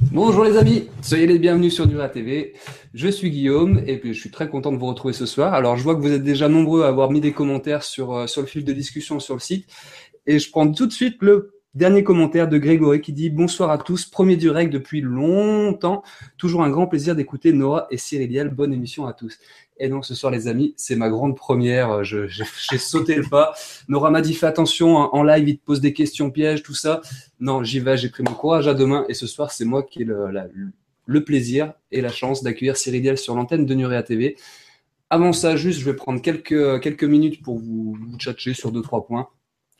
Bonjour les amis, soyez les bienvenus sur Nuria TV. Je suis Guillaume et je suis très content de vous retrouver ce soir. Alors je vois que vous êtes déjà nombreux à avoir mis des commentaires sur, euh, sur le fil de discussion sur le site et je prends tout de suite le Dernier commentaire de Grégory qui dit Bonsoir à tous, premier direct depuis longtemps. Toujours un grand plaisir d'écouter Nora et Cyriliel. Bonne émission à tous. Et donc ce soir, les amis, c'est ma grande première. J'ai sauté le pas. Nora m'a dit Fais attention, hein, en live, il te pose des questions pièges, tout ça. Non, j'y vais, j'ai pris mon courage à demain. Et ce soir, c'est moi qui ai le, le, plaisir et la chance d'accueillir Cyriliel sur l'antenne de Nurea TV. Avant ça, juste, je vais prendre quelques, quelques minutes pour vous, vous tchatcher sur deux, trois points.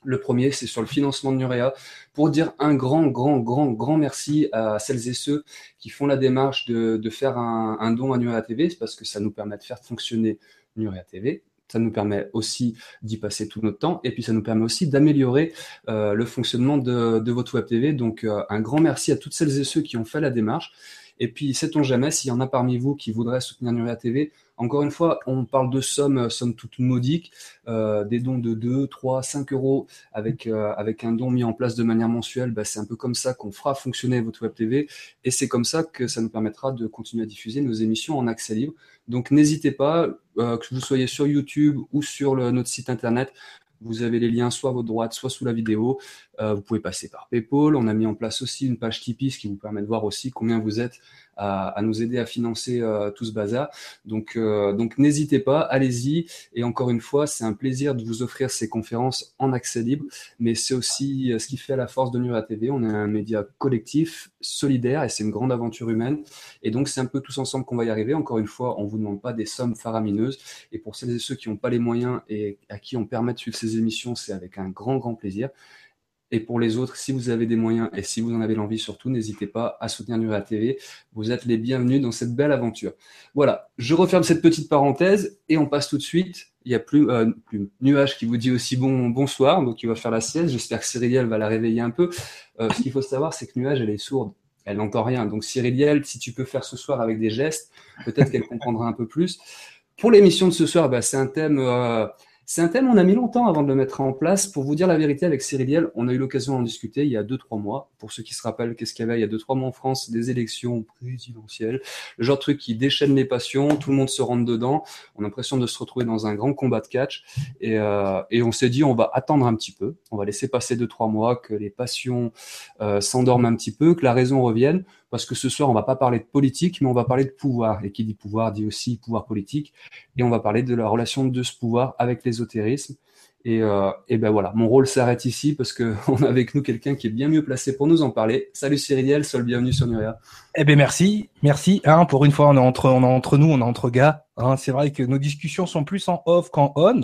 Le premier, c'est sur le financement de Nurea, pour dire un grand, grand, grand, grand merci à celles et ceux qui font la démarche de, faire un, don à Nurea TV, parce que ça nous permet de faire fonctionner Nurea TV. Ça nous permet aussi d'y passer tout notre temps et puis ça nous permet aussi d'améliorer euh, le fonctionnement de, votre web TV. Donc euh, un grand merci à toutes celles et ceux qui ont fait la démarche. Et puis, sait-on jamais, s'il y en a parmi vous qui voudraient soutenir Nuria TV, encore une fois, on parle de sommes, euh, sommes toutes modiques, euh, des dons de 2, 3, 5 euros avec, euh, avec un don mis en place de manière mensuelle. Bah, c'est un peu comme ça qu'on fera fonctionner votre web TV et c'est comme ça que ça nous permettra de continuer à diffuser nos émissions en accès libre. Donc, n'hésitez pas, que vous soyez sur YouTube ou sur notre site internet, vous avez les liens soit à votre droite, soit sous la vidéo. Euh, vous pouvez passer par PayPal. On a mis en place aussi une page Tipeee, ce qui vous permet de voir aussi combien vous êtes à, nous aider à financer euh, tout ce bazar. Donc, euh, donc n'hésitez pas, allez-y. Et encore une fois, c'est un plaisir de vous offrir ces conférences en accès libre, mais c'est aussi ce qui fait la force de Nura TV. On est un média collectif, solidaire, et c'est une grande aventure humaine. Et donc, c'est un peu tous ensemble qu'on va y arriver. Encore une fois, on vous demande pas des sommes faramineuses. Et pour celles et ceux qui n'ont pas les moyens et à qui on permet de suivre ces émissions, c'est avec un grand, grand plaisir. Et pour les autres, si vous avez des moyens et si vous en avez l'envie surtout, n'hésitez pas à soutenir Nuria TV. Vous êtes les bienvenus dans cette belle aventure. Voilà, je referme cette petite parenthèse et on passe tout de suite. Il y a plus, euh, plus Nuage qui vous dit aussi bon bonsoir, donc il va faire la sieste. J'espère que Cyriliel va la réveiller un peu. Euh, ce qu'il faut savoir, c'est que Nuage, elle est sourde. Elle n'entend rien. Donc Cyriliel, si tu peux faire ce soir avec des gestes, peut-être qu'elle comprendra un peu plus. Pour l'émission de ce soir, bah, c'est un thème... Euh, c'est un thème, on a mis longtemps avant de le mettre en place. Pour vous dire la vérité, avec Cyriliel, on a eu l'occasion d'en discuter il y a 2-3 mois. Pour ceux qui se rappellent, qu'est-ce qu'il y avait? Il y a 2-3 mois en France Des élections présidentielles. Le genre de truc qui déchaîne les passions, tout le monde se rentre dedans. On a l'impression de se retrouver dans un grand combat de catch. Et, euh, et on s'est dit, on va attendre un petit peu. On va laisser passer 2-3 mois, que les passions euh, s'endorment un petit peu, que la raison revienne parce que ce soir, on va pas parler de politique, mais on va parler de pouvoir. Et qui dit pouvoir dit aussi pouvoir politique. Et on va parler de la relation de ce pouvoir avec l'ésotérisme. Et, euh, et ben voilà, mon rôle s'arrête ici parce que on a avec nous quelqu'un qui est bien mieux placé pour nous en parler. Salut Cyriliel, sois le bienvenu sur Nuria. Eh ben merci, merci. Hein, pour une fois, on est entre, on est entre nous, on est entre gars. Hein, c'est vrai que nos discussions sont plus en off qu'en on.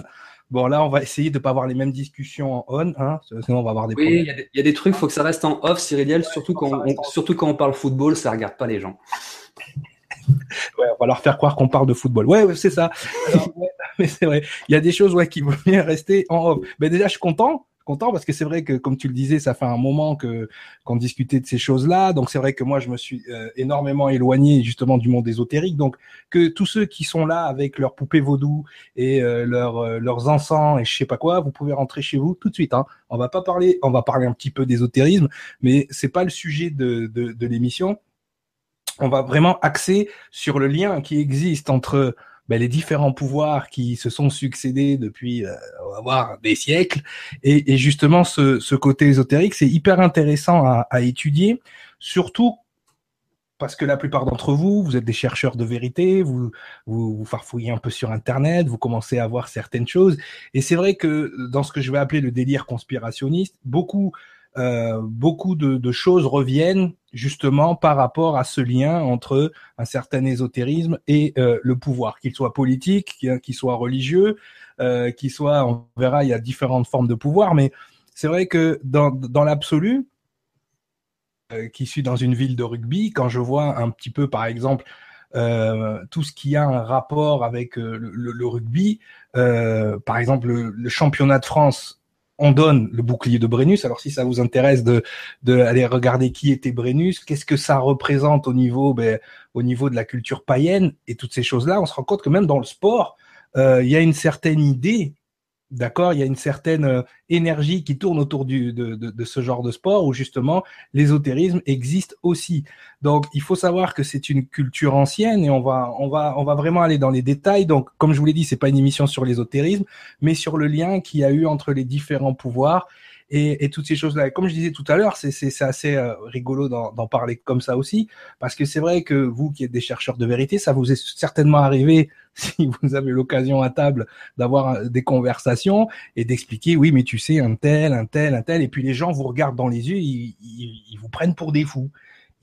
Bon, là, on va essayer de ne pas avoir les mêmes discussions en on, hein, sinon on va avoir des oui, il y, a des trucs, il faut que ça reste en off, Cyriliel, surtout, quand on, surtout quand on parle football, ça ne regarde pas les gens. ouais, on va leur faire croire qu'on parle de football. Ouais, c'est ça. mais c'est vrai, il y a des choses ouais, qui vont bien rester en off. Mais déjà, je suis content content parce que c'est vrai que, comme tu le disais, ça fait un moment que qu'on discutait de ces choses-là. Donc c'est vrai que moi, je me suis euh, énormément éloigné justement du monde ésotérique. Donc que tous ceux qui sont là avec leurs poupées vaudou et euh, leurs euh, leurs encens et je sais pas quoi, vous pouvez rentrer chez vous tout de suite. Hein. On va pas parler, on va parler un petit peu d'ésotérisme, mais c'est pas le sujet de, de, de l'émission. On va vraiment axer sur le lien qui existe entre ben, les différents pouvoirs qui se sont succédés depuis, euh, on va voir, des siècles. Et, et justement, ce, ce, côté ésotérique, c'est hyper intéressant à, à, étudier, surtout parce que la plupart d'entre vous, vous êtes des chercheurs de vérité, vous, vous, vous farfouillez un peu sur Internet, vous commencez à voir certaines choses. Et c'est vrai que dans ce que je vais appeler le délire conspirationniste, beaucoup euh, beaucoup de, choses reviennent justement par rapport à ce lien entre un certain ésotérisme et euh, le pouvoir, qu'il soit politique, qu'il soit religieux, euh, qu'il soit, on verra, il y a différentes formes de pouvoir, mais c'est vrai que dans, l'absolu, qui suis dans une ville de rugby, quand je vois un petit peu, par exemple, tout ce qui a un rapport avec le, rugby, par exemple le, le, championnat de France on donne le bouclier de Brennus. Alors si ça vous intéresse de, aller regarder qui était Brennus, qu'est-ce que ça représente au niveau, ben, au niveau de la culture païenne et toutes ces choses-là, on se rend compte que même dans le sport, euh, il y a une certaine idée D'accord Il y a une certaine euh, énergie qui tourne autour de, ce genre de sport où justement l'ésotérisme existe aussi. Donc il faut savoir que c'est une culture ancienne et on va, on, va, on va vraiment aller dans les détails. Donc comme je vous l'ai dit, c'est pas une émission sur l'ésotérisme, mais sur le lien qu'il y a eu entre les différents pouvoirs et, et, toutes ces choses-là. Comme je disais tout à l'heure, c'est assez euh, rigolo d'en parler comme ça aussi, parce que c'est vrai que vous qui êtes des chercheurs de vérité, ça vous est certainement arrivé si vous avez l'occasion à table d'avoir euh, des conversations et d'expliquer, oui, mais tu sais, un tel, un tel, un tel, et puis les gens vous regardent dans les yeux, ils, ils, ils vous prennent pour des fous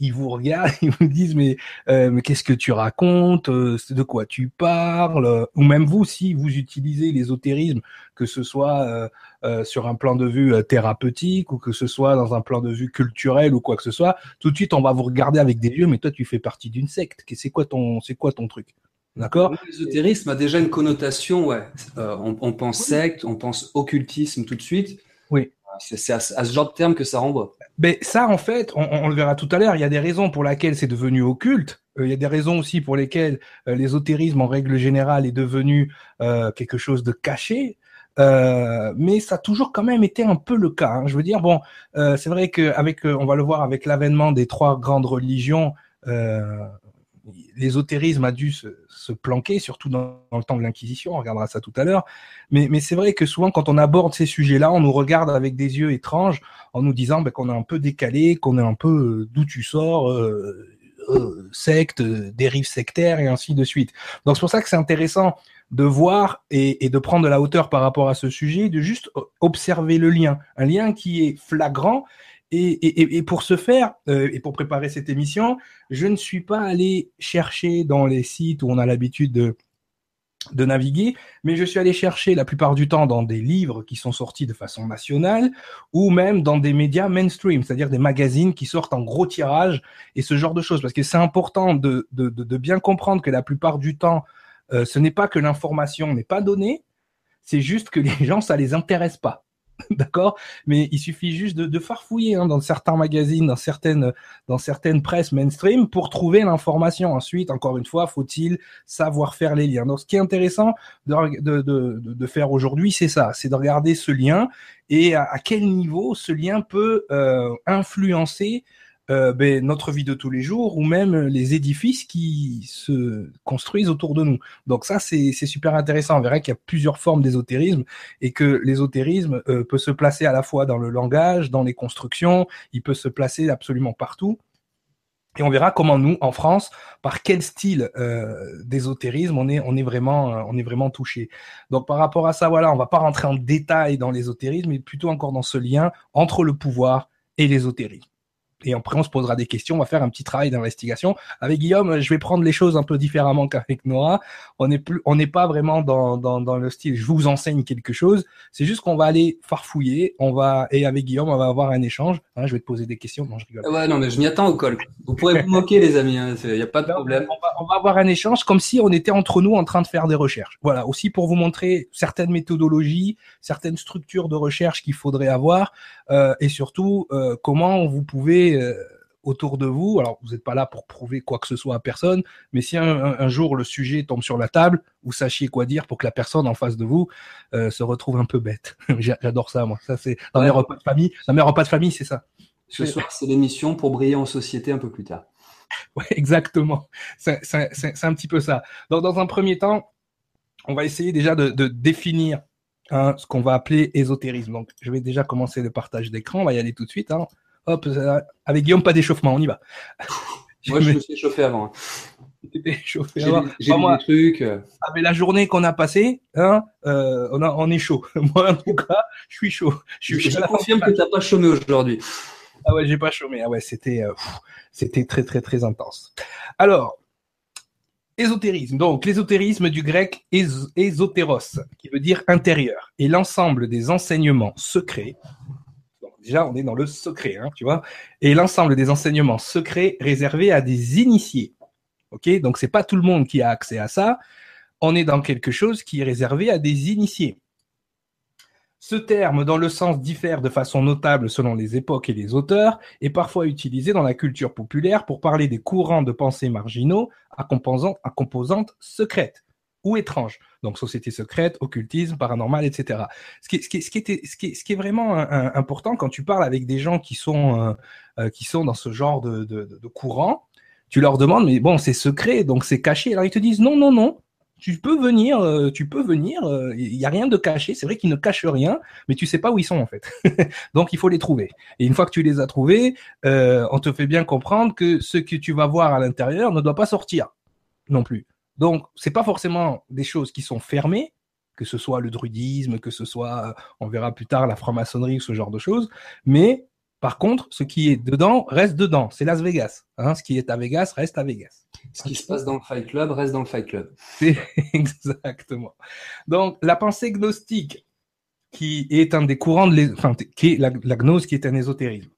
ils vous regardent, ils vous disent mais, euh, mais qu'est-ce que tu racontes, euh, de quoi tu parles, ou même vous si vous utilisez l'ésotérisme, que ce soit euh, euh, sur un plan de vue euh, thérapeutique ou que ce soit dans un plan de vue culturel ou quoi que ce soit, tout de suite on va vous regarder avec des yeux, mais toi tu fais partie d'une secte, c'est quoi ton, c'est quoi ton truc? D'accord? L'ésotérisme a déjà une connotation, ouais. on, on, pense secte, on pense occultisme tout de suite. Oui. C'est à, ce genre de terme que ça renvoie. Mais ça, en fait, on, le verra tout à l'heure, il y a des raisons pour lesquelles c'est devenu occulte. Euh, il y a des raisons aussi pour lesquelles euh, l'ésotérisme, en règle générale, est devenu euh, quelque chose de caché. mais ça a toujours quand même été un peu le cas. Hein. Je veux dire, bon, c'est vrai qu'avec, on va le voir avec l'avènement des trois grandes religions, l'ésotérisme a dû se, se, planquer, surtout dans, dans le temps de l'Inquisition, on regardera ça tout à l'heure. Mais, mais c'est vrai que souvent, quand on aborde ces sujets-là, on nous regarde avec des yeux étranges, en nous disant ben, qu'on est un peu décalé, qu'on est un peu euh, d'où tu sors, euh, euh, secte, dérive sectaire, et ainsi de suite. Donc c'est pour ça que c'est intéressant de voir et, et, de prendre de la hauteur par rapport à ce sujet, de juste observer le lien, un lien qui est flagrant et, pour ce faire, euh, et pour préparer cette émission, je ne suis pas allé chercher dans les sites où on a l'habitude de, naviguer, mais je suis allé chercher la plupart du temps dans des livres qui sont sortis de façon nationale ou même dans des médias mainstream, c'est-à-dire des magazines qui sortent en gros tirage et ce genre de choses. Parce que c'est important de, bien comprendre que la plupart du temps, euh, ce n'est pas que l'information n'est pas donnée, c'est juste que les gens, ça les intéresse pas. d'accord? Mais il suffit juste de, de farfouiller hein, dans certains magazines, dans certaines, dans certaines presses mainstream pour trouver l'information. Ensuite, encore une fois, faut-il savoir faire les liens. Donc, ce qui est intéressant de, de, de, de faire aujourd'hui, c'est ça, c'est de regarder ce lien et à, quel niveau ce lien peut euh, influencer euh, ben, notre vie de tous les jours ou même les édifices qui se construisent autour de nous. Donc ça, c'est super intéressant. On verra qu'il y a plusieurs formes d'ésotérisme et que l'ésotérisme euh, peut se placer à la fois dans le langage, dans les constructions, il peut se placer absolument partout. Et on verra comment nous, en France, par quel style euh, d'ésotérisme on est, on est vraiment, euh, on est vraiment touché. Donc par rapport à ça, voilà, on va pas rentrer en détail dans l'ésotérisme, mais plutôt encore dans ce lien entre le pouvoir et l'ésotérisme et après on se posera des questions, on va faire un petit travail d'investigation. Avec Guillaume, je vais prendre les choses un peu différemment qu'avec Noah. On n'est plus, on n'est pas vraiment dans, dans, dans, le style je vous enseigne quelque chose. C'est juste qu'on va aller farfouiller, on va et avec Guillaume on va avoir un échange. Hein, je vais te poser des questions. Non, je rigole. Ouais, non, mais je m'y attends au col. Vous pourrez vous moquer les amis, il hein, n'y a pas de problème. On va, on va avoir un échange comme si on était entre nous en train de faire des recherches. Voilà, aussi pour vous montrer certaines méthodologies, certaines structures de recherche qu'il faudrait avoir euh, et surtout euh, comment vous pouvez euh, autour de vous. Alors, vous n'êtes pas là pour prouver quoi que ce soit à personne, mais si un, un, un, jour le sujet tombe sur la table, vous sachiez quoi dire pour que la personne en face de vous euh, se retrouve un peu bête. J'adore ça, moi. Ça, c'est dans mes repas de famille. Dans mes repas de famille, c'est ça. Ce soir, c'est l'émission pour briller en société un peu plus tard. Ouais, exactement. C'est un petit peu ça. Donc, dans un premier temps, on va essayer déjà de, de définir hein, ce qu'on va appeler ésotérisme. Donc, je vais déjà commencer le partage d'écran. On va y aller tout de suite. Hein. Hop, avec Guillaume, pas d'échauffement, on y va. Moi, je me suis chauffé avant. J'ai avant. J'ai des trucs. Avec ah, la journée qu'on a passée, hein, euh, on, a, on est chaud. Moi, en tout cas, je suis chaud. Je, confirme que tu n'as pas chômé aujourd'hui. Ah ouais, j'ai pas chômé. Ah ouais, c'était, euh, c'était très, très, très intense. Alors, ésotérisme. Donc, l'ésotérisme du grec ésotéros, qui veut dire intérieur, et l'ensemble des enseignements secrets déjà, on est dans le secret, hein, tu vois. Et l'ensemble des enseignements secrets réservés à des initiés. Ok, donc c'est pas tout le monde qui a accès à ça. On est dans quelque chose qui est réservé à des initiés. Ce terme, dans le sens, diffère de façon notable selon les époques et les auteurs, et parfois utilisé dans la culture populaire pour parler des courants de pensée marginaux à composantes secrètes. Ou étrange. Donc société secrète, occultisme, paranormal, etc. Ce qui, est vraiment important quand tu parles avec des gens qui sont, euh, euh, qui sont dans ce genre de, de, courant, tu leur demandes, mais bon, c'est secret, donc c'est caché. Alors ils te disent, non, non, non, tu peux venir, euh, tu peux venir. Il n'y a rien de caché. C'est vrai qu'ils ne cachent rien, mais tu sais pas où ils sont en fait. Donc il faut les trouver. Et une fois que tu les as trouvés, euh, on te fait bien comprendre que ce que tu vas voir à l'intérieur ne doit pas sortir non plus. Donc c'est pas forcément des choses qui sont fermées, que ce soit le druidisme, que ce soit, on verra plus tard la franc-maçonnerie ou ce genre de choses, mais par contre, ce qui est dedans reste dedans. C'est Las Vegas. Hein. Ce qui est à Vegas reste à Vegas. Ce qui se passe dans le Fight Club reste dans le Fight Club. exactement. Donc, la pensée gnostique, qui est un des courants de enfin, qui est la, la gnose, qui est un ésotérisme,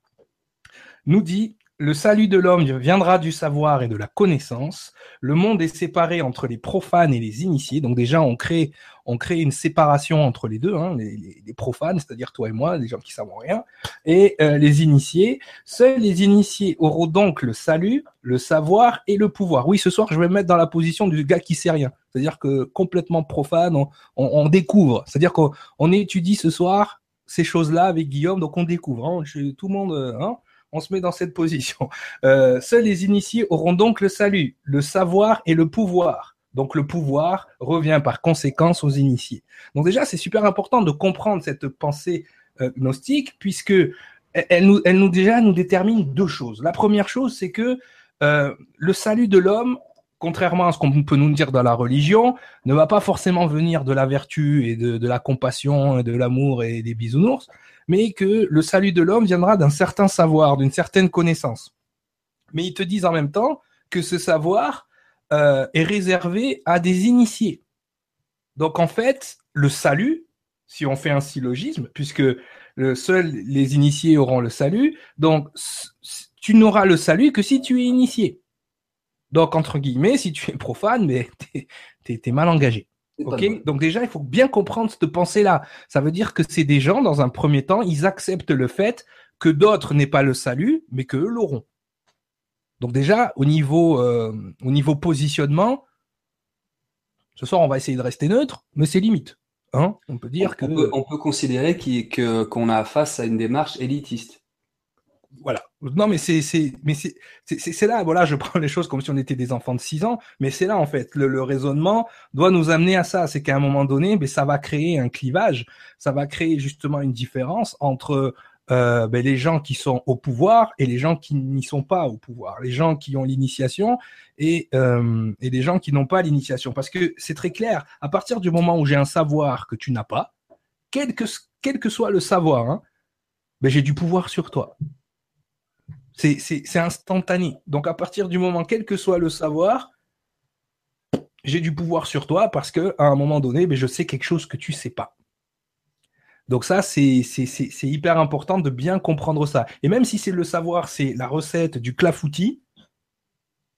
nous dit le salut de l'homme viendra du savoir et de la connaissance. Le monde est séparé entre les profanes et les initiés. Donc déjà, on crée, on crée une séparation entre les deux, hein, les, profanes, c'est-à-dire toi et moi, les gens qui savent rien, et euh, les initiés. Seuls les initiés auront donc le salut, le savoir et le pouvoir. Oui, ce soir, je vais me mettre dans la position du gars qui sait rien. C'est-à-dire que complètement profane, on, découvre. C'est-à-dire qu'on étudie ce soir ces choses-là avec Guillaume, donc on découvre. Hein, tout le monde... Hein, on se met dans cette position. Euh, seuls les initiés auront donc le salut, le savoir et le pouvoir. Donc le pouvoir revient par conséquence aux initiés. Donc déjà, c'est super important de comprendre cette pensée euh, gnostique, puisque elle nous, déjà nous détermine deux choses. La première chose, c'est que euh, le salut de l'homme, contrairement à ce qu'on peut nous dire dans la religion, ne va pas forcément venir de la vertu et de, de la compassion, et de l'amour et des bisounours, mais que le salut de l'homme viendra d'un certain savoir, d'une certaine connaissance. Mais ils te disent en même temps que ce savoir euh, est réservé à des initiés. Donc en fait, le salut, si on fait un syllogisme, puisque le, seuls les initiés auront le salut, donc tu n'auras le salut que si tu es initié. Donc entre guillemets, si tu es profane, mais t'es es mal engagé. Ok, donc déjà, il faut bien comprendre cette pensée-là. Ça veut dire que c'est des gens, dans un premier temps, ils acceptent le fait que d'autres n'aient pas le salut, mais qu'eux l'auront. Donc déjà, au niveau, euh, au niveau positionnement, ce soir, on va essayer de rester neutre, mais c'est limite. Hein on peut dire que... On peut, considérer qu'on a face à une démarche élitiste voilà. Non, mais c'est c'est mais c'est c'est là. Voilà, je prends les choses comme si on était des enfants de 6 ans, mais c'est là en fait. Le, raisonnement doit nous amener à ça. C'est qu'à un moment donné, mais ça va créer un clivage. Ça va créer justement une différence entre euh, ben, les gens qui sont au pouvoir et les gens qui n'y sont pas au pouvoir, les gens qui ont l'initiation et, euh, et les gens qui n'ont pas l'initiation. Parce que c'est très clair, à partir du moment où j'ai un savoir que tu n'as pas, quel que, quel que soit le savoir, hein, ben, j'ai du pouvoir sur toi. C'est instantané. Donc à partir du moment, quel que soit le savoir, j'ai du pouvoir sur toi parce que à un moment donné, ben, je sais quelque chose que tu sais pas. Donc ça, c'est hyper important de bien comprendre ça. Et même si c'est le savoir, c'est la recette du clafoutis,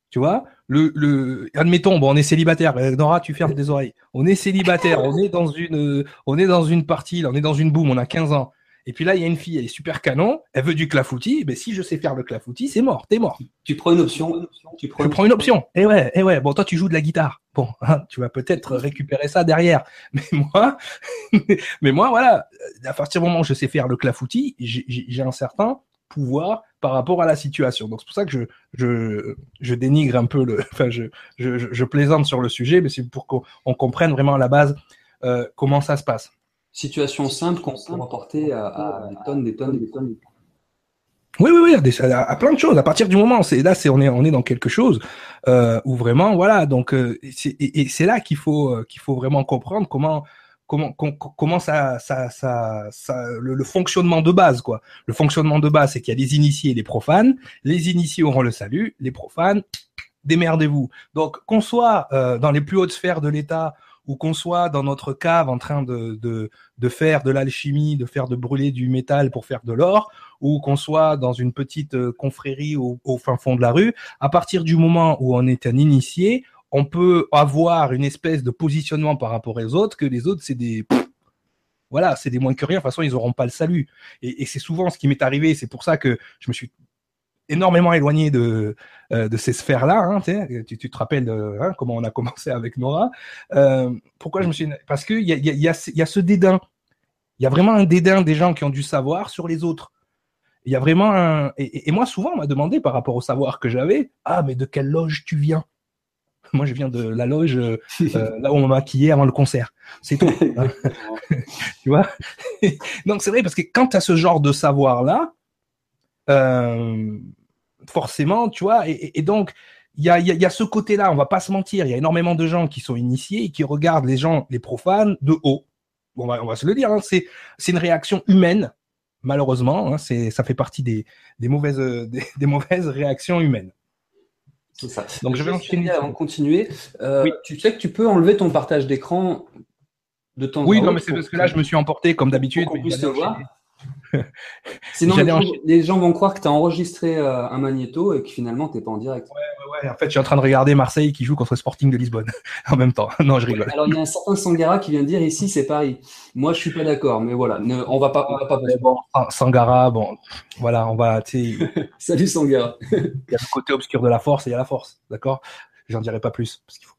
tu vois, le, le, admettons, bon, on est célibataire. Euh, Nora, tu fermes des oreilles. On est célibataire. On est dans une, on est dans une partie, on est dans une boum. On a 15 ans. Et puis là, il y a une fille, elle est super canon, elle veut du clafoutis. Ben, si je sais faire le clafoutis, c'est mort, t'es mort. Tu prends une option. Tu prends je prends une option. Et eh ouais, et eh ouais. Bon, toi, tu joues de la guitare. Bon, hein, tu vas peut-être récupérer ça derrière. Mais moi, mais moi, voilà, à partir du moment où je sais faire le clafoutis, j'ai un certain pouvoir par rapport à la situation. Donc c'est pour ça que je, je, je dénigre un peu le, enfin je, je, je plaisante sur le sujet, mais c'est pour qu'on comprenne vraiment à la base euh, comment ça se passe situation simple qu'on peut rapporter à, des tonnes, des tonnes, des tonnes. Oui, oui, oui, à, plein de choses. À partir du moment, c'est là, c'est on est on est dans quelque chose euh, où vraiment, voilà. Donc, euh, et, c'est là qu'il faut euh, qu'il faut vraiment comprendre comment comment comment ça ça ça, ça le, le, fonctionnement de base quoi. Le fonctionnement de base, c'est qu'il y a les initiés et les profanes. Les initiés auront le salut, les profanes, démerdez-vous. Donc, qu'on soit euh, dans les plus hautes sphères de l'État ou qu'on soit dans notre cave en train de, faire de l'alchimie, de faire de brûler du métal pour faire de l'or, ou qu'on soit dans une petite euh, confrérie au, fin fond de la rue, à partir du moment où on est un initié, on peut avoir une espèce de positionnement par rapport aux autres que les autres, c'est des... voilà, c'est des moins que rien. De toute façon, ils n'auront pas le salut. Et c'est souvent ce qui m'est arrivé. C'est pour ça que je me suis énormément éloigné de, euh, de ces sphères-là. Hein, tu, tu, te rappelles hein, comment on a commencé avec Nora. Euh, pourquoi je me suis... Parce qu'il y a, y, a, y, a, y a ce dédain. Il y a vraiment un dédain des gens qui ont du savoir sur les autres. Il y a vraiment un... Et, et moi, souvent, on m'a demandé par rapport au savoir que j'avais, ah, mais de quelle loge tu viens? Moi, je viens de la loge euh, là où on m'a maquillé avant le concert. C'est tout. tu vois? Donc, c'est vrai, parce que quand tu as ce genre de savoir-là, euh, forcément, tu vois, et, donc il y a, y, y a, ce côté-là, on va pas se mentir, il y a énormément de gens qui sont initiés et qui regardent les gens, les profanes, de haut. Bon, on, va, on va se le dire, hein, c'est une réaction humaine, malheureusement, hein, c'est ça fait partie des, des mauvaises des, des mauvaises réactions humaines. C'est ça. Donc je vais avant de continuer. Euh, oui. Tu sais que tu peux enlever ton partage d'écran de temps oui, en temps. Oui, non, mais c'est parce que là je me suis emporté comme d'habitude. Puisse te voir. Sinon, les gens, vont croire que tu as enregistré euh, un magnéto et que finalement, tu n'es pas en direct. Ouais, ouais, ouais. En fait, je suis en train de regarder Marseille qui joue contre Sporting de Lisbonne en même temps. Non, je rigole. alors, il y a un certain Sangara qui vient de dire ici, c'est Paris. Moi, je suis pas d'accord, mais voilà, on va pas, on va pas. Bon, Sangara, bon, voilà, on va. Salut Sangara. il y a le côté obscur de la force et il y a la force, d'accord? J'en dirai pas plus parce qu'il faut.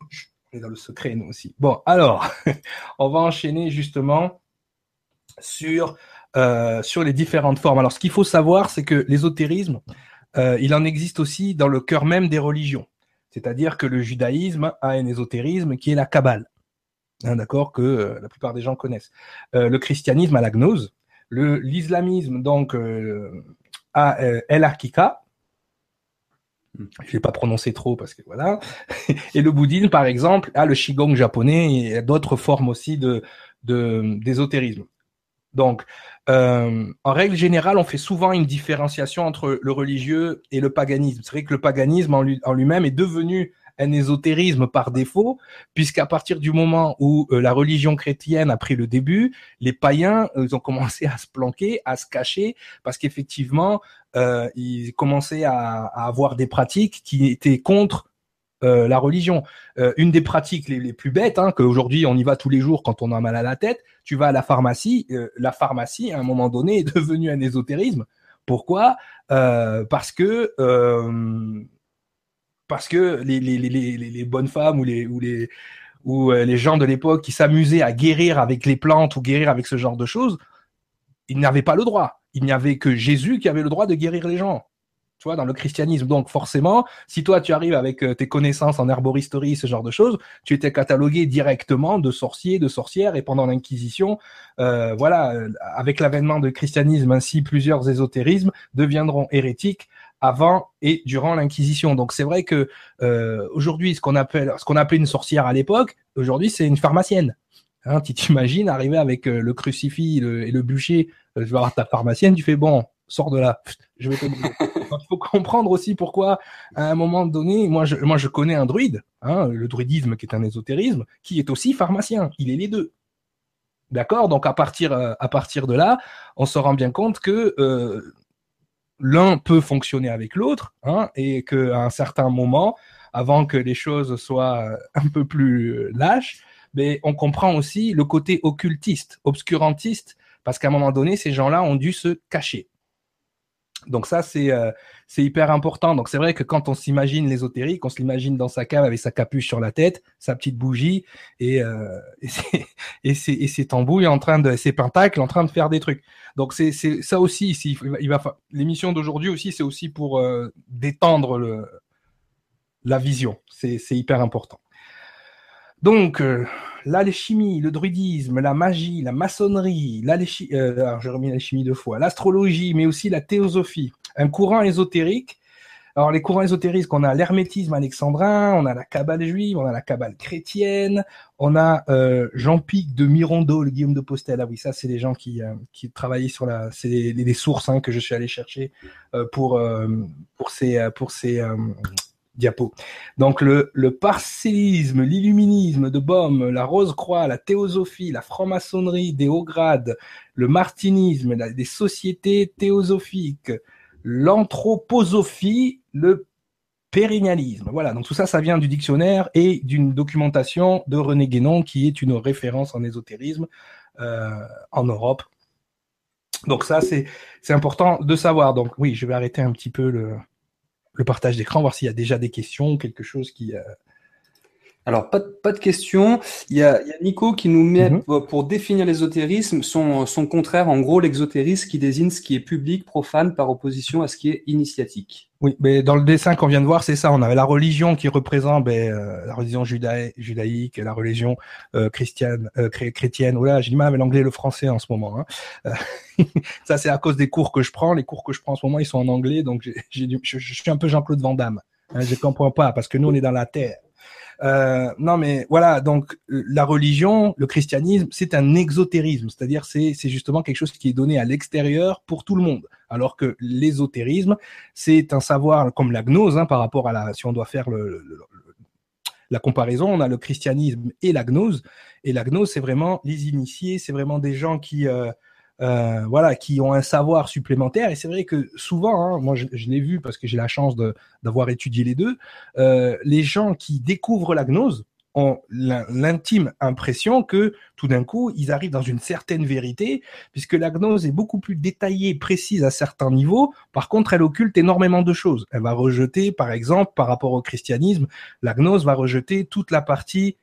On est dans le secret, nous aussi. Bon, alors, on va enchaîner justement sur euh, sur les différentes formes. Alors, ce qu'il faut savoir, c'est que l'ésotérisme, euh, il en existe aussi dans le cœur même des religions. C'est-à-dire que le judaïsme a un ésotérisme qui est la Kabbale, hein, d'accord, que euh, la plupart des gens connaissent. Le christianisme a la gnose, l'islamisme donc a El. Je vais pas prononcer trop parce que voilà. Et le bouddhisme, par exemple, a le qigong japonais et d'autres formes aussi d'ésotérisme. Donc, euh, en règle générale, on fait souvent une différenciation entre le religieux et le paganisme. C'est vrai que le paganisme en, lui, en lui-même est devenu un ésotérisme par défaut, puisqu'à partir du moment où euh, la religion chrétienne a pris le début, les païens euh, ont commencé à se planquer, à se cacher, parce qu'effectivement, ils commençaient à, avoir des pratiques qui étaient contre euh, la religion. Euh, une des pratiques les, plus bêtes, hein, qu'aujourd'hui on y va tous les jours quand on a mal à la tête, tu vas à la pharmacie. Euh, la pharmacie, à un moment donné, est devenue un ésotérisme. Pourquoi? Parce que parce que les, les, bonnes femmes ou les ou les ou les gens de l'époque qui s'amusaient à guérir avec les plantes ou guérir avec ce genre de choses, ils n'avaient pas le droit. Il n'y avait que Jésus qui avait le droit de guérir les gens dans le christianisme. Donc forcément, si toi tu arrives avec euh, tes connaissances en herboristerie, ce genre de choses, tu étais catalogué directement de sorcier, de sorcière, et pendant l'Inquisition, euh, voilà, euh, avec l'avènement du christianisme, ainsi plusieurs ésotérismes deviendront hérétiques avant et durant l'Inquisition. Donc c'est vrai que euh, aujourd'hui, ce qu'on appelle, ce qu'on appelait une sorcière à l'époque, aujourd'hui c'est une pharmacienne. Hein, tu t'imagines arriver avec euh, le crucifix et le bûcher, tu vas voir ta pharmacienne, tu fais bon, sors de là, je vais te il faut comprendre aussi pourquoi, à un moment donné, moi je, moi je connais un druide, hein, le druidisme qui est un ésotérisme, qui est aussi pharmacien. Il est les deux. D'accord? Donc à partir, euh, à partir de là, on se rend bien compte que euh, l'un peut fonctionner avec l'autre, hein, et qu'à un certain moment, avant que les choses soient un peu plus lâches, mais on comprend aussi le côté occultiste, obscurantiste, parce qu'à un moment donné, ces gens-là ont dû se cacher. Donc ça, c'est euh, c'est hyper important. Donc c'est vrai que quand on s'imagine l'ésotérique, on se l'imagine dans sa cave avec sa capuche sur la tête, sa petite bougie et euh, et, ses, tambouilles en train de ses pentacles en train de faire des trucs. Donc c'est ça aussi. L'émission d'aujourd'hui aussi, c'est aussi pour euh, détendre le la vision. C'est hyper important. Donc, euh, l'alchimie, le druidisme, la magie, la maçonnerie, l'alchimie, euh, l'alchimie deux fois, l'astrologie, mais aussi la théosophie, un courant ésotérique. Alors, les courants ésotériques, on a l'hermétisme alexandrin, on a la cabale juive, on a la cabale chrétienne, on a euh, Jean-Pic de Mirondeau, le Guillaume de Postel. Ah oui, ça, c'est les gens qui, euh, qui travaillaient sur la, c'est des, sources hein, que je suis allé chercher euh, pour pour ces pour ces diapo. Donc le, parcellisme, l'illuminisme de Bohm, la Rose-Croix, la théosophie, la franc-maçonnerie des hauts grades, le martinisme, la, des sociétés théosophiques, l'anthroposophie, le pérennialisme. Voilà, donc tout ça, ça vient du dictionnaire et d'une documentation de René Guénon, qui est une référence en ésotérisme euh, en Europe. Donc ça, c'est important de savoir. Donc oui, je vais arrêter un petit peu le, le partage d'écran, voir s'il y a déjà des questions quelque chose qui. Euh, alors, pas de, pas de questions. Il y, a, il y a Nico qui nous met, mhm. pour définir l'ésotérisme, son, son contraire, en gros, l'exotérisme qui désigne ce qui est public, profane, par opposition à ce qui est initiatique. Oui, mais dans le dessin qu'on vient de voir, c'est ça. On avait la religion qui représente ben, euh, la religion judaïque, la religion euh, chrétienne, euh, chrétienne. Voilà, j'ai du mal avec l'anglais et le français en ce moment. Hein. ça, c'est à cause des cours que je prends. Les cours que je prends en ce moment, ils sont en anglais, donc j'ai, je, je, suis un peu Jean-Claude Van Damme. Hein, je comprends pas parce que nous, on est dans la terre. Euh, non, mais voilà, donc la religion, le christianisme, c'est un exotérisme, c'est-à-dire c'est justement quelque chose qui est donné à l'extérieur pour tout le monde, alors que l'ésotérisme, c'est un savoir comme la gnose, hein, par rapport à la, si on doit faire le, la comparaison, on a le christianisme et la gnose, et la gnose, c'est vraiment les initiés, c'est vraiment des gens qui euh, euh, voilà, qui ont un savoir supplémentaire. Et c'est vrai que souvent, hein, moi je, l'ai vu parce que j'ai la chance d'avoir étudié les deux, euh, les gens qui découvrent la gnose ont l'intime impression que tout d'un coup, ils arrivent dans une certaine vérité, puisque la gnose est beaucoup plus détaillée, précise à certains niveaux. Par contre, elle occulte énormément de choses. Elle va rejeter, par exemple, par rapport au christianisme, la gnose va rejeter toute la partie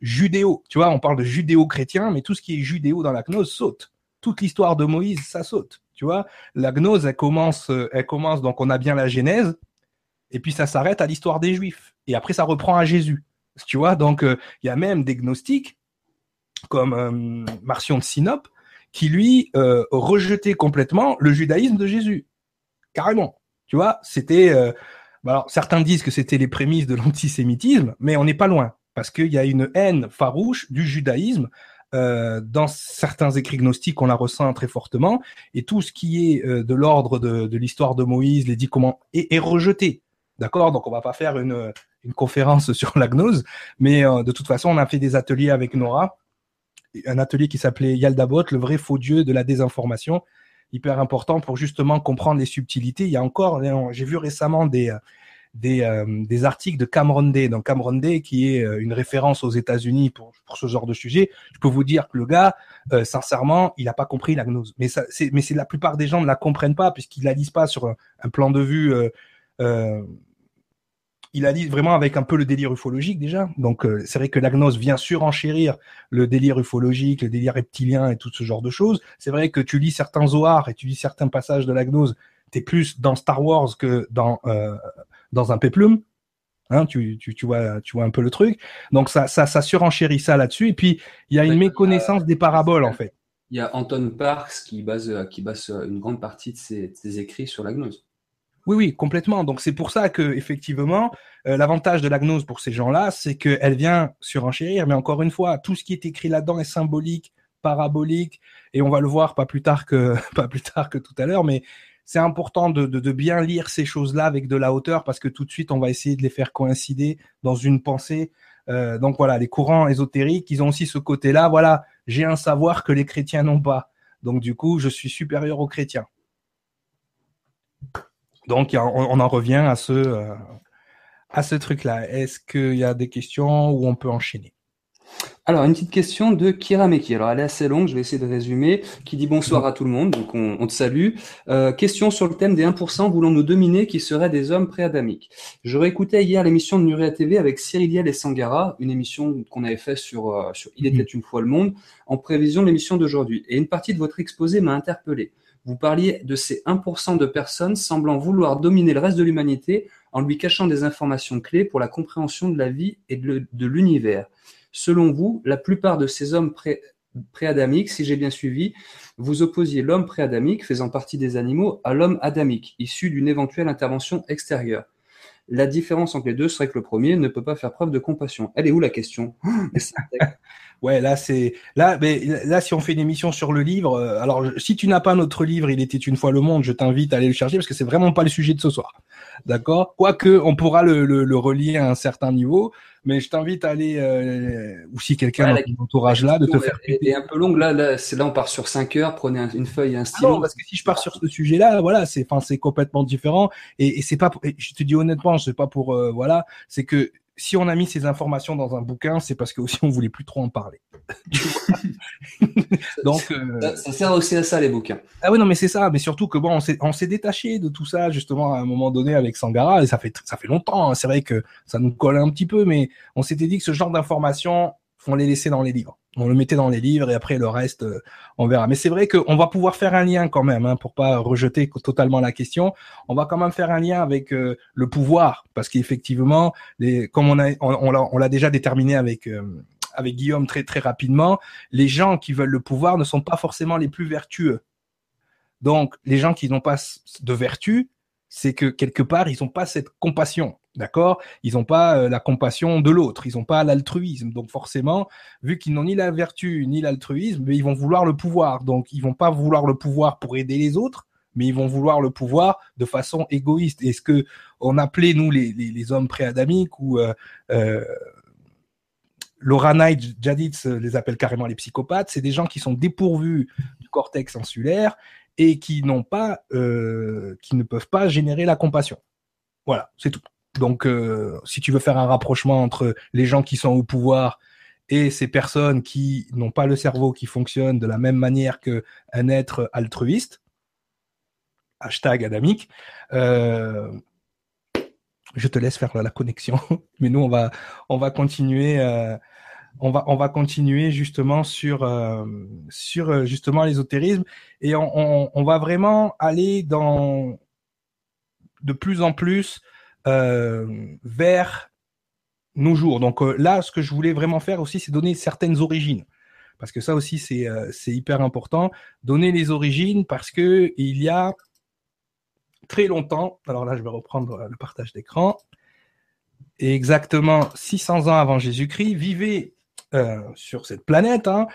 judéo. Tu vois, on parle de judéo-chrétien, mais tout ce qui est judéo dans la gnose saute l'histoire de Moïse, ça saute. Tu vois, la gnose, elle commence, euh, elle commence, donc on a bien la Genèse, et puis ça s'arrête à l'histoire des Juifs. Et après, ça reprend à Jésus. Tu vois, donc euh, il y a même des gnostiques, comme euh, Marcion de Sinope, qui lui euh, rejetait complètement le judaïsme de Jésus. Carrément. Tu vois, c'était. Bah alors, certains disent que c'était les prémices de l'antisémitisme, mais on n'est pas loin. Parce qu'il y a une haine farouche du judaïsme euh, dans certains écrits gnostiques, on la ressent très fortement, et tout ce qui est euh, de l'ordre de, l'histoire de Moïse, les dix comment, est, est rejeté. D'accord? Donc on va pas faire une, conférence sur la gnose, mais euh, de toute façon, on a fait des ateliers avec Nora, un atelier qui s'appelait Yaldabot, le vrai faux dieu de la désinformation, hyper important pour justement comprendre les subtilités. Il y a encore, j'ai vu récemment des des, euh, des articles de Cameron Day. Donc Cameron Day, qui est euh, une référence aux États-Unis pour, ce genre de sujet, je peux vous dire que le gars, euh, sincèrement, il n'a pas compris la gnose. Mais ça, mais c'est la plupart des gens ne la comprennent pas puisqu'ils la lisent pas sur un, plan de vue. Il la lit vraiment avec un peu le délire ufologique déjà. Donc c'est vrai que la gnose vient surenchérir le délire ufologique, le délire reptilien et tout ce genre de choses. C'est vrai que tu lis certains Zohar et tu lis certains passages de la gnose, t'es plus dans Star Wars que dans dans un péplum. Hein, tu, tu, tu, vois, tu vois un peu le truc. Donc ça, ça, ça surenchérit ça là-dessus. Et puis il y a une méconnaissance des paraboles en fait. Il y a Anton Parks qui base, qui base une grande partie de ses, écrits sur la gnose. Oui, oui, complètement. Donc c'est pour ça que effectivement, euh, l'avantage de la gnose pour ces gens-là, c'est qu'elle vient surenchérir. Mais encore une fois, tout ce qui est écrit là-dedans est symbolique, parabolique, et on va le voir pas plus tard que pas plus tard que tout à l'heure. Mais c'est important de, bien lire ces choses-là avec de la hauteur parce que tout de suite, on va essayer de les faire coïncider dans une pensée. Euh, donc voilà, les courants ésotériques, ils ont aussi ce côté-là. Voilà, j'ai un savoir que les chrétiens n'ont pas. Donc du coup, je suis supérieur aux chrétiens. Donc on, on en revient à ce, euh, à ce truc-là. Est-ce qu'il y a des questions où on peut enchaîner? Alors, une petite question de Kira Meki. Alors, elle est assez longue, je vais essayer de résumer. Qui dit bonsoir à tout le monde, donc on, te salue. Euh, question sur le thème des 1% voulant nous dominer, qui seraient des hommes préadamiques? Je réécoutais hier l'émission de Nuria TV avec Cyriliel et Sangara, une émission qu'on avait fait sur, euh, sur Il était une fois le monde, en prévision de l'émission d'aujourd'hui. Et une partie de votre exposé m'a interpellé. Vous parliez de ces 1% de personnes semblant vouloir dominer le reste de l'humanité en lui cachant des informations clés pour la compréhension de la vie et de l'univers. Selon vous, la plupart de ces hommes pré préadamiques, si j'ai bien suivi, vous opposiez l'homme préadamique, faisant partie des animaux, à l'homme adamique, issu d'une éventuelle intervention extérieure. La différence entre les deux serait que le premier ne peut pas faire preuve de compassion. Elle est où la question? Ouais, là c'est là, mais là si on fait une émission sur le livre, euh, alors si tu n'as pas notre livre, il était une fois le monde, je t'invite à aller le chercher parce que c'est vraiment pas le sujet de ce soir, d'accord? Quoique on pourra le, le, le, relier à un certain niveau, mais je t'invite à aller euh, ou si quelqu'un dans ton entourage là de te faire. Et un peu longue là, là c'est là on part sur 5 heures, prenez une feuille, un stylo. Ah non, parce que si je pars sur ce sujet-là, voilà, c'est enfin c'est complètement différent et, et c'est pas, je te dis honnêtement, c'est pas pour euh, voilà, c'est que si on a mis ces informations dans un bouquin, c'est parce que aussi on voulait plus trop en parler. Donc euh, ça, sert aussi à ça les bouquins. Ah oui non mais c'est ça, mais surtout que bon on s'est on s'est détaché de tout ça justement à un moment donné avec Sangara et ça fait ça fait longtemps. Hein. C'est vrai que ça nous colle un petit peu, mais on s'était dit que ce genre d'informations on les laissait dans les livres. On le mettait dans les livres et après le reste, euh, on verra. Mais c'est vrai qu'on va pouvoir faire un lien quand même, hein, pour pas rejeter totalement la question. On va quand même faire un lien avec euh, le pouvoir, parce qu'effectivement, comme on, l'a déjà déterminé avec euh, avec Guillaume très très rapidement, les gens qui veulent le pouvoir ne sont pas forcément les plus vertueux. Donc, les gens qui n'ont pas de vertu, c'est que quelque part, ils n'ont pas cette compassion. D'accord? Ils n'ont pas euh, la compassion de l'autre, ils n'ont pas l'altruisme. Donc forcément, vu qu'ils n'ont ni la vertu ni l'altruisme, ils vont vouloir le pouvoir. Donc ils vont pas vouloir le pouvoir pour aider les autres, mais ils vont vouloir le pouvoir de façon égoïste. Et ce que on appelait nous les, hommes préadamiques ou euh, euh, Laura Knight, Jaditz les appelle carrément les psychopathes, c'est des gens qui sont dépourvus du cortex insulaire et qui n'ont pas, qui ne peuvent pas générer la compassion. Voilà, c'est tout. Donc, euh, si tu veux faire un rapprochement entre les gens qui sont au pouvoir et ces personnes qui n'ont pas le cerveau qui fonctionne de la même manière qu'un être altruiste, hashtag adamique, euh, je te laisse faire la connexion, mais nous on va on va continuer euh, on va on va continuer justement sur justement l'ésotérisme. Et on, on, va vraiment aller dans de plus en plus vers nos jours. Donc euh, là, ce que je voulais vraiment faire aussi, c'est donner certaines origines. Parce que ça aussi c'est euh, hyper important. Donner les origines parce que il y a très longtemps alors là je vais reprendre le partage d'écran. Exactement 600 ans avant Jésus-Christ vivait sur cette planète hein,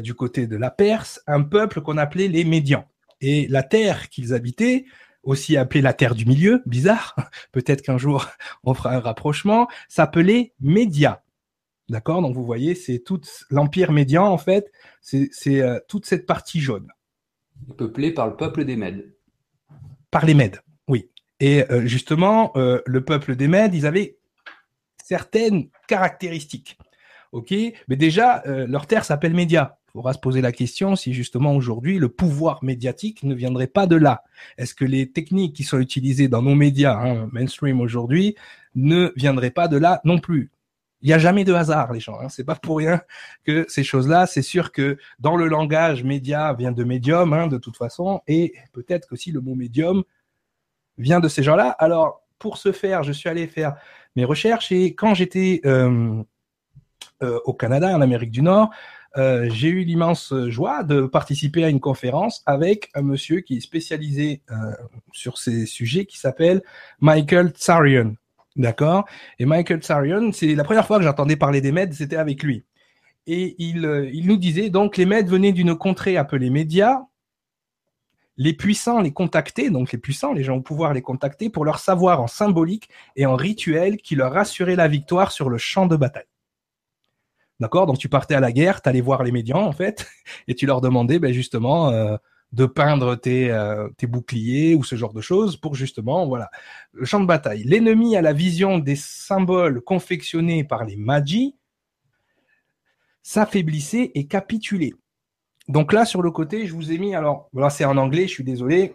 du côté de la Perse un peuple qu'on appelait les Médians. Et la terre qu'ils habitaient aussi appelée la Terre du Milieu, bizarre, peut-être qu'un jour on fera un rapprochement, s'appelait Média. D'accord? Donc vous voyez, c'est tout l'Empire médian, en fait, c'est euh, toute cette partie jaune. Peuplé par le peuple des Mèdes. Par les Mèdes, oui. Et euh, justement, euh, le peuple des Mèdes, ils avaient certaines caractéristiques. OK? Mais déjà, leur terre s'appelle Média faudra se poser la question si justement aujourd'hui le pouvoir médiatique ne viendrait pas de là. Est-ce que les techniques qui sont utilisées dans nos médias hein, mainstream aujourd'hui ne viendraient pas de là non plus? Il n'y a jamais de hasard, les gens. Hein. C'est pas pour rien que ces choses-là. C'est sûr que dans le langage média vient de médium, hein, de toute façon, et peut-être qu'aussi le mot médium vient de ces gens-là. Alors, pour ce faire, je suis allé faire mes recherches et quand j'étais euh, euh, au Canada, en Amérique du Nord, euh, j'ai eu l'immense joie de participer à une conférence avec un monsieur qui est spécialisé euh, sur ces sujets, qui s'appelle Michael Tsarion. D'accord? Et Michael Tsarion, c'est la première fois que j'entendais parler des Mèdes, c'était avec lui. Et il, euh, il nous disait, donc les Mèdes venaient d'une contrée appelée Média, les puissants les contactaient, donc les puissants, les gens au pouvoir les contactaient pour leur savoir en symbolique et en rituel qui leur assurait la victoire sur le champ de bataille. D'accord? Donc tu partais à la guerre, tu allais voir les médians en fait, et tu leur demandais ben, justement euh, de peindre tes, euh, tes boucliers ou ce genre de choses pour justement, voilà, le champ de bataille. L'ennemi a la vision des symboles confectionnés par les magis s'affaiblissait et capitulait. Donc là, sur le côté, je vous ai mis, alors, voilà, c'est en anglais, je suis désolé.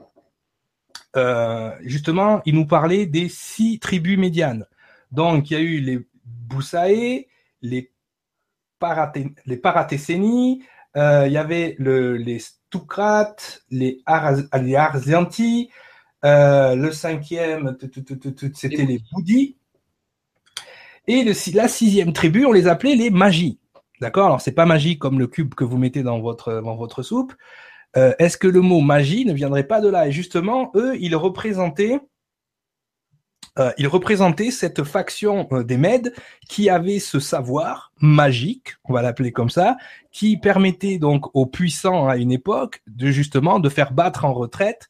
Euh, justement, il nous parlait des six tribus médianes. Donc, il y a eu les Boussaé, les les Paratesséni, euh, il y avait le, les Stucrates, les, Arzianti, euh, le cinquième, c'était les Boudis. Et la sixième tribu, on les appelait les magies. D'accord? Alors, c'est pas magie comme le cube que vous mettez dans votre, dans votre soupe. Euh, est-ce que le mot magie ne viendrait pas de là? Et justement, eux, ils représentaient euh, il représentait cette faction euh, des Mèdes qui avait ce savoir magique, on va l'appeler comme ça, qui permettait donc aux puissants à une époque de justement de faire battre en retraite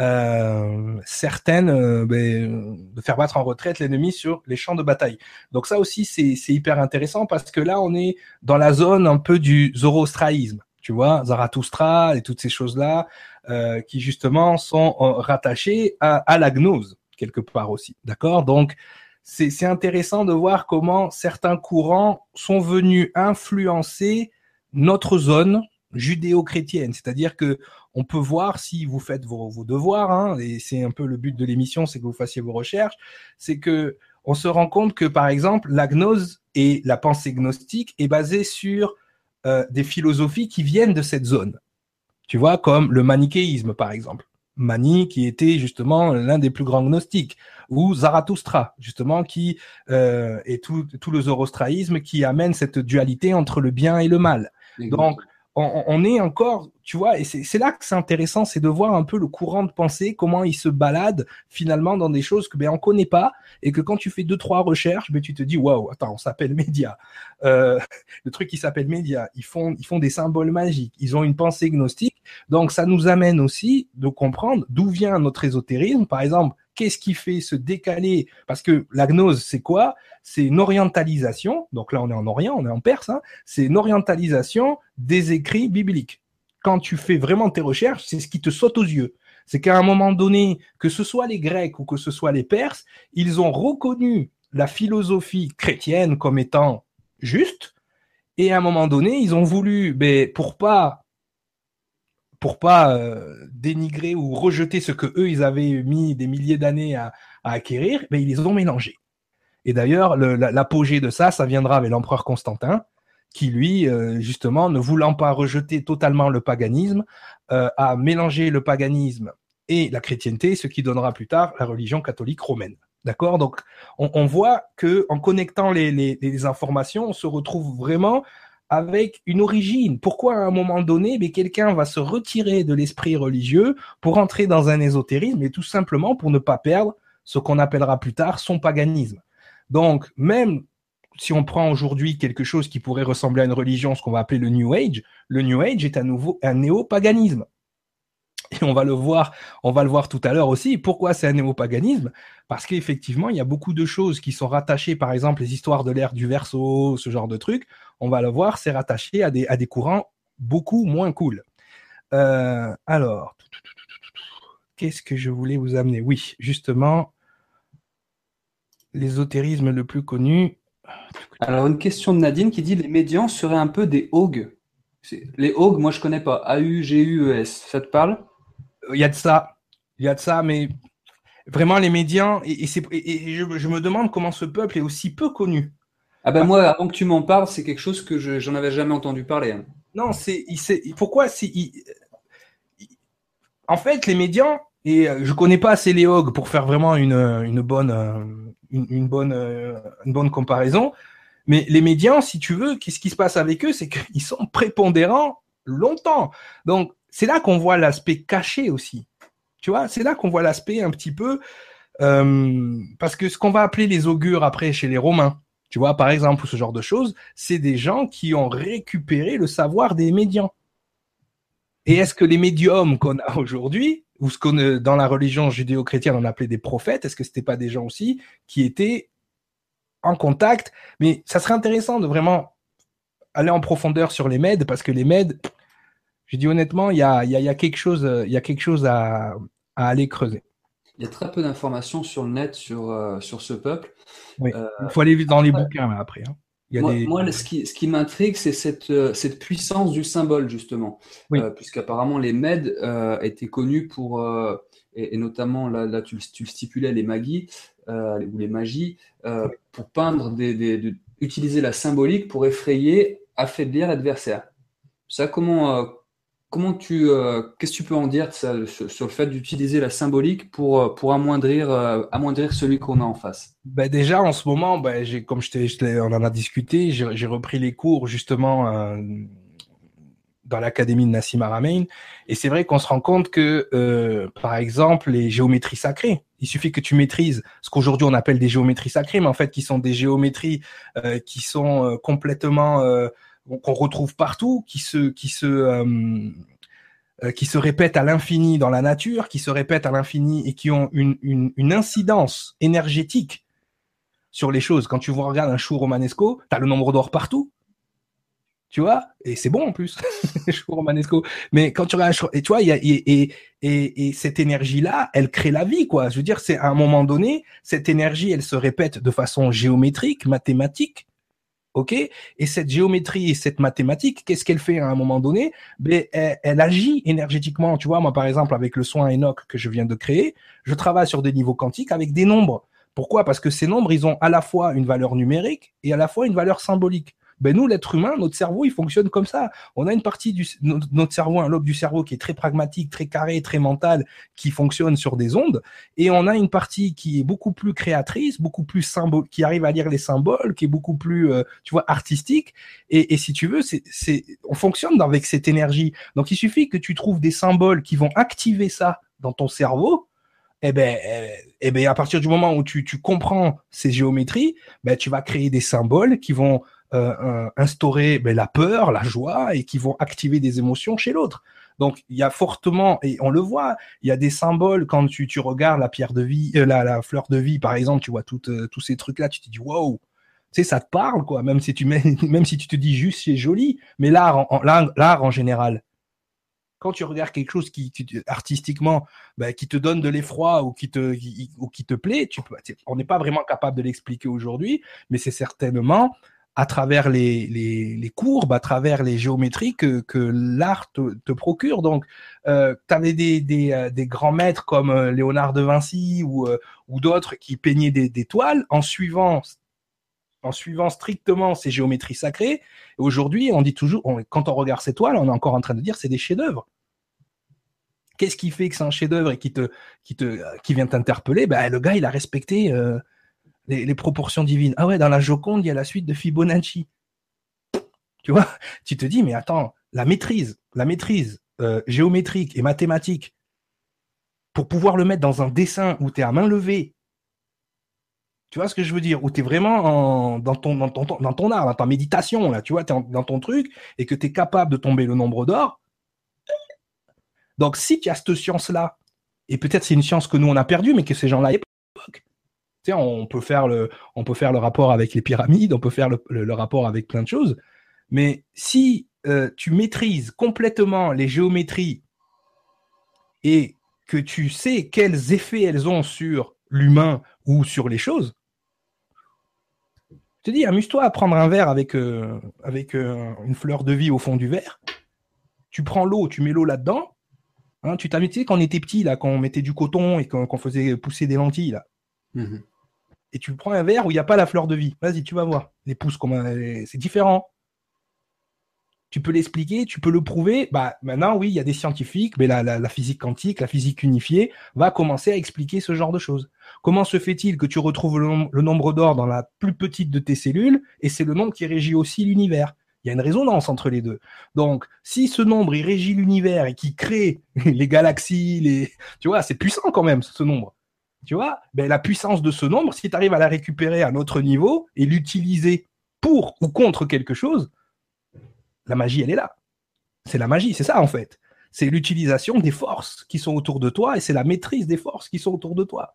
euh, certaines, ben, de faire battre en retraite l'ennemi sur les champs de bataille. Donc ça aussi c'est hyper intéressant parce que là on est dans la zone un peu du zoroastraïsme, tu vois, Zarathustra et toutes ces choses là qui justement sont rattachées à, à la gnose quelque part aussi. D'accord? Donc, c'est intéressant de voir comment certains courants sont venus influencer notre zone judéo-chrétienne. C'est-à-dire que on peut voir si vous faites vos, devoirs, hein, et c'est un peu le but de l'émission, c'est que vous fassiez vos recherches, c'est que on se rend compte que par exemple la gnose et la pensée gnostique est basée sur euh, des philosophies qui viennent de cette zone. Tu vois, comme le manichéisme par exemple. Mani qui était justement l'un des plus grands gnostiques, ou Zarathustra justement qui euh, est tout, tout le zoroastraïsme qui amène cette dualité entre le bien et le mal. Donc on, est encore, tu vois, et c'est là que c'est intéressant, c'est de voir un peu le courant de pensée, comment il se balade finalement dans des choses que ben on connaît pas et que quand tu fais deux trois recherches, ben tu te dis waouh, attends, on s'appelle média. Euh, le truc qui s'appelle média, ils font ils font des symboles magiques, ils ont une pensée gnostique, donc ça nous amène aussi de comprendre d'où vient notre ésotérisme. Par exemple, qu'est-ce qui fait se décaler? Parce que la gnose, c'est quoi? C'est une orientalisation. Donc là, on est en Orient, on est en Perse. Hein, c'est une orientalisation des écrits bibliques. Quand tu fais vraiment tes recherches, c'est ce qui te saute aux yeux. C'est qu'à un moment donné, que ce soit les Grecs ou que ce soit les Perses, ils ont reconnu la philosophie chrétienne comme étant juste. Et à un moment donné, ils ont voulu, ben, pour pas pour pas euh, dénigrer ou rejeter ce que eux ils avaient mis des milliers d'années à, acquérir, mais ils les ont mélangés. Et d'ailleurs, l'apogée de ça, ça viendra avec l'empereur Constantin, qui lui, euh, justement, ne voulant pas rejeter totalement le paganisme, euh, a mélangé le paganisme et la chrétienté, ce qui donnera plus tard la religion catholique romaine. D'accord? Donc, on, voit que en connectant les, informations, on se retrouve vraiment avec une origine. Pourquoi à un moment donné, mais quelqu'un va se retirer de l'esprit religieux pour entrer dans un ésotérisme et tout simplement pour ne pas perdre ce qu'on appellera plus tard son paganisme? Donc, même si on prend aujourd'hui quelque chose qui pourrait ressembler à une religion, ce qu'on va appeler le New Age, le New Age est à nouveau un néo-paganisme. Et on va le voir, on va le voir tout à l'heure aussi. Pourquoi c'est un néopaganisme? Parce qu'effectivement, il y a beaucoup de choses qui sont rattachées, par exemple, les histoires de l'ère du verso, ce genre de trucs. On va le voir, c'est rattaché à des, à courants beaucoup moins cool. Euh, alors, qu'est-ce que je voulais vous amener? Oui, justement, l'ésotérisme le plus connu. Alors, une question de Nadine qui dit les médians seraient un peu des hogues. Les hogues, moi je connais pas. A-U-G-U-E-S. Ça te parle? Il y a de ça, il y a de ça, mais vraiment les médias, et, je, me demande comment ce peuple est aussi peu connu. Ah ben moi, avant que tu m'en parles, c'est quelque chose que je j'en avais jamais entendu parler. Hein. Non, c'est pourquoi c'est en fait les médias et euh, je connais pas assez les hogs pour faire vraiment une, bonne euh, une, bonne euh, une bonne comparaison, mais les médias, si tu veux, qu'est-ce qui se passe avec eux, c'est qu'ils sont prépondérants longtemps. Donc c'est là qu'on voit l'aspect caché aussi. Tu vois, c'est là qu'on voit l'aspect un petit peu euh, parce que ce qu'on va appeler les augures après chez les Romains, tu vois, par exemple, ou ce genre de choses, c'est des gens qui ont récupéré le savoir des médians. Et est-ce que les médiums qu'on a aujourd'hui, ou ce qu'on dans la religion judéo-chrétienne on appelait des prophètes, est-ce que c'était pas des gens aussi qui étaient en contact? Mais ça serait intéressant de vraiment aller en profondeur sur les Mèdes parce que les Mèdes, je dis honnêtement, il y a, quelque chose, il y a quelque chose à, aller creuser. Il y a très peu d'informations sur le net sur, euh, sur ce peuple. Oui. Euh, il faut aller dans les bouquins après. Hein. moi, ce qui, ce qui m'intrigue, c'est cette, euh, cette puissance du symbole, justement. Oui. Puisqu'apparemment, les Mèdes étaient connus pour, et, notamment, là, tu, tu, le stipulais, les magies, ou les magies, pour peindre, des, utiliser la symbolique pour effrayer, affaiblir l'adversaire. Ça, comment, Comment tu, euh, qu'est-ce que tu peux en dire sur, le fait d'utiliser la symbolique pour, euh, pour amoindrir, euh, amoindrir celui qu'on a en face? Ben Déjà, en ce moment, ben, j'ai, comme je on en a discuté, j'ai, repris les cours justement dans l'académie de Nassim Haramein. Et c'est vrai qu'on se rend compte que, par exemple, les géométries sacrées, il suffit que tu maîtrises ce qu'aujourd'hui on appelle des géométries sacrées, mais en fait qui sont des géométries qui sont complètement qu'on retrouve partout, qui se, qui se, euh, euh, qui se répètent à l'infini dans la nature, qui se répètent à l'infini et qui ont une, une, incidence énergétique sur les choses. Quand tu vois, regardes un chou romanesco, tu as le nombre d'or partout. tu vois, et c'est bon en plus, romanesco. Mais quand tu regardes, et tu vois, y a, et, et, et, cette énergie-là, elle crée la vie, quoi. Je veux dire, c'est à un moment donné, cette énergie, elle se répète de façon géométrique, mathématique, ok? Et cette géométrie et cette mathématique, qu'est-ce qu'elle fait à un moment donné? Ben, elle, elle, agit énergétiquement. Tu vois, moi, par exemple, avec le soin Enoch que je viens de créer, je travaille sur des niveaux quantiques avec des nombres. Pourquoi? Parce que ces nombres, ils ont à la fois une valeur numérique et à la fois une valeur symbolique ben nous, l'être humain, notre cerveau, il fonctionne comme ça. On a une partie du notre cerveau, un lobe du cerveau qui est très pragmatique, très carré, très mental, qui fonctionne sur des ondes, et on a une partie qui est beaucoup plus créatrice, beaucoup plus symbole, qui arrive à lire les symboles, qui est beaucoup plus, euh, tu vois, artistique. Et, et si tu veux, c'est, on fonctionne avec cette énergie. Donc il suffit que tu trouves des symboles qui vont activer ça dans ton cerveau, eh ben, eh, eh ben, à partir du moment où tu, tu comprends ces géométries, ben, tu vas créer des symboles qui vont instaurer ben, la peur, la joie et qui vont activer des émotions chez l'autre. Donc il y a fortement et on le voit, il y a des symboles quand tu, tu regardes la pierre de vie, euh, la, fleur de vie par exemple, tu vois euh, tous ces trucs là, tu te dis waouh, tu sais ça te parle quoi, même si tu même si tu te dis juste c'est joli, mais l'art en, l'art en général. Quand tu regardes quelque chose qui, artistiquement, ben, qui te donne de l'effroi ou qui te ou qui te plaît, tu peux, on n'est pas vraiment capable de l'expliquer aujourd'hui, mais c'est certainement à travers les, les, courbes, à travers les géométries que, l'art te, procure. Donc, euh, tu avais des, euh, des, grands maîtres comme euh, Léonard de Vinci ou, euh, ou d'autres qui peignaient des, toiles en suivant, en suivant strictement ces géométries sacrées. Aujourd'hui, on dit toujours, quand on regarde ces toiles, on est encore en train de dire c'est des chefs-d'œuvre. Qu'est-ce qui fait que c'est un chef-d'œuvre et qui te, qui te, qui vient t'interpeller? Ben, le gars, il a respecté les, proportions divines. Ah ouais, dans la Joconde, il y a la suite de Fibonacci. Tu vois, tu te dis, mais attends, la maîtrise, la maîtrise euh, géométrique et mathématique, pour pouvoir le mettre dans un dessin où tu es à main levée, tu vois ce que je veux dire, où tu es vraiment dans, ton, dans, dans ton art, dans ta méditation, là, tu vois, tu es dans ton truc, et que tu es capable de tomber le nombre d'or. Donc si tu as cette science-là, et peut-être c'est une science que nous on a perdue, mais que ces gens-là on peut faire le, rapport avec les pyramides, on peut faire le, rapport avec plein de choses. Mais si euh, tu maîtrises complètement les géométries et que tu sais quels effets elles ont sur l'humain ou sur les choses, je te dis, amuse-toi à prendre un verre avec, euh, euh, une fleur de vie au fond du verre. Tu prends l'eau, tu mets l'eau là-dedans. Hein, tu t'as quand on était petit, là, quand on mettait du coton et qu'on faisait pousser des lentilles, là. Mmh et tu prends un verre où il n'y a pas la fleur de vie. Vas-y, tu vas voir. Les pousses, c'est différent. Tu peux l'expliquer, tu peux le prouver. Bah, maintenant, oui, il y a des scientifiques, mais la, physique quantique, la physique unifiée, va commencer à expliquer ce genre de choses. Comment se fait-il que tu retrouves le, nombre d'or dans la plus petite de tes cellules, et c'est le nombre qui régit aussi l'univers? Il y a une résonance entre les deux. Donc, si ce nombre, il régit l'univers et qui crée les galaxies, les, tu vois, c'est puissant quand même, ce nombre tu vois, ben, la puissance de ce nombre, si tu arrives à la récupérer à un autre niveau et l'utiliser pour ou contre quelque chose, la magie, elle est là. C'est la magie, c'est ça en fait. C'est l'utilisation des forces qui sont autour de toi et c'est la maîtrise des forces qui sont autour de toi.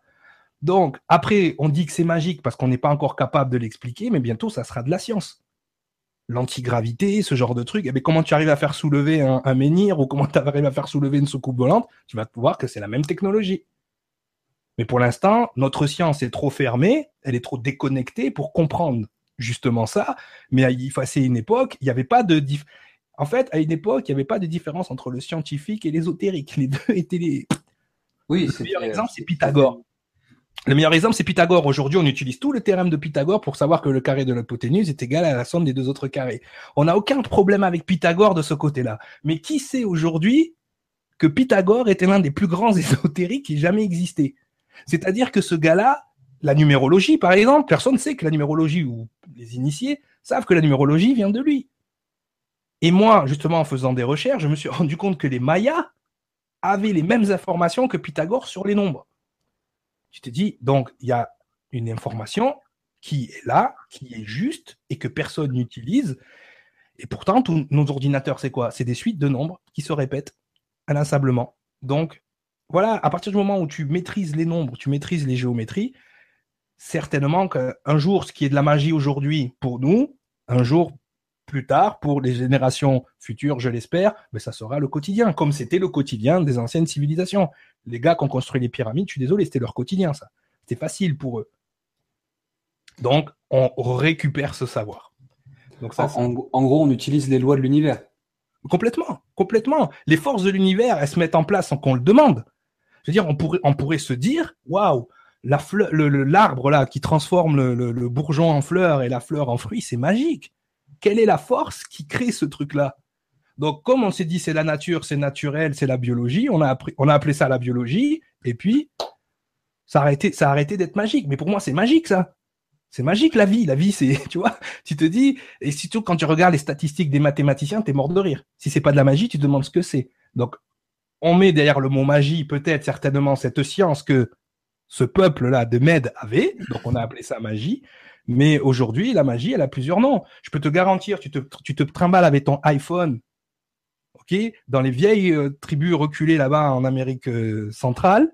Donc, après, on dit que c'est magique parce qu'on n'est pas encore capable de l'expliquer, mais bientôt, ça sera de la science. L'antigravité, ce genre de truc. Eh bien, comment tu arrives à faire soulever un, un menhir ou comment tu arrives à faire soulever une soucoupe volante, tu vas voir que c'est la même technologie. Mais pour l'instant, notre science est trop fermée, elle est trop déconnectée pour comprendre justement ça. Mais à une époque, il n'y avait pas de en fait, à une époque, il n'y avait pas de différence entre le scientifique et l'ésotérique. Les deux étaient les. Oui. Le meilleur exemple, c'est Pythagore. Le meilleur exemple, c'est Pythagore. Aujourd'hui, on utilise tout le théorème de Pythagore pour savoir que le carré de l'hypoténuse est égal à la somme des deux autres carrés. On n'a aucun problème avec Pythagore de ce côté-là. Mais qui sait aujourd'hui que Pythagore était l'un des plus grands ésotériques qui ait jamais existé? C'est-à-dire que ce gars-là, la numérologie, par exemple, personne ne sait que la numérologie, ou les initiés, savent que la numérologie vient de lui. Et moi, justement, en faisant des recherches, je me suis rendu compte que les Mayas avaient les mêmes informations que Pythagore sur les nombres. Je te dis, donc, il y a une information qui est là, qui est juste, et que personne n'utilise. Et pourtant, tous nos ordinateurs, c'est quoi? C'est des suites de nombres qui se répètent inlassablement. Donc, voilà, à partir du moment où tu maîtrises les nombres, tu maîtrises les géométries, certainement qu'un jour, ce qui est de la magie aujourd'hui pour nous, un jour, plus tard, pour les générations futures, je l'espère, mais ça sera le quotidien, comme c'était le quotidien des anciennes civilisations. Les gars qui ont construit les pyramides, je suis désolé, c'était leur quotidien, ça. C'était facile pour eux. Donc, on récupère ce savoir. Donc ça, en, gros, on utilise les lois de l'univers. Complètement, complètement. Les forces de l'univers, elles se mettent en place sans qu'on le demande. Je veux dire, on pourrait, on pourrait se dire, waouh, la l'arbre là qui transforme le, bourgeon en fleur et la fleur en fruit, c'est magique. Quelle est la force qui crée ce truc-là? Donc, comme on s'est dit, c'est la nature, c'est naturel, c'est la biologie, on a, appris, on a appelé ça la biologie, et puis ça a arrêté, ça a arrêté d'être magique. Mais pour moi, c'est magique ça. C'est magique la vie. La vie, c'est, tu vois, tu te dis, et surtout quand tu regardes les statistiques des mathématiciens, t'es mort de rire. Si c'est pas de la magie, tu te demandes ce que c'est. Donc, on met derrière le mot magie, peut-être certainement cette science que ce peuple-là de Med avait. Donc, on a appelé ça magie. Mais aujourd'hui, la magie, elle a plusieurs noms. Je peux te garantir, tu te, tu trimbales avec ton iPhone, ok, dans les vieilles euh, tribus reculées là-bas en Amérique euh, centrale,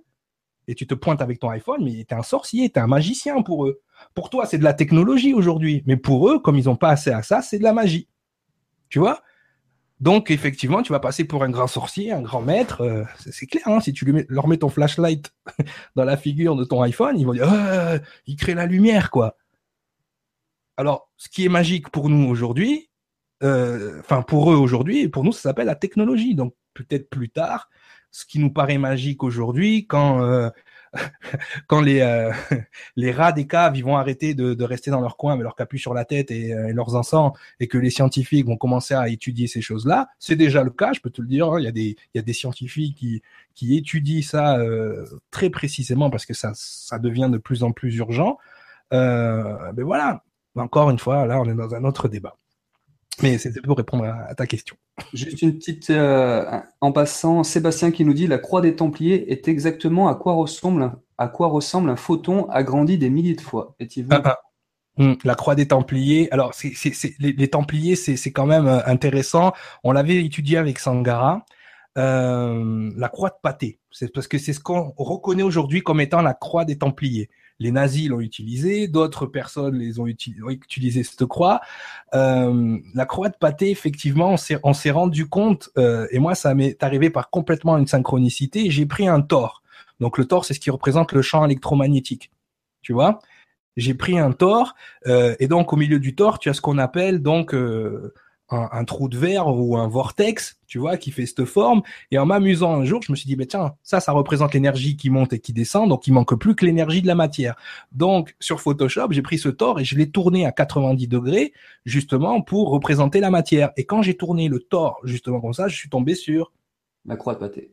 et tu te pointes avec ton iPhone, mais t'es un sorcier, t'es un magicien pour eux. Pour toi, c'est de la technologie aujourd'hui, mais pour eux, comme ils n'ont pas assez à ça, c'est de la magie. Tu vois? Donc, effectivement, tu vas passer pour un grand sorcier, un grand maître. Euh, c'est clair, hein, si tu leur mets ton flashlight dans la figure de ton iPhone, ils vont dire ah, il crée la lumière, quoi. Alors, ce qui est magique pour nous aujourd'hui, euh, enfin pour eux aujourd'hui, pour nous, ça s'appelle la technologie. Donc, peut-être plus tard, ce qui nous paraît magique aujourd'hui, quand quand les, euh, les rats des caves ils vont arrêter de, de, rester dans leur coin avec leur capuche sur la tête et, euh, leurs encens et que les scientifiques vont commencer à étudier ces choses-là, c'est déjà le cas, je peux te le dire. Hein. il, y a des, il y a des scientifiques qui, qui étudient ça euh, très précisément parce que ça, ça devient de plus en plus urgent. Euh, mais voilà, encore une fois, là, on est dans un autre débat. Mais c'était pour répondre à, ta question. Juste une petite, euh, en passant, Sébastien qui nous dit la croix des Templiers est exactement à quoi ressemble, un photon agrandi des milliers de fois. Ah, ah. Hum, la croix des Templiers. Alors, les, Templiers, c'est, quand même euh, intéressant. On l'avait étudié avec Sangara. Euh, la croix de pâté. Parce que c'est ce qu'on reconnaît aujourd'hui comme étant la croix des Templiers les nazis l'ont utilisé, d'autres personnes les ont, utilisé cette croix. Euh, la croix de pâté, effectivement, on s'est rendu compte, euh, et moi ça m'est arrivé par complètement une synchronicité, j'ai pris un tor. Donc le tor, c'est ce qui représente le champ électromagnétique. Tu vois? J'ai pris un tor, euh, et donc au milieu du tor, tu as ce qu'on appelle donc un, trou de verre ou un vortex, tu vois, qui fait cette forme. Et en m'amusant un jour, je me suis dit, bah, tiens, ça, ça représente l'énergie qui monte et qui descend, donc il manque plus que l'énergie de la matière. Donc, sur Photoshop, j'ai pris ce tore et je l'ai tourné à 90 degrés, justement, pour représenter la matière. Et quand j'ai tourné le tore, justement comme ça, je suis tombé sur... La croix de pâté.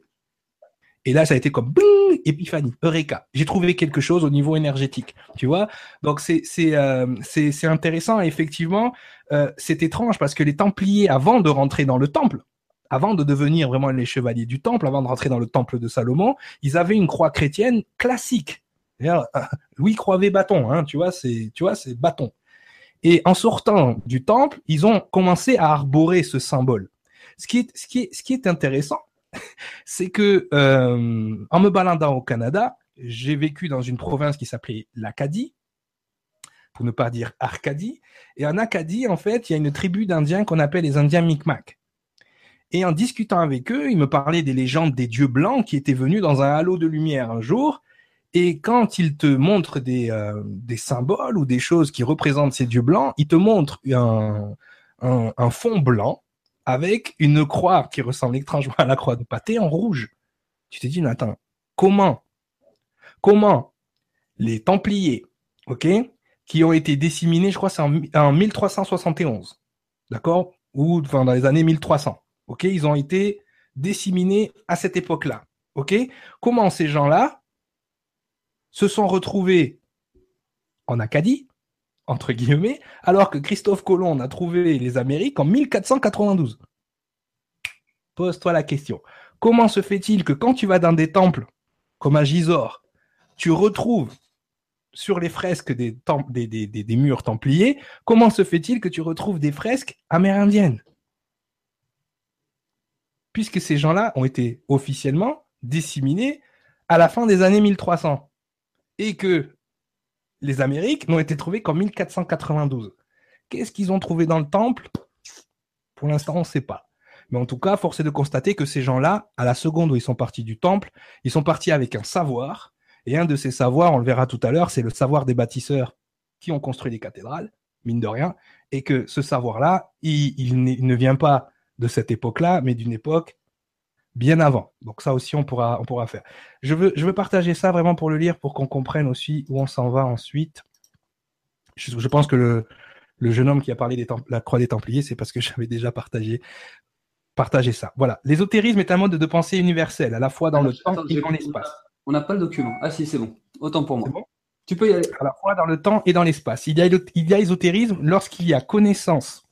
Et là, ça a été comme bling, épiphanie, eureka. J'ai trouvé quelque chose au niveau énergétique, tu vois. Donc c'est c'est euh, intéressant. effectivement, euh, c'est étrange parce que les Templiers, avant de rentrer dans le temple, avant de devenir vraiment les chevaliers du temple, avant de rentrer dans le temple de Salomon, ils avaient une croix chrétienne classique. Euh, Louis Croivet bâton, hein, tu vois, c'est tu vois, c'est bâton. Et en sortant du temple, ils ont commencé à arborer ce symbole. Ce qui est, ce qui est, ce qui est intéressant, c'est que euh, en me baladant au Canada, j'ai vécu dans une province qui s'appelait l'Acadie, pour ne pas dire Arcadie. Et en Acadie, en fait, il y a une tribu d'Indiens qu'on appelle les Indiens Micmac. Et en discutant avec eux, ils me parlaient des légendes des dieux blancs qui étaient venus dans un halo de lumière un jour. Et quand ils te montrent des, euh, symboles ou des choses qui représentent ces dieux blancs, ils te montrent un fond blanc avec une croix qui ressemble étrangement à la croix de pâté en rouge. Tu te dis, attends, comment, comment les Templiers, ok, qui ont été disséminés, je crois, c'est en, 1371, d'accord, ou dans les années 1300, ok, ils ont été disséminés à cette époque-là, ok. Comment ces gens-là se sont retrouvés en Acadie, entre guillemets, alors que Christophe Colomb a trouvé les Amériques en 1492. Pose-toi la question. Comment se fait-il que quand tu vas dans des temples, comme à Gisors, tu retrouves sur les fresques des, des, murs templiers, comment se fait-il que tu retrouves des fresques amérindiennes? Puisque ces gens-là ont été officiellement disséminés à la fin des années 1300 et que les Amériques n'ont été trouvées qu'en 1492. Qu'est-ce qu'ils ont trouvé dans le temple? Pour l'instant, on ne sait pas. Mais en tout cas, force est de constater que ces gens-là, à la seconde où ils sont partis du temple, ils sont partis avec un savoir. Et un de ces savoirs, on le verra tout à l'heure, c'est le savoir des bâtisseurs qui ont construit des cathédrales, mine de rien. Et que ce savoir-là, il, ne vient pas de cette époque-là, mais d'une époque bien avant. Donc ça aussi, on pourra, on pourra faire. Je veux, je veux partager ça vraiment pour le lire, pour qu'on comprenne aussi où on s'en va ensuite. Je, pense que le, le jeune homme qui a parlé de la croix des Templiers, c'est parce que j'avais déjà partagé partager ça. Voilà. L'ésotérisme est un mode de pensée universel, à la fois dans le temps et dans l'espace. On n'a pas le document. Ah si, c'est bon. Autant pour moi. tu peux y aller. À la fois dans le temps et dans l'espace. Il y a, il y a ésotérisme lorsqu'il y a connaissance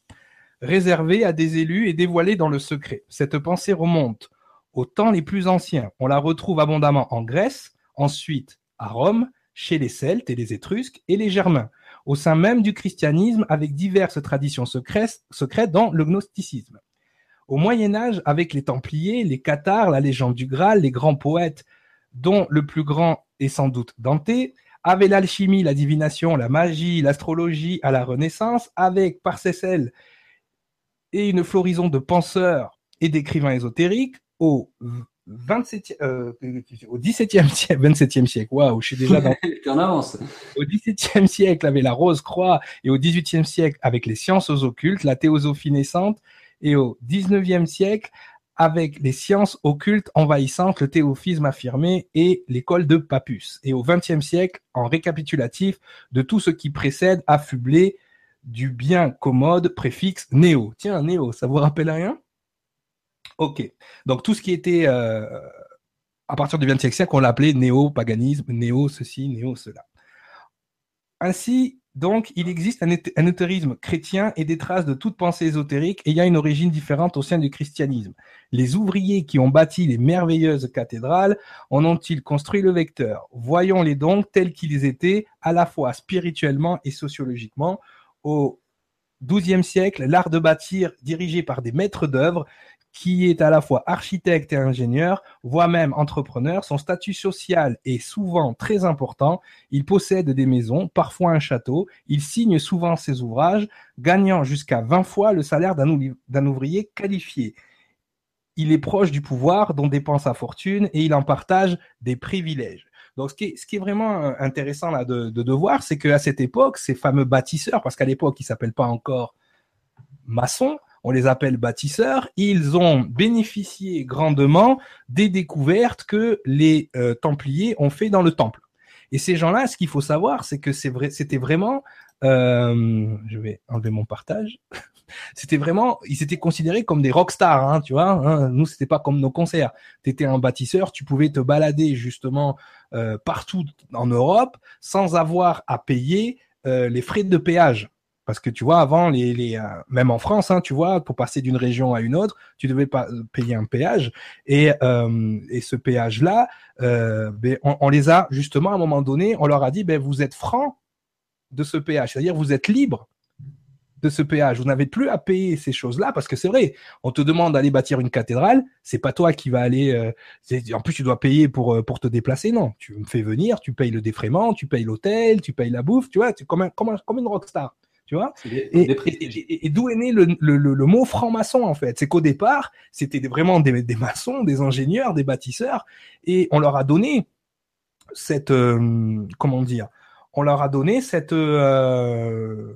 réservée à des élus et dévoilée dans le secret. Cette pensée remonte aux temps les plus anciens. On la retrouve abondamment en Grèce, ensuite à Rome, chez les Celtes et les Étrusques et les Germains, au sein même du christianisme avec diverses traditions secrètes, dans le gnosticisme. Au Moyen Âge, avec les Templiers, les Cathares, la légende du Graal, les grands poètes, dont le plus grand est sans doute Dante, avec l'alchimie, la divination, la magie, l'astrologie à la Renaissance, avec Parcécel et une floraison de penseurs et d'écrivains ésotériques, au 27 euh, au 17e siècle, 27e siècle, waouh, je suis déjà dans. en avance. Au 17e siècle, avec la Rose Croix, et au 18e siècle, avec les sciences occultes, la théosophie naissante, et au XIXe siècle avec les sciences occultes envahissantes, le théophisme affirmé et l'école de Papus. Et au XXe siècle, en récapitulatif de tout ce qui précède, affublé du bien commode préfixe néo. Tiens, néo, ça vous rappelle rien? Ok. Donc tout ce qui était euh, à partir du XXe siècle, on l'appelait néo-paganisme, néo ceci, néo cela. Ainsi, donc, il existe un, un chrétien et des traces de toute pensée ésotérique ayant une origine différente au sein du christianisme. Les ouvriers qui ont bâti les merveilleuses cathédrales en ont-ils construit le vecteur? Voyons-les donc tels qu'ils étaient, à la fois spirituellement et sociologiquement. Au XIIe siècle, l'art de bâtir, dirigé par des maîtres d'œuvre, qui est à la fois architecte et ingénieur, voire même entrepreneur. Son statut social est souvent très important. Il possède des maisons, parfois un château. Il signe souvent ses ouvrages, gagnant jusqu'à 20 fois le salaire d'un ouvrier qualifié. Il est proche du pouvoir dont dépend sa fortune et il en partage des privilèges. Donc, ce qui est, vraiment euh, intéressant là de, de, voir, c'est qu'à cette époque, ces fameux bâtisseurs, parce qu'à l'époque, ils s'appellent pas encore maçons, on les appelle bâtisseurs, ils ont bénéficié grandement des découvertes que les euh, Templiers ont fait dans le temple. Et ces gens-là, ce qu'il faut savoir, c'est que c'était vraiment, euh, je vais enlever mon partage. c'était vraiment, ils étaient considérés comme des rockstars, hein, tu vois. Hein. Nous, c'était pas comme nos concerts. Tu étais un bâtisseur, tu pouvais te balader justement euh, partout en Europe sans avoir à payer les frais de péage. Parce que tu vois, avant, les, les euh, même en France, hein, tu vois, pour passer d'une région à une autre, tu devais pas euh, payer un péage. Et, euh, et ce péage-là, ben, on, les a justement à un moment donné, on leur a dit, ben vous êtes francs de ce péage, c'est-à-dire vous êtes libre de ce péage. Vous n'avez plus à payer ces choses-là parce que c'est vrai. On te demande d'aller bâtir une cathédrale, c'est pas toi qui va aller. En plus, tu dois payer pour pour te déplacer. Non, tu me fais venir, tu payes le défraiement, tu payes l'hôtel, tu payes la bouffe. Tu vois, tu comme comme, comme une rockstar tu vois. et, d'où est né le, mot franc-maçon en fait? C'est qu'au départ, c'était vraiment des, maçons, des ingénieurs, des bâtisseurs, et on leur a donné cette, euh, comment dire, on leur a donné cette euh,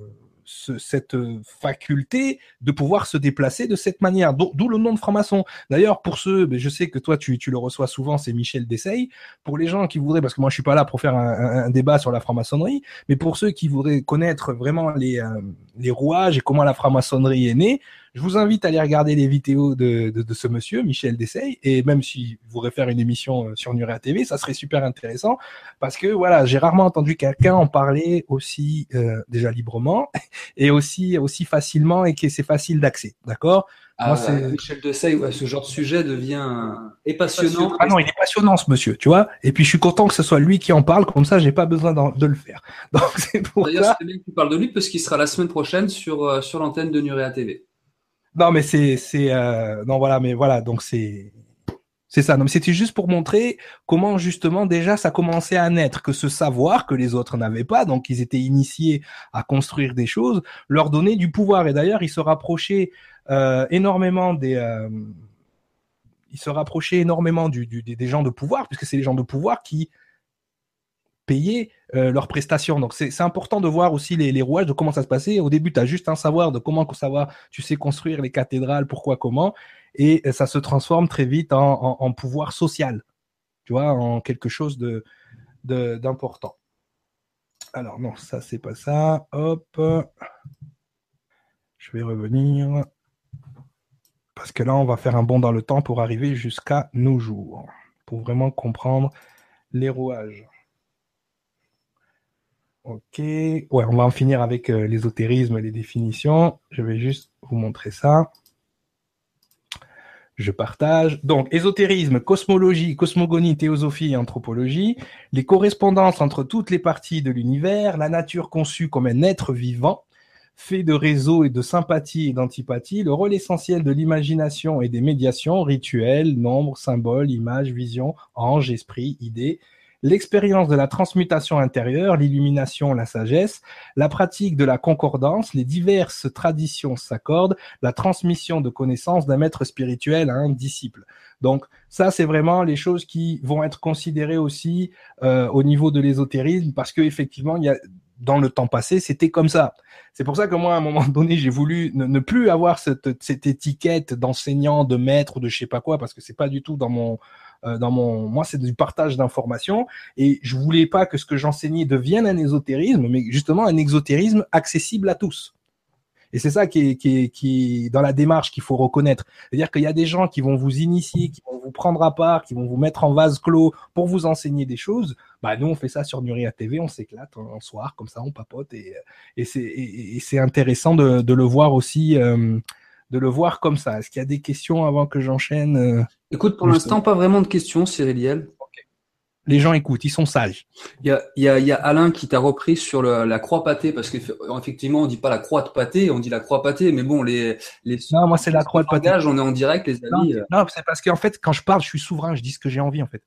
cette faculté de pouvoir se déplacer de cette manière. D'où le nom de franc-maçon. D'ailleurs, pour ceux, je sais que toi tu, tu le reçois souvent, c'est Michel Dessay. Pour les gens qui voudraient, parce que moi je suis pas là pour faire un, un, débat sur la franc-maçonnerie, mais pour ceux qui voudraient connaître vraiment les, euh, les rouages et comment la franc-maçonnerie est née, je vous invite à aller regarder les vidéos de, de, de ce monsieur, Michel Dessay, et même si vous voudrez faire une émission euh, sur Nurea TV, ça serait super intéressant, parce que voilà, j'ai rarement entendu quelqu'un en parler aussi euh, déjà librement, et aussi aussi facilement, et que c'est facile d'accès, d'accord? Ah, Michel Dessay, ouais, ce genre de sujet devient est passionnant. Ah non, il est passionnant ce monsieur, tu vois? Et puis je suis content que ce soit lui qui en parle, comme ça j'ai pas besoin de le faire. Donc c'est pour D'ailleurs, c'est bien que tu parles de lui parce qu'il sera la semaine prochaine sur euh, sur l'antenne de Nurea TV. Non, mais c'est, c'est, euh, non, voilà, mais voilà, donc c'est, C'est ça. Non, c'était juste pour montrer comment justement déjà ça commençait à naître, que ce savoir que les autres n'avaient pas, donc ils étaient initiés à construire des choses, leur donnait du pouvoir. Et d'ailleurs, ils se rapprochaient euh, énormément des, euh, ils se rapprochaient énormément du, des gens de pouvoir, puisque c'est les gens de pouvoir qui payer euh, leurs prestations. Donc c'est important de voir aussi les, rouages de comment ça se passait. Au début, tu as juste un savoir de comment savoir, tu sais construire les cathédrales, pourquoi, comment, et euh, ça se transforme très vite en, pouvoir social, tu vois, en quelque chose de d'important. Alors non, ça c'est pas ça. Hop, je vais revenir parce que là on va faire un bond dans le temps pour arriver jusqu'à nos jours, pour vraiment comprendre les rouages. Ok. Ouais, on va en finir avec euh, l'ésotérisme les définitions. Je vais juste vous montrer ça. Je partage. Donc, ésotérisme, cosmologie, cosmogonie, théosophie et anthropologie, les correspondances entre toutes les parties de l'univers, la nature conçue comme un être vivant, fait de réseaux et de sympathie et d'antipathie, le rôle essentiel de l'imagination et des médiations, rituels, nombres, symboles, images, visions, anges, esprits, idées, l'expérience de la transmutation intérieure, l'illumination, la sagesse, la pratique de la concordance, les diverses traditions s'accordent, la transmission de connaissances d'un maître spirituel à un disciple. Donc ça, c'est vraiment les choses qui vont être considérées aussi euh, au niveau de l'ésotérisme, parce que effectivement, il y a dans le temps passé, c'était comme ça. C'est pour ça que moi, à un moment donné, j'ai voulu ne, plus avoir cette, cette étiquette d'enseignant, de maître de je sais pas quoi, parce que c'est pas du tout dans mon dans mon, moi, c'est du partage d'informations et je voulais pas que ce que j'enseignais devienne un ésotérisme, mais justement un exotérisme accessible à tous. Et c'est ça qui est, qui, est, qui dans la démarche qu'il faut reconnaître. C'est-à-dire qu'il y a des gens qui vont vous initier, qui vont vous prendre à part, qui vont vous mettre en vase clos pour vous enseigner des choses. Bah, nous, on fait ça sur Nuria TV, on s'éclate en soir, comme ça, on papote. Et, et c'est intéressant de, de, le voir aussi, euh, de le voir comme ça. Est-ce qu'il y a des questions avant que j'enchaîne euh, Écoute, pour l'instant, pas vraiment de questions, Cyriliel. Les gens écoutent, ils sont sages. Il y a, y a, y a Alain qui t'a repris sur le, la croix pâtée, parce qu'effectivement, on dit pas la croix de pâté, on dit la croix pâtée, mais bon, les, les Non, moi, c'est la croix de pâté. On est en direct, les amis. Non, non c'est parce qu'en fait, quand je parle, je suis souverain, je dis ce que j'ai envie, en fait.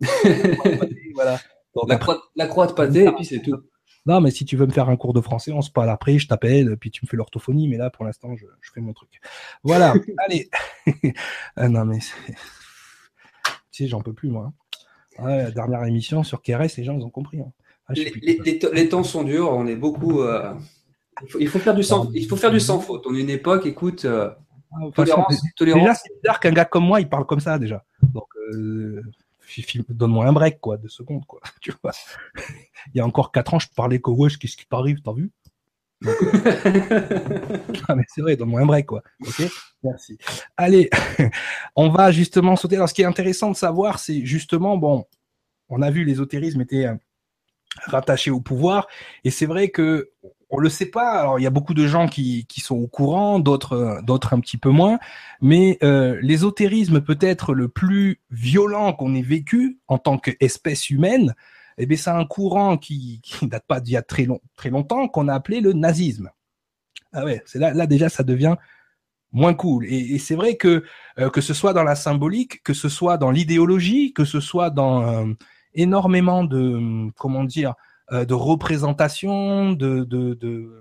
voilà. la, croix, la croix de pâté, et puis c'est tout. Non, mais si tu veux me faire un cours de français, on se parle après, je t'appelle, puis tu me fais l'orthophonie, mais là, pour l'instant, je, je, fais mon truc. Voilà, allez. Ah, non, mais tu sais, j'en peux plus, moi. la dernière émission sur KRS, les gens, ils ont compris. Hein. Ah, les, les, temps sont durs, on est beaucoup. Euh, il, faut, faire du sans, il faut faire du sans faute. On est une époque, écoute. Euh, ah, tolérance, tolérance. Déjà, c'est bizarre qu'un gars comme moi, il parle comme ça, déjà. Donc, euh, donne-moi un break, quoi, de secondes, quoi. Tu vois. Il y a encore 4 ans, je parlais que wesh, qu'est-ce qui t'arrive, t'as vu? Ah, mais c'est vrai, donne-moi un break, quoi. Ok? Merci. Allez, on va justement sauter. Alors, ce qui est intéressant de savoir, c'est justement, bon, on a vu l'ésotérisme était euh, rattaché au pouvoir, et c'est vrai que on le sait pas. Alors il y a beaucoup de gens qui, qui sont au courant, d'autres d'autres un petit peu moins. Mais euh, l'ésotérisme peut-être le plus violent qu'on ait vécu en tant qu'espèce humaine. Eh bien, c'est un courant qui, qui date pas d'il y a très long, très longtemps qu'on a appelé le nazisme. Ah ouais, c'est là, là déjà ça devient moins cool. Et, c'est vrai que euh, que ce soit dans la symbolique, que ce soit dans l'idéologie, que ce soit dans euh, énormément de comment dire euh, de représentation, de, de, de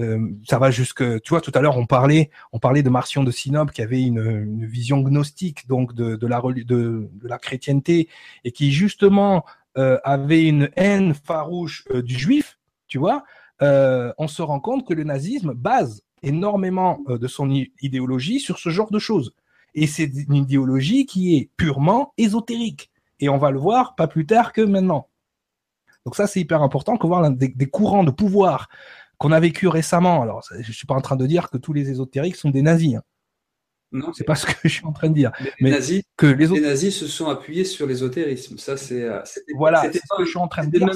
euh, ça va jusque, tu vois, tout à l'heure on parlait, on parlait de Marcion de Sinope qui avait une, vision gnostique donc de, de la de, la chrétienté et qui justement euh, avait une haine farouche euh, du juif, tu vois. Euh, on se rend compte que le nazisme base énormément de son idéologie sur ce genre de choses. Et c'est une idéologie qui est purement ésotérique. Et on va le voir pas plus tard que maintenant. Donc ça, c'est hyper important qu'on voit des, des, courants de pouvoir qu'on a vécu récemment. Alors, je suis pas en train de dire que tous les ésotériques sont des nazis. Hein. Non, c'est pas ce que je suis en train de dire. Les, mais nazis, que les, les, nazis se sont appuyés sur l'ésotérisme. Ça, c'est. Euh, voilà, c'est ce que je suis en train de dire.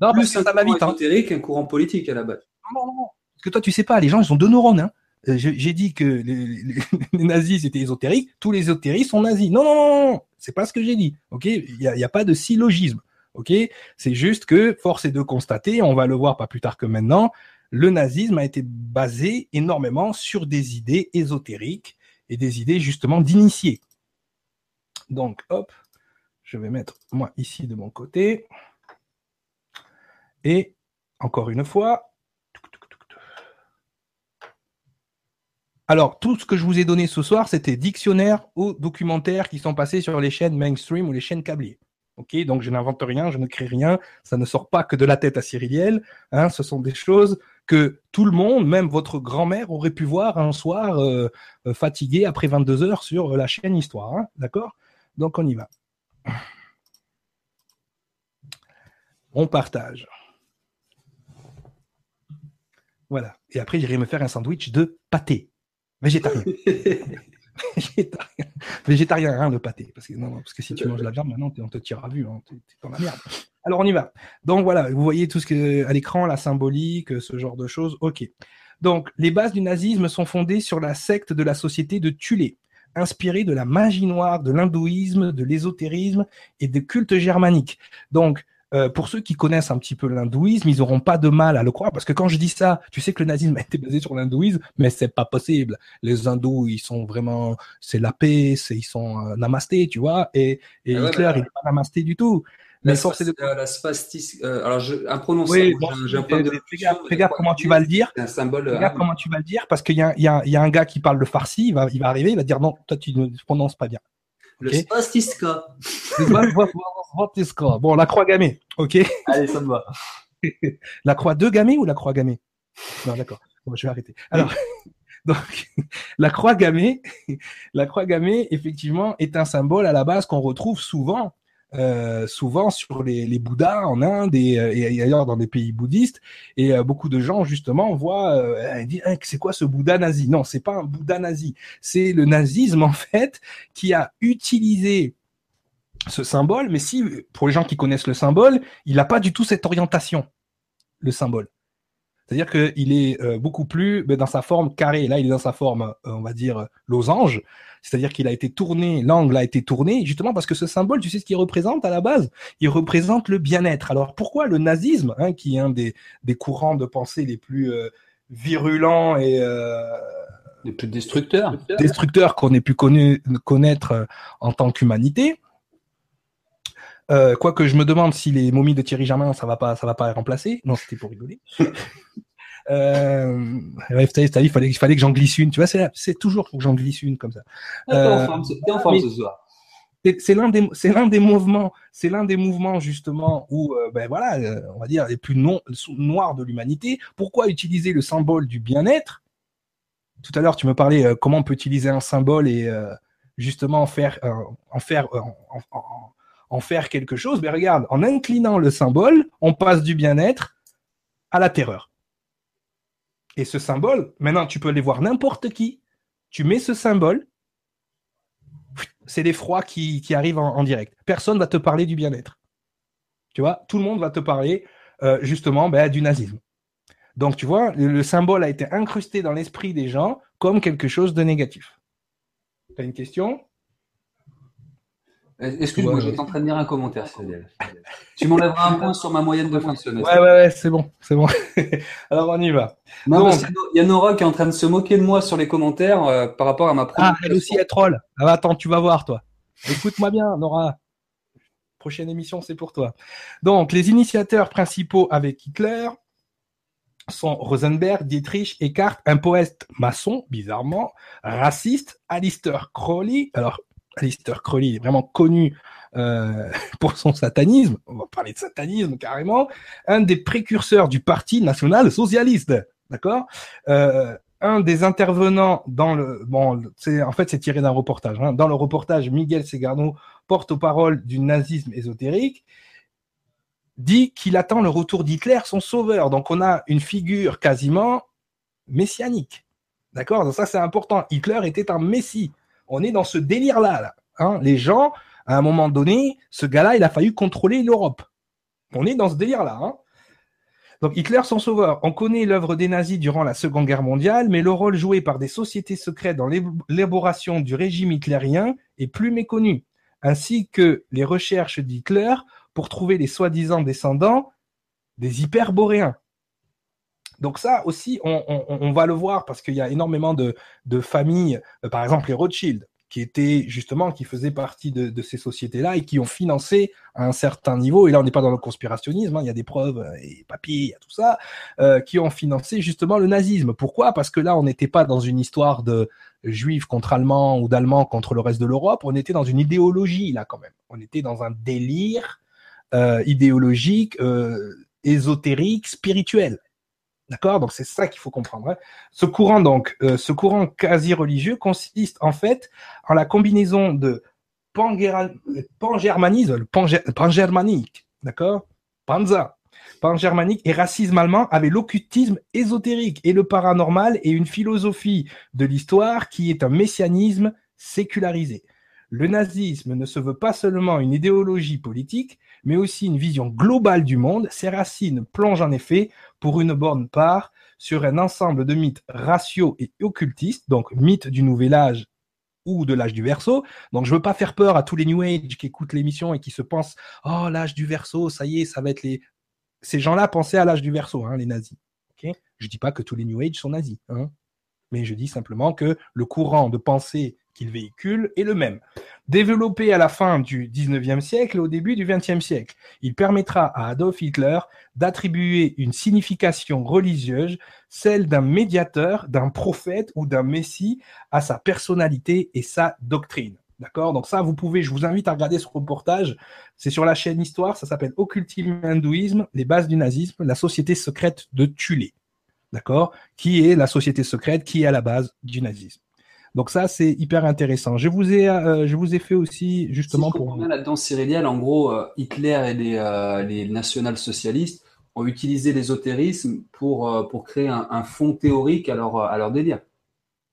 Non, plus ça va vite. Hein. ésotérique qu'un courant politique à la base. Non, non, non. Parce que toi, tu sais pas, les gens, ils ont deux neurones. Hein. Euh, j'ai dit que les, les, les nazis c'était ésotérique, tous les ésotériques sont nazis. Non, non, non, non, c'est pas ce que j'ai dit. Ok, il y a, y a, pas de syllogisme. Ok, c'est juste que force est de constater, on va le voir pas plus tard que maintenant, le nazisme a été basé énormément sur des idées ésotériques et des idées justement d'initiés. Donc, hop, je vais mettre moi ici de mon côté. Et encore une fois. Alors, tout ce que je vous ai donné ce soir, c'était dictionnaire ou documentaires qui sont passés sur les chaînes mainstream ou les chaînes câblées. Ok, donc je n'invente rien, je ne crée rien, ça ne sort pas que de la tête à Cyriliel. Hein, ce sont des choses que tout le monde, même votre grand-mère, aurait pu voir un soir euh, euh, fatigué après 22 heures sur la chaîne Histoire. Hein, D'accord? Donc on y va. On partage. Voilà. Et après, j'irai me faire un sandwich de pâté végétarien. végétarien. Végétarien, rien de pâté. Parce que, non, parce que si tu manges la viande, maintenant, on te tire à vue. Hein, T'es dans la merde. Alors, on y va. Donc, voilà, vous voyez tout ce que à l'écran, la symbolique, ce genre de choses. OK. Donc, les bases du nazisme sont fondées sur la secte de la société de Thulé, inspirée de la magie noire, de l'hindouisme, de l'ésotérisme et des cultes germaniques. Donc, euh, pour ceux qui connaissent un petit peu l'hindouisme, ils n'auront pas de mal à le croire parce que quand je dis ça, tu sais que le nazisme a été basé sur l'hindouisme, mais c'est pas possible. Les hindous, ils sont vraiment, c'est la paix, c'est ils sont euh, namasté, tu vois, et, et Ah ouais, Hitler, bah, il est pas namasté du tout. La, Mais de spastis- euh, la spastis, euh, alors je, imprononçable, Oui, bon, j'ai- un problème de quoi comment tu vas le dire. Un symbole. Regarde euh, comment tu vas le dire parce qu'il y a un gars qui parle le farsi, il va, il va arriver, il va dire non, toi tu ne prononces pas bien. Le ok. spastiska. Va- va- va- va- tes scores. bon, la croix gammée, ok Allez, ça me va. La croix de gammée ou la croix gammée? Non, d'accord. Bon, je vais arrêter. Alors, donc, la croix gammée, la croix gammée, effectivement, est un symbole à la base qu'on retrouve souvent, euh, souvent sur les, les Bouddhas en Inde et, euh, et ailleurs dans des pays bouddhistes. Et euh, beaucoup de gens, justement, voient, euh, disent, Hein, c'est quoi ce Bouddha nazi? Non, c'est pas un Bouddha nazi. C'est le nazisme, en fait, qui a utilisé ce symbole, mais si, pour les gens qui connaissent le symbole, il n'a pas du tout cette orientation, le symbole. C'est-à-dire qu'il est euh, beaucoup plus ben, dans sa forme carrée. Là, il est dans sa forme, euh, on va dire, euh, losange. C'est-à-dire qu'il a été tourné, l'angle a été tourné, justement parce que ce symbole, tu sais ce qu'il représente à la base? Il représente le bien-être. Alors pourquoi le nazisme, hein, qui est un des, des courants de pensée les plus euh, virulents et euh, Les plus destructeurs. destructeurs qu'on ait pu connaître en tant qu'humanité. Euh, Quoique je me demande si les momies de Thierry Germain, ça va pas, ça va pas remplacer. Non, c'était pour rigoler. euh, ouais, t'as il fallait, il fallait que j'en glisse une. Tu vois, c'est, toujours pour que j'en glisse une comme ça. T'es Euh, en forme, ce- t'es en forme ce soir. C'est- l'un des, c'est l'un des mouvements, c'est l'un des mouvements justement où, euh, ben voilà, euh, on va dire les plus non, noirs de l'humanité. Pourquoi utiliser le symbole du bien-être? Tout à l'heure, tu me parlais euh, comment on peut utiliser un symbole et euh, justement en faire, euh, en faire, euh, en, en- en faire quelque chose. Mais regarde, en inclinant le symbole, on passe du bien-être à la terreur. Et ce symbole, maintenant, tu peux aller voir n'importe qui. Tu mets ce symbole, c'est l'effroi qui, arrive en, direct. Personne va te parler du bien-être. Tu vois, tout le monde va te parler euh, justement ben, du nazisme. Donc, tu vois, le, le symbole a été incrusté dans l'esprit des gens comme quelque chose de négatif. Tu as une question? Excuse-moi, Ouais, j'étais en train de lire un commentaire, Cyril. tu m'enlèveras un point sur ma moyenne de fin de semestre. Ouais, ouais, ouais, c'est bon, c'est bon. Alors, on y va. Non, il y a Nora qui est en train de se moquer de moi sur les commentaires euh, par rapport à ma Ah, prononciation. elle aussi, elle troll. Ah, bah, attends, tu vas voir, toi. Écoute-moi bien, Nora. Prochaine émission, c'est pour toi. Donc, les initiateurs principaux avec Hitler sont Rosenberg, Dietrich, Eckhart, un poète maçon, bizarrement, raciste, Alistair Crowley. Alors, Alistair Crowley est vraiment connu euh, pour son satanisme. On va parler de satanisme carrément. Un des précurseurs du Parti national socialiste. D'accord? Euh, un des intervenants dans le bon, en fait c'est tiré d'un reportage. hein. Dans le reportage, Miguel Segarno, porte-parole du nazisme ésotérique, dit qu'il attend le retour d'Hitler, son sauveur. Donc on a une figure quasiment messianique. D'accord? Donc ça c'est important. Hitler était un messie. On est dans ce délire-là. Là, hein. Les gens, à un moment donné, ce gars-là, il a fallu contrôler l'Europe. On est dans ce délire-là. Hein. Donc Hitler, son sauveur. On connaît l'œuvre des nazis durant la Seconde Guerre mondiale, mais le rôle joué par des sociétés secrètes dans l'élaboration du régime hitlérien est plus méconnu, ainsi que les recherches d'Hitler pour trouver les soi-disant descendants des hyperboréens. Donc ça aussi, on, va le voir parce qu'il y a énormément de, familles, euh, par exemple les Rothschild. qui étaient justement, qui faisaient partie de, ces sociétés-là et qui ont financé à un certain niveau, et là on n'est pas dans le conspirationnisme, hein, il y a des preuves euh, et papiers, il y a tout ça, euh, qui ont financé justement le nazisme. Pourquoi? Parce que là on n'était pas dans une histoire de juifs contre allemands ou d'allemands contre le reste de l'Europe, on était dans une idéologie là quand même. On était dans un délire idéologique, ésotérique, spirituel. D'accord? Donc c'est ça qu'il faut comprendre. Hein. Ce courant donc, euh, ce courant quasi religieux consiste en fait en la combinaison de pan-germanisme, pan-germanique, d'accord? Panza, pan-germanique et racisme allemand avec l'occultisme ésotérique et le paranormal et une philosophie de l'histoire qui est un messianisme sécularisé. Le nazisme ne se veut pas seulement une idéologie politique, mais aussi une vision globale du monde. Ses racines plongent en effet, pour une bonne part, sur un ensemble de mythes raciaux et occultistes, donc mythes du Nouvel Âge ou de l'âge du verso. Donc je veux pas faire peur à tous les New Age qui écoutent l'émission et qui se pensent oh l'âge du verso, ça y est, ça va être les. Ces gens-là pensaient à l'âge du verso, hein, les nazis. Okay je dis pas que tous les New Age sont nazis, hein, mais je dis simplement que le courant de pensée qu'il véhicule est le même. Développé à la fin du 19e siècle et au début du 20e siècle, il permettra à Adolf Hitler d'attribuer une signification religieuse, celle d'un médiateur, d'un prophète ou d'un messie à sa personnalité et sa doctrine. D'accord? Donc ça, vous pouvez, je vous invite à regarder ce reportage. C'est sur la chaîne Histoire, ça s'appelle Occultisme hindouisme, les bases du nazisme, la société secrète de Tulé. D'accord? Qui est la société secrète qui est à la base du nazisme? Donc ça, c'est hyper intéressant. Je vous ai, euh, je vous ai fait aussi justement si pour. là-dedans, Cyriliel, en gros, euh, Hitler et les, euh, les national-socialistes ont utilisé l'ésotérisme pour, pour créer un, fond théorique à leur, à leur délire.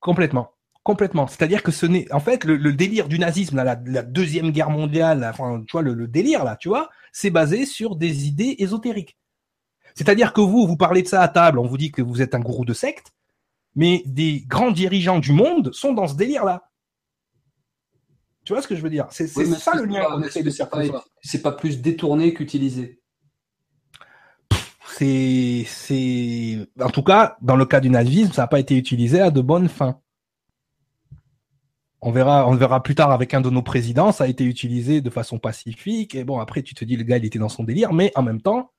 Complètement. Complètement. C'est-à-dire que ce n'est, en fait, le, délire du nazisme, la, deuxième guerre mondiale, enfin, tu vois, le, le délire là, tu vois, c'est basé sur des idées ésotériques. C'est-à-dire que vous, vous parlez de ça à table, on vous dit que vous êtes un gourou de secte, mais des grands dirigeants du monde sont dans ce délire-là. Tu vois ce que je veux dire? C'est ça le lien qu'on essaie de faire. C'est pas plus détourné qu'utilisé. C'est, c'est, en tout cas, dans le cas du nazisme, ça n'a pas été utilisé à de bonnes fins. On verra, on verra plus tard avec un de nos présidents, ça a été utilisé de façon pacifique. Et bon, après, tu te dis, le gars, il était dans son délire, mais en même temps,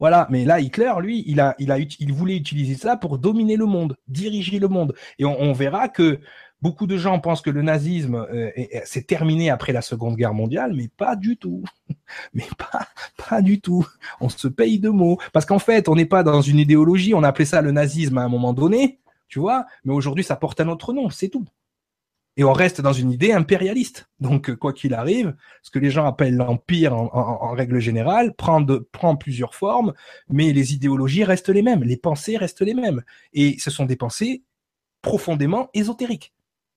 voilà, mais là, Hitler, lui, il, a, il, voulait utiliser ça pour dominer le monde, diriger le monde. Et on, verra que beaucoup de gens pensent que le nazisme euh, s'est terminé après la Seconde Guerre mondiale, mais pas du tout. mais pas, pas du tout. On se paye de mots. Parce qu'en fait, on n'est pas dans une idéologie, on a appelé ça le nazisme à un moment donné, tu vois, mais aujourd'hui, ça porte un autre nom, c'est tout. Et on reste dans une idée impérialiste. Donc, quoi qu'il arrive, ce que les gens appellent l'empire en, règle générale prend, de, prend plusieurs formes, mais les idéologies restent les mêmes, les pensées restent les mêmes. Et ce sont des pensées profondément ésotériques.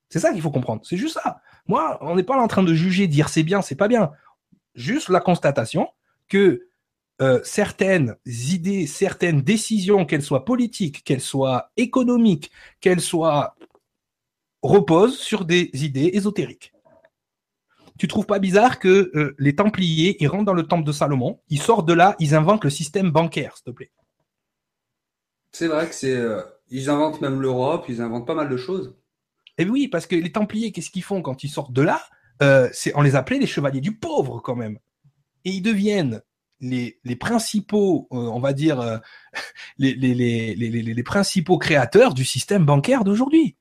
C'est ça qu'il faut comprendre. C'est juste ça. Moi, on n'est pas en train de juger, dire c'est bien, c'est pas bien. Juste la constatation que euh, certaines idées, certaines décisions, qu'elles soient politiques, qu'elles soient économiques, qu'elles soient repose sur des idées ésotériques. Tu trouves pas bizarre que euh, les Templiers, ils rentrent dans le temple de Salomon, ils sortent de là, ils inventent le système bancaire, s'il te plaît. C'est vrai que c'est, euh, ils inventent même l'Europe, ils inventent pas mal de choses. Et oui, parce que les Templiers, qu'est-ce qu'ils font quand ils sortent de là? Euh, C'est on les appelait les chevaliers du pauvre quand même, et ils deviennent les, les principaux, on va dire, les, les, les principaux créateurs du système bancaire d'aujourd'hui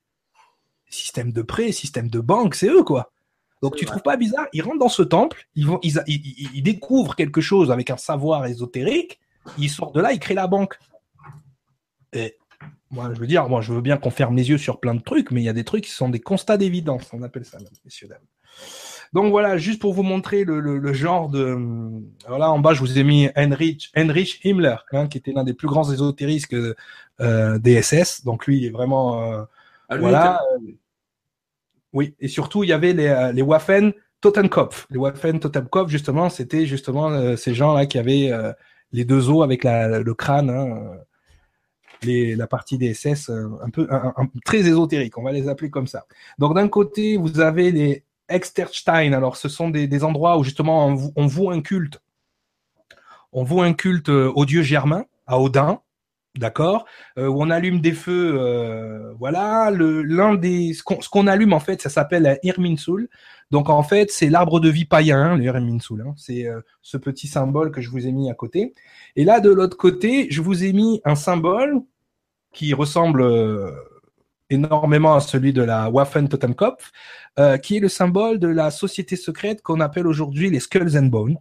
système de prêt, système de banque, c'est eux, quoi. Donc tu trouves pas bizarre Ils rentrent dans ce temple, ils, vont, ils, ils, découvrent quelque chose avec un savoir ésotérique, ils sortent de là, ils créent la banque. Et moi, je veux dire, moi, je veux bien qu'on ferme les yeux sur plein de trucs, mais il y a des trucs qui sont des constats d'évidence, on appelle ça, messieurs, dames. Donc voilà, juste pour vous montrer le, genre de... Voilà, en bas, je vous ai mis Heinrich, Heinrich Himmler, hein, qui était l'un des plus grands ésotéristes euh, des SS. Donc lui, il est vraiment... Euh, ah, voilà. Oui, et surtout, il y avait les, euh, les Waffen Totenkopf. Les Waffen Totenkopf, justement, c'était justement euh, ces gens-là qui avaient euh, les deux os avec la, le crâne, hein, les, la partie des SS, un peu très ésotérique, on va les appeler comme ça. Donc d'un côté, vous avez les Exterstein. Alors, ce sont des, des endroits où justement on, on voue un culte. On voue un culte au dieu germain, à Odin, d'accord, euh, où on allume des feux, euh, voilà, l'un des ce qu'on allume en fait, ça s'appelle Irminsul. Donc en fait, c'est l'arbre de vie païen, hein, le. Hein. c'est euh, ce petit symbole que je vous ai mis à côté. Et là, de l'autre côté, je vous ai mis un symbole qui ressemble énormément à celui de la Waffen Totenkopf, qui est le symbole de la société secrète qu'on appelle aujourd'hui les Skulls and Bones.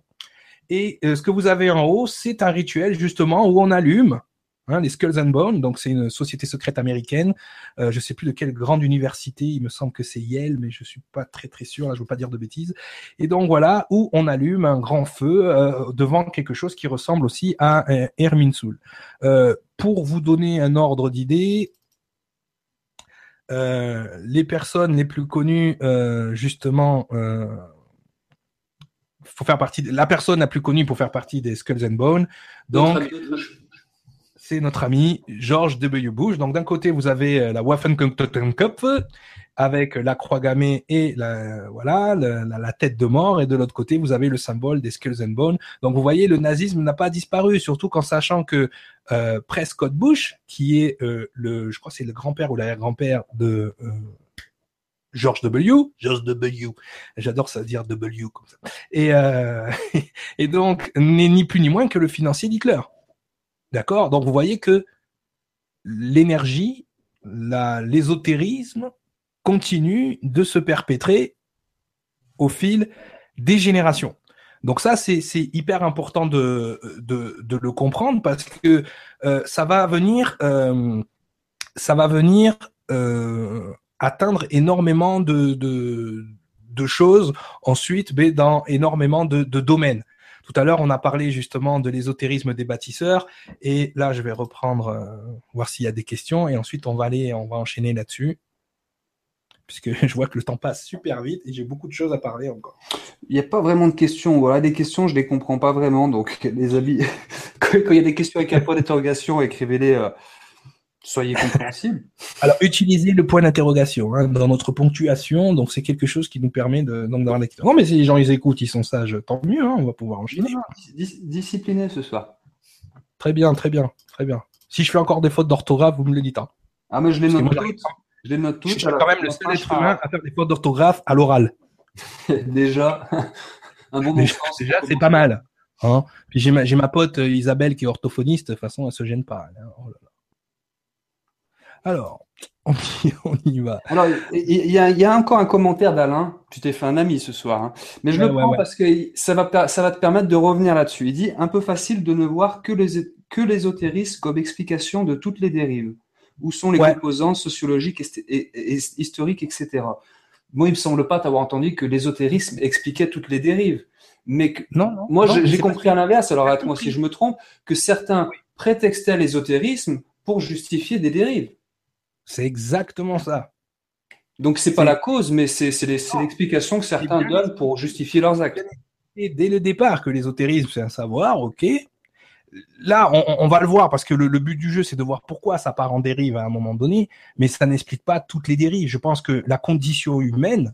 Et ce que vous avez en haut, c'est un rituel justement où on allume Hein, les Skulls and Bones, donc c'est une société secrète américaine. Euh, je sais plus de quelle grande université, il me semble que c'est Yale, mais je suis pas très très sûr. Là, je veux pas dire de bêtises. Et donc voilà où on allume un grand feu euh, devant quelque chose qui ressemble aussi à un Herminsul. Euh, pour vous donner un ordre d'idée, euh, les personnes les plus connues, euh, justement, euh, faut faire partie de, la personne la plus connue pour faire partie des Skulls and Bones. Donc, c'est notre ami George W. Bush. Donc d'un côté, vous avez euh, la Waffenkopf avec la croix gammée et la, voilà la, tête de mort, et de l'autre côté, vous avez le symbole des Skulls and Bones. Donc vous voyez, le nazisme n'a pas disparu, surtout qu'en sachant que euh, Prescott Bush, qui est euh, le, je crois, c'est le grand-père ou l'arrière-grand-père de euh, George W. George W. J'adore ça dire W comme ça. Et, euh, et donc n'est ni plus ni moins que le financier d'Hitler. D'accord? Donc vous voyez que l'énergie, l'ésotérisme continue de se perpétrer au fil des générations. Donc ça, c'est hyper important de, le comprendre parce que euh, ça va venir, euh, ça va venir euh, atteindre énormément de, choses ensuite, mais dans énormément de domaines. Tout à l'heure, on a parlé justement de l'ésotérisme des bâtisseurs, et là, je vais reprendre, euh, voir s'il y a des questions, et ensuite, on va aller, on va enchaîner là-dessus, puisque je vois que le temps passe super vite et j'ai beaucoup de choses à parler encore. Il n'y a pas vraiment de questions. Voilà, des questions, je les comprends pas vraiment, donc les amis, quand il y a des questions avec un point d'interrogation, écrivez-les. Euh, soyez compréhensibles. Alors, utilisez le point d'interrogation hein, dans notre ponctuation. Donc, c'est quelque chose qui nous permet de donc dans Non, mais si les gens ils écoutent, ils sont sages, tant mieux. Hein, on va pouvoir enchaîner. discipliné ce soir. Très bien, très bien, très bien. Si je fais encore des fautes d'orthographe, vous me le dites. Hein. Ah, mais je les note toutes. Je les note toutes. Je suis quand même le seul être humain à faire des fautes d'orthographe à l'oral. déjà, un bon déjà, déjà c'est pas mal. Hein Puis j'ai ma, ma pote euh, Isabelle qui est orthophoniste. De toute façon, elle se gêne pas. Hein. Oh là là. Alors, on y, va. Alors, il y, a, encore un commentaire d'Alain. Tu t'es fait un ami ce soir. Hein. Mais je le prends parce que ça va, ça va te permettre de revenir là-dessus. Il dit un peu facile de ne voir que les que l'ésotérisme comme explication de toutes les dérives. Où sont les composants sociologiques, et, historiques, etc. Moi, il me semble pas t'avoir entendu que l'ésotérisme expliquait toutes les dérives. Mais non, moi, j'ai compris à l'inverse. Alors, attends, si je me trompe, que certains prétextaient l'ésotérisme pour justifier des dérives. C'est exactement ça. Donc c'est pas la cause, mais c'est l'explication que certains donnent pour justifier leurs actes. Et dès le départ que l'ésotérisme c'est un savoir, ok. Là, on, va le voir parce que le, but du jeu c'est de voir pourquoi ça part en dérive à un moment donné, mais ça n'explique pas toutes les dérives. Je pense que la condition humaine,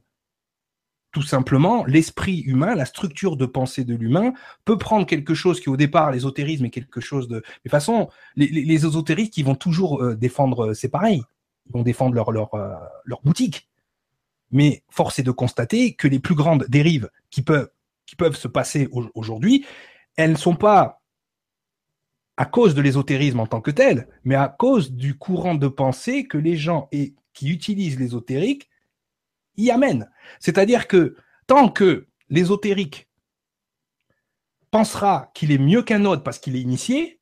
tout simplement, l'esprit humain, la structure de pensée de l'humain peut prendre quelque chose qui au départ l'ésotérisme est quelque chose de. De toute façon, les, les, ésotéristes qui vont toujours euh, défendre, euh, c'est pareil vont défendre euh, leur boutique. Mais force est de constater que les plus grandes dérives qui peuvent, se passer aujourd'hui, elles ne sont pas à cause de l'ésotérisme en tant que tel, mais à cause du courant de pensée que les gens qui utilisent l'ésotérique y amènent. C'est-à-dire que tant que l'ésotérique pensera qu'il est mieux qu'un autre parce qu'il est initié,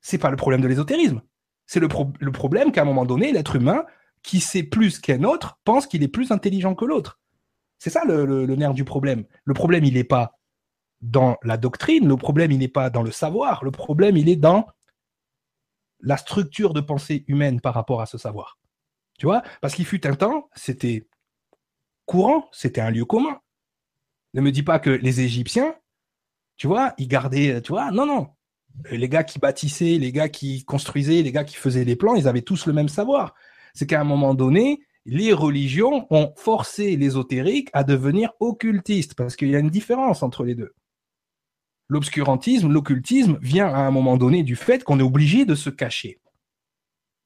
c'est pas le problème de l'ésotérisme. C'est le, problème qu'à un moment donné, l'être humain, qui sait plus qu'un autre, pense qu'il est plus intelligent que l'autre. C'est ça le, nerf du problème. Le problème, il n'est pas dans la doctrine, le problème, il n'est pas dans le savoir, le problème, il est dans la structure de pensée humaine par rapport à ce savoir. Tu vois? Parce qu'il fut un temps, c'était courant, c'était un lieu commun. Ne me dis pas que les Égyptiens, tu vois, ils gardaient, tu vois, non, non les gars qui bâtissaient, les gars qui construisaient, les gars qui faisaient les plans, ils avaient tous le même savoir. C'est qu'à un moment donné, les religions ont forcé l'ésotérique à devenir occultiste, parce qu'il y a une différence entre les deux. L'obscurantisme, l'occultisme vient à un moment donné du fait qu'on est obligé de se cacher.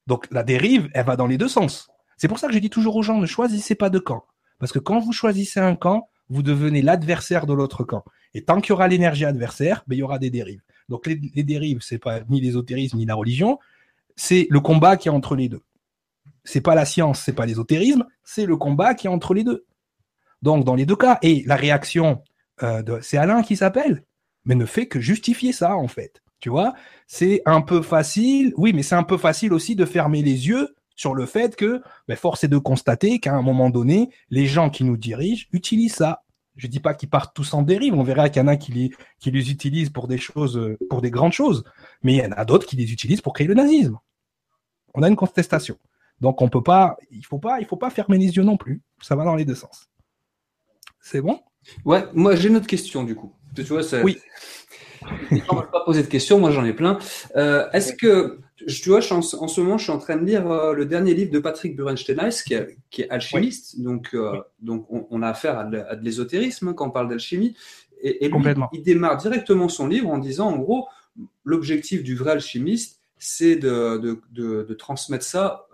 Donc la dérive, elle va dans les deux sens. C'est pour ça que je dis toujours aux gens, ne choisissez pas de camp. Parce que quand vous choisissez un camp, vous devenez l'adversaire de l'autre camp. Et tant qu'il y aura l'énergie adversaire, ben, il y aura des dérives. Donc les, les dérives, c'est pas ni l'ésotérisme ni la religion, c'est le combat qui est entre les deux. C'est pas la science, c'est pas l'ésotérisme, c'est le combat qui est entre les deux. Donc dans les deux cas, et la réaction euh, de, c'est Alain qui s'appelle, mais ne fait que justifier ça en fait. Tu vois, c'est un peu facile, oui, mais c'est un peu facile aussi de fermer les yeux sur le fait que, ben, force est de constater qu'à un moment donné, les gens qui nous dirigent utilisent ça. Je dis pas qu'ils partent tous en dérive, on verra qu'il y en a qui les, qui les utilisent pour des choses, pour des grandes choses, mais il y en a d'autres qui les utilisent pour créer le nazisme. On a une contestation. Donc on peut pas, il faut pas, il faut pas fermer les yeux non plus. Ça va dans les deux sens. C'est bon? Ouais, moi j'ai une autre question du coup. Tu vois, oui. On ne pas poser de questions, moi j'en ai plein. Euh, est-ce que, tu vois, en, ce moment, je suis en train de lire euh, le dernier livre de Patrick Burenstein, qui, qui, est alchimiste, donc, euh, donc on, a affaire à de, l'ésotérisme hein, quand on parle d'alchimie. Et, lui, il démarre directement son livre en disant, en gros, l'objectif du vrai alchimiste, c'est de, de, de, transmettre ça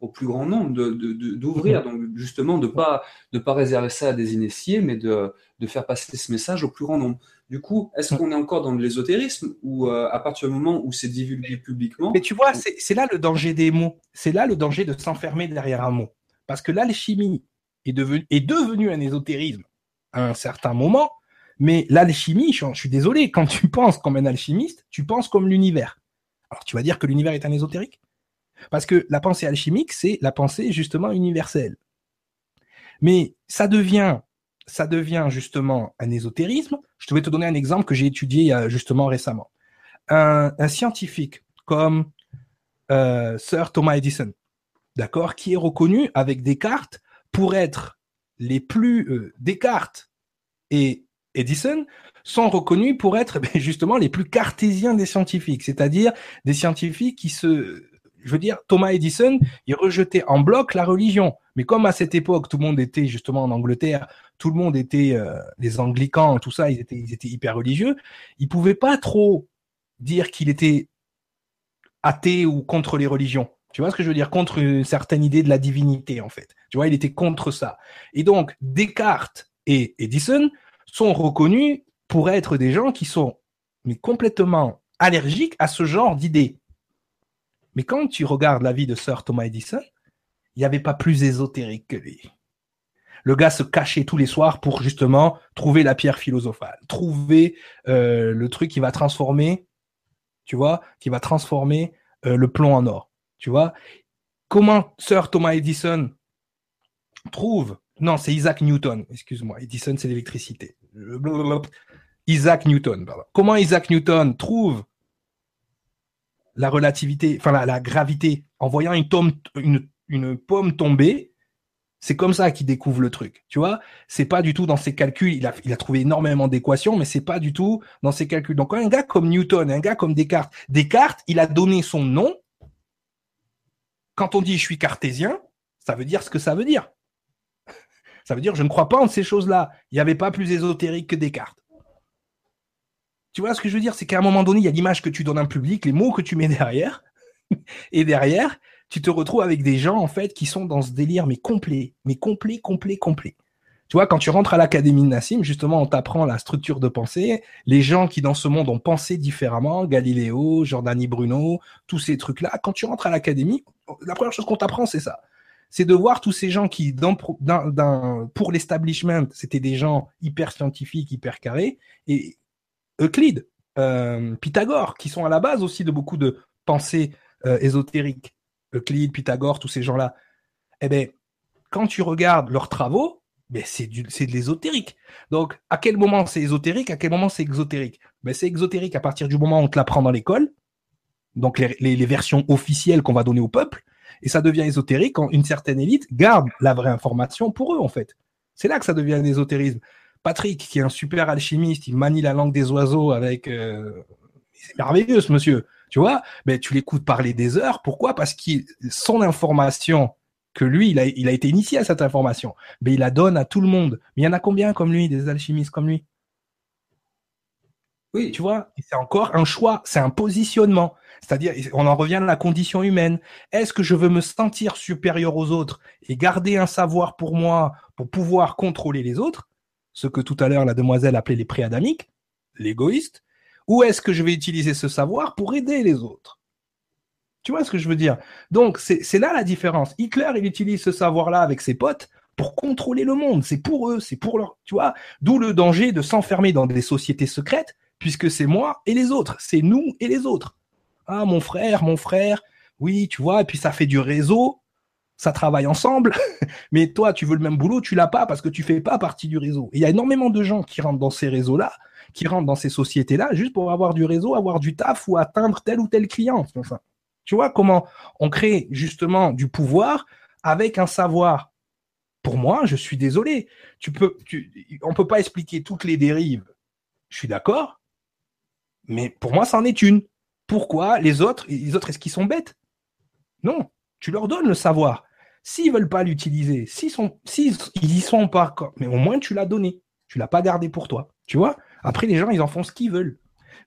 au plus grand nombre, d'ouvrir, donc justement de pas de pas réserver ça à des initiés, mais de, de faire passer ce message au plus grand nombre. Du coup, est-ce qu'on est encore dans l'ésotérisme ou euh, à partir du moment où c'est divulgué publiquement Mais tu vois, c'est là le danger des mots. C'est là le danger de s'enfermer derrière un mot. Parce que l'alchimie est, devenue est devenue un ésotérisme à un certain moment, mais l'alchimie, je, suis désolé, quand tu penses comme un alchimiste, tu penses comme l'univers. Alors tu vas dire que l'univers est un ésotérique? Parce que la pensée alchimique, c'est la pensée justement universelle. Mais ça devient ça devient justement un ésotérisme. Je vais te donner un exemple que j'ai étudié euh, justement récemment. Un, scientifique comme euh, Sir Thomas Edison, d'accord, qui est reconnu avec Descartes pour être les plus euh, Descartes et Edison sont reconnus pour être ben, justement les plus cartésiens des scientifiques, c'est-à-dire des scientifiques qui se je veux dire, Thomas Edison, il rejetait en bloc la religion. Mais comme à cette époque, tout le monde était justement en Angleterre, tout le monde était euh, les anglicans, tout ça, ils étaient, ils hyper religieux. Il pouvait pas trop dire qu'il était athée ou contre les religions. Tu vois ce que je veux dire? Contre une certaine idée de la divinité, en fait. Tu vois, il était contre ça. Et donc, Descartes et Edison sont reconnus pour être des gens qui sont mais complètement allergiques à ce genre d'idées. Mais quand tu regardes la vie de Sir Thomas Edison, il n'y avait pas plus ésotérique que lui. Le gars se cachait tous les soirs pour justement trouver la pierre philosophale, trouver euh, le truc qui va transformer, tu vois, qui va transformer euh, le plomb en or. Tu vois, comment Sir Thomas Edison trouve Non, c'est Isaac Newton. Excuse-moi, Edison c'est l'électricité. Isaac Newton. Pardon. Comment Isaac Newton trouve la relativité, enfin la, gravité, en voyant une, une, pomme tomber, c'est comme ça qu'il découvre le truc. Tu vois, c'est pas du tout dans ses calculs. Il a, trouvé énormément d'équations, mais c'est pas du tout dans ses calculs. Donc un gars comme Newton, un gars comme Descartes, Descartes, il a donné son nom. Quand on dit je suis cartésien, ça veut dire ce que ça veut dire. Ça veut dire je ne crois pas en ces choses-là. Il n'y avait pas plus ésotérique que Descartes. Tu vois ce que je veux dire? C'est qu'à un moment donné, il y a l'image que tu donnes à un public, les mots que tu mets derrière. et derrière, tu te retrouves avec des gens, en fait, qui sont dans ce délire, mais complet, mais complet, complet, complet. Tu vois, quand tu rentres à l'académie de Nassim, justement, on t'apprend la structure de pensée. Les gens qui, dans ce monde, ont pensé différemment, Galiléo, Giordani Bruno, tous ces trucs-là. Quand tu rentres à l'académie, la première chose qu'on t'apprend, c'est ça. C'est de voir tous ces gens qui, pour l'establishment, c'était des gens hyper scientifiques, hyper carrés. Et Euclide, euh, Pythagore, qui sont à la base aussi de beaucoup de pensées euh, ésotériques. Euclide, Pythagore, tous ces gens-là. Eh ben, quand tu regardes leurs travaux, ben c'est de l'ésotérique. Donc, à quel moment c'est ésotérique, à quel moment c'est exotérique? Ben, c'est exotérique à partir du moment où on te l'apprend dans l'école, donc les, versions officielles qu'on va donner au peuple, et ça devient ésotérique quand une certaine élite garde la vraie information pour eux, en fait. C'est là que ça devient un ésotérisme. Patrick, qui est un super alchimiste, il manie la langue des oiseaux avec. Euh, c'est merveilleux, ce monsieur. Tu vois, mais tu l'écoutes parler des heures. Pourquoi? Parce que son information que lui, il a, il a été initié à cette information, mais il la donne à tout le monde. Mais il y en a combien comme lui, des alchimistes comme lui? Oui. Tu vois, c'est encore un choix, c'est un positionnement. C'est-à-dire, on en revient à la condition humaine. Est-ce que je veux me sentir supérieur aux autres et garder un savoir pour moi pour pouvoir contrôler les autres, ce que tout à l'heure la demoiselle appelait les préadamiques, l'égoïste, ou est-ce que je vais utiliser ce savoir pour aider les autres? Tu vois ce que je veux dire? Donc, c'est là la différence. Hitler, il utilise ce savoir-là avec ses potes pour contrôler le monde. C'est pour eux, c'est pour leur, tu vois? D'où le danger de s'enfermer dans des sociétés secrètes, puisque c'est moi et les autres, c'est nous et les autres. Ah, mon frère, mon frère, oui, tu vois, et puis ça fait du réseau, ça travaille ensemble, mais toi, tu veux le même boulot, tu l'as pas parce que tu fais pas partie du réseau. il y a énormément de gens qui rentrent dans ces réseaux-là, qui rentrent dans ces sociétés-là, juste pour avoir du réseau, avoir du taf ou atteindre tel ou tel client. Enfin, tu vois comment on crée justement du pouvoir avec un savoir pour moi, je suis désolé. Tu peux, on peut pas expliquer toutes les dérives. Je suis d'accord. Mais pour moi, c'en est une. Pourquoi les autres, les autres, est-ce qu'ils sont bêtes? Non. Tu leur donnes le savoir. S'ils veulent pas l'utiliser, s'ils sont, sont pas, mais au moins tu l'as donné. Tu l'as pas gardé pour toi. Tu vois? Après, les gens, ils en font ce qu'ils veulent.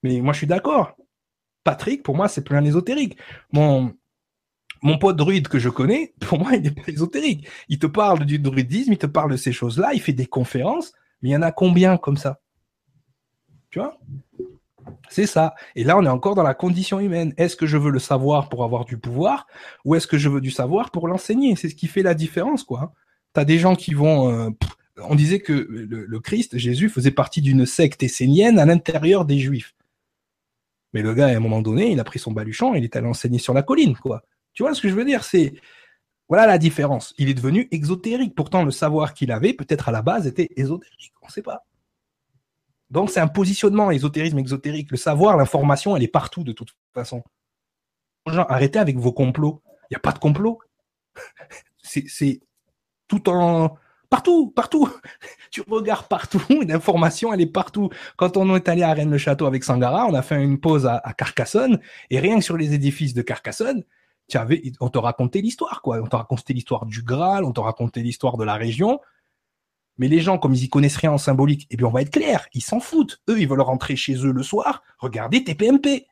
Mais moi, je suis d'accord. Patrick, pour moi, c'est plein ésotérique. Mon, mon pote druide que je connais, pour moi, il est pas ésotérique. Il te parle du druidisme, il te parle de ces choses-là, il fait des conférences, mais il y en a combien comme ça? Tu vois? C'est ça. Et là, on est encore dans la condition humaine. Est-ce que je veux le savoir pour avoir du pouvoir ou est-ce que je veux du savoir pour l'enseigner? C'est ce qui fait la différence, quoi. T'as des gens qui vont... Euh, on disait que le, Christ, Jésus, faisait partie d'une secte essénienne à l'intérieur des Juifs. Mais le gars, à un moment donné, il a pris son baluchon, il est allé enseigner sur la colline, quoi. Tu vois ce que je veux dire? C'est voilà la différence. Il est devenu exotérique. Pourtant, le savoir qu'il avait, peut-être à la base, était ésotérique. On ne sait pas. Donc, c'est un positionnement ésotérisme exotérique. Le savoir, l'information, elle est partout de toute façon. arrêtez avec vos complots. Il n'y a pas de complot. c'est tout en partout, partout. tu regardes partout, l'information, elle est partout. Quand on est allé à Rennes-le-Château avec Sangara, on a fait une pause à, Carcassonne, et rien que sur les édifices de Carcassonne, on te racontait l'histoire, quoi. On te racontait l'histoire du Graal, on te racontait l'histoire de la région. Mais les gens, comme ils y connaissent rien en symbolique, eh bien, on va être clair, ils s'en foutent. Eux, ils veulent rentrer chez eux le soir, regarder TPMP.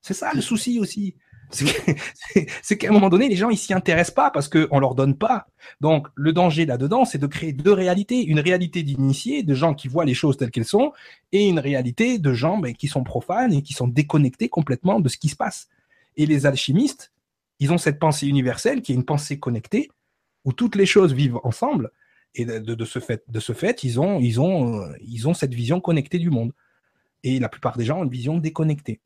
C'est ça le souci aussi. C'est qu'à un moment donné, les gens, ils s'y intéressent pas parce qu'on leur donne pas. Donc, le danger là-dedans, c'est de créer deux réalités. Une réalité d'initiés, de gens qui voient les choses telles qu'elles sont, et une réalité de gens ben, qui sont profanes et qui sont déconnectés complètement de ce qui se passe. Et les alchimistes, ils ont cette pensée universelle qui est une pensée connectée, où toutes les choses vivent ensemble. Et de, ce fait, euh, ils ont cette vision connectée du monde. Et la plupart des gens ont une vision déconnectée.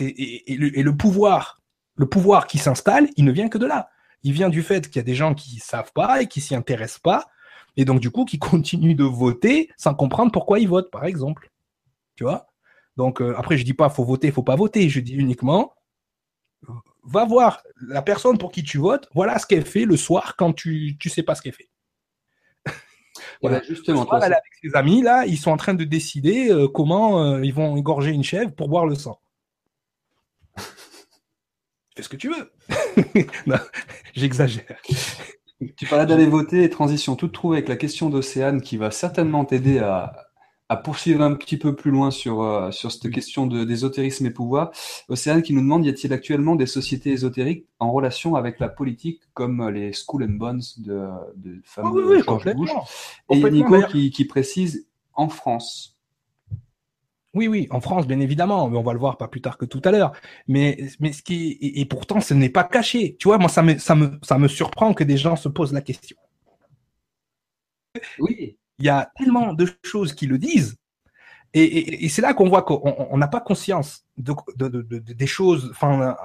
Et, le, pouvoir, le pouvoir qui s'installe, il ne vient que de là. Il vient du fait qu'il y a des gens qui savent pas et qui s'y intéressent pas, et donc du coup qui continuent de voter sans comprendre pourquoi ils votent, par exemple. Tu vois? Donc euh, après, je dis pas faut voter, faut pas voter. Je dis uniquement va voir la personne pour qui tu votes, voilà ce qu'elle fait le soir quand tu ne sais pas ce qu'elle fait. voilà. Ben, justement, elle avec ses amis, là, ils sont en train de décider euh, comment euh, ils vont égorger une chèvre pour boire le sang. Fais ce que tu veux. J'exagère. Tu parlais d'aller voter et transition toute trouvée avec la question d'Océane qui va certainement t'aider à, à poursuivre un petit peu plus loin sur, euh, sur cette question d'ésotérisme et pouvoir. Océane qui nous demande, y a-t-il actuellement des sociétés ésotériques en relation avec la politique comme les School and Bonds de, de fameux ah oui, oui, Et Nico qui, qui précise, en France? Oui, oui, en France, bien évidemment, mais on va le voir pas plus tard que tout à l'heure. Mais, mais ce qui et, pourtant, ce n'est pas caché. Tu vois, moi, ça me, ça me, ça me surprend que des gens se posent la question. Oui il y a tellement de choses qui le disent. Et, c'est là qu'on voit qu'on n'a pas conscience de, des choses, enfin,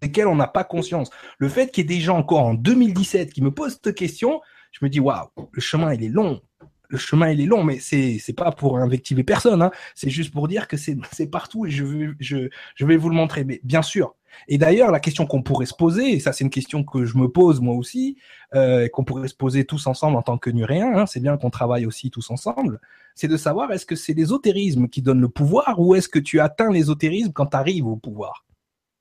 desquelles on n'a pas conscience. Le fait qu'il y ait des gens encore en 2017 qui me posent cette question, je me dis, waouh, le chemin, il est long le chemin il est long, mais c'est c'est pas pour invectiver personne. Hein. C'est juste pour dire que c'est c'est partout et je vais je je vais vous le montrer. Mais bien sûr. Et d'ailleurs, la question qu'on pourrait se poser, et ça c'est une question que je me pose moi aussi, euh, qu'on pourrait se poser tous ensemble en tant que nuréens, hein, c'est bien qu'on travaille aussi tous ensemble, c'est de savoir est-ce que c'est l'ésotérisme qui donne le pouvoir ou est-ce que tu atteins l'ésotérisme quand tu arrives au pouvoir?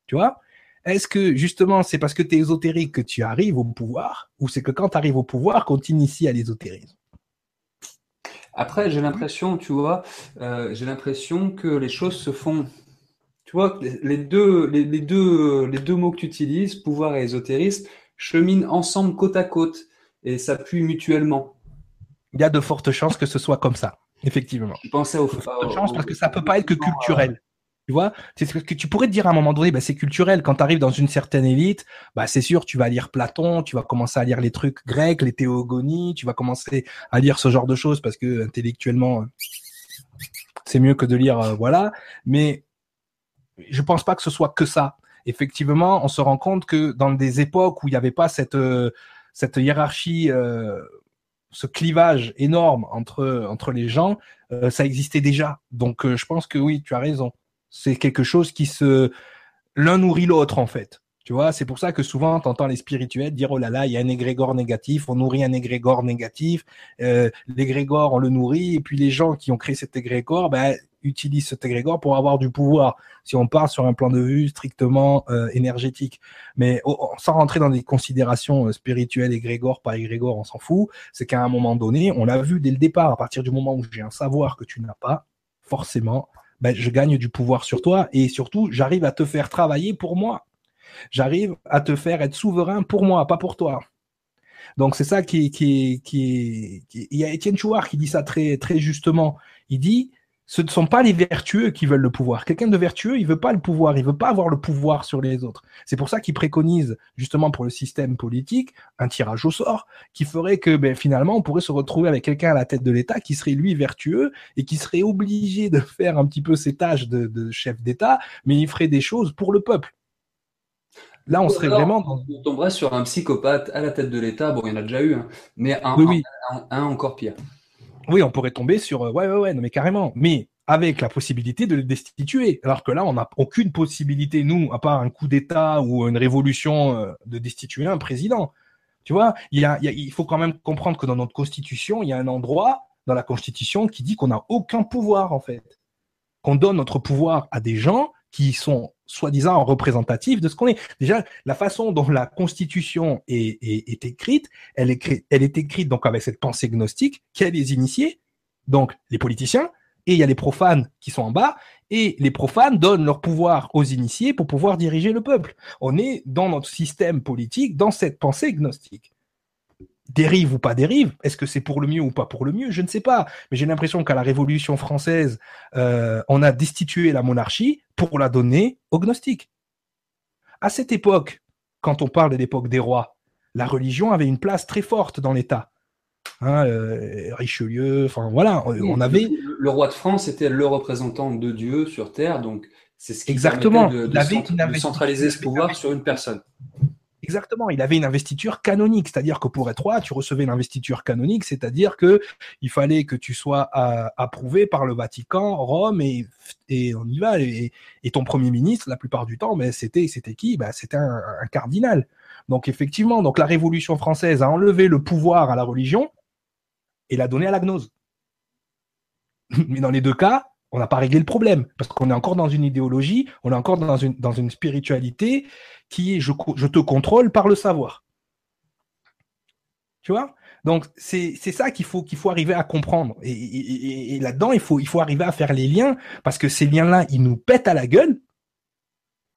Tu vois? Est-ce que justement c'est parce que tu es ésotérique que tu arrives au pouvoir ou c'est que quand tu arrives au pouvoir qu'on t'initie à l'ésotérisme? Après, j'ai l'impression, tu vois, euh, j'ai l'impression que les choses se font. Tu vois, les deux, les, deux, les deux mots que tu utilises, pouvoir et ésotérisme, cheminent ensemble côte à côte et s'appuient mutuellement. Il y a de fortes chances que ce soit comme ça, effectivement. Je pensais aux, chances parce que ça peut pas être que culturel. Tu vois, c'est ce que tu pourrais te dire à un moment donné, bah, c'est culturel. Quand tu arrives dans une certaine élite, bah, c'est sûr, tu vas lire Platon, tu vas commencer à lire les trucs grecs, les théogonies, tu vas commencer à lire ce genre de choses parce que intellectuellement, c'est mieux que de lire, euh, voilà. Mais je pense pas que ce soit que ça. Effectivement, on se rend compte que dans des époques où il n'y avait pas cette euh, cette hiérarchie, euh, ce clivage énorme entre entre les gens, ça existait déjà. Donc, je pense que oui, tu as raison. C'est quelque chose qui se l'un nourrit l'autre en fait. Tu vois, c'est pour ça que souvent, tu entends les spirituels dire oh là là, il y a un égrégore négatif, on nourrit un égrégore négatif, euh, l'égrégore on le nourrit, et puis les gens qui ont créé cet égrégore, ben, utilisent cet égrégore pour avoir du pouvoir. Si on part sur un plan de vue strictement euh, énergétique, mais sans rentrer dans des considérations euh, spirituelles, égrégore, pas égrégore, on s'en fout. C'est qu'à un moment donné, on l'a vu dès le départ, à partir du moment où j'ai un savoir que tu n'as pas, forcément, ben, je gagne du pouvoir sur toi et surtout, j'arrive à te faire travailler pour moi. J'arrive à te faire être souverain pour moi, pas pour toi. Donc c'est ça qui, qui, qui, il y a Étienne Chouard qui dit ça très, très justement. Il dit, ce ne sont pas les vertueux qui veulent le pouvoir. Quelqu'un de vertueux, il veut pas le pouvoir, il veut pas avoir le pouvoir sur les autres. C'est pour ça qu'il préconise justement pour le système politique un tirage au sort qui ferait que ben, finalement on pourrait se retrouver avec quelqu'un à la tête de l'État qui serait lui vertueux et qui serait obligé de faire un petit peu ses tâches de, chef d'État, mais il ferait des choses pour le peuple. Là, on serait vraiment. On tomberait sur un psychopathe à la tête de l'État. Bon, il y en a déjà eu, hein, mais un, un encore pire. Oui, on pourrait tomber sur euh, ouais, ouais, ouais, non, mais carrément. Mais avec la possibilité de le destituer. Alors que là, on n'a aucune possibilité, nous, à part un coup d'État ou une révolution, euh, de destituer un président. Tu vois, il, il faut quand même comprendre que dans notre constitution, il y a un endroit dans la constitution qui dit qu'on n'a aucun pouvoir, en fait. Qu'on donne notre pouvoir à des gens qui sont soi-disant représentatifs de ce qu'on est. Déjà, la façon dont la Constitution est, écrite, elle est, elle est écrite donc avec cette pensée gnostique qui a les initiés, donc les politiciens, et il y a les profanes qui sont en bas, et les profanes donnent leur pouvoir aux initiés pour pouvoir diriger le peuple. On est dans notre système politique, dans cette pensée gnostique dérive ou pas dérive, est-ce que c'est pour le mieux ou pas pour le mieux, je ne sais pas. Mais j'ai l'impression qu'à la Révolution française, euh, on a destitué la monarchie pour la donner aux gnostiques. À cette époque, quand on parle de l'époque des rois, la religion avait une place très forte dans l'État. Hein, euh, Richelieu, enfin voilà, on avait. Le roi de France était le représentant de Dieu sur terre, donc c'est ce qui Exactement. de, de centraliser ce pouvoir sur une personne. Exactement, il avait une investiture canonique, c'est-à-dire que pour être roi, tu recevais une investiture canonique, c'est-à-dire que il fallait que tu sois approuvé par le Vatican, Rome et, et on y va. Et, ton premier ministre, la plupart du temps, mais ben, c'était c'était qui? Ben, C'était un, cardinal. Donc effectivement, donc la Révolution française a enlevé le pouvoir à la religion et l'a donné à la gnose. Mais dans les deux cas, on n'a pas réglé le problème parce qu'on est encore dans une idéologie, on est encore dans une, dans spiritualité qui est je, te contrôle par le savoir. Tu vois? Donc c'est ça qu'il faut qu'il faut arriver à comprendre. Et, et, là-dedans, il faut il faut arriver à faire les liens parce que ces liens-là, ils nous pètent à la gueule.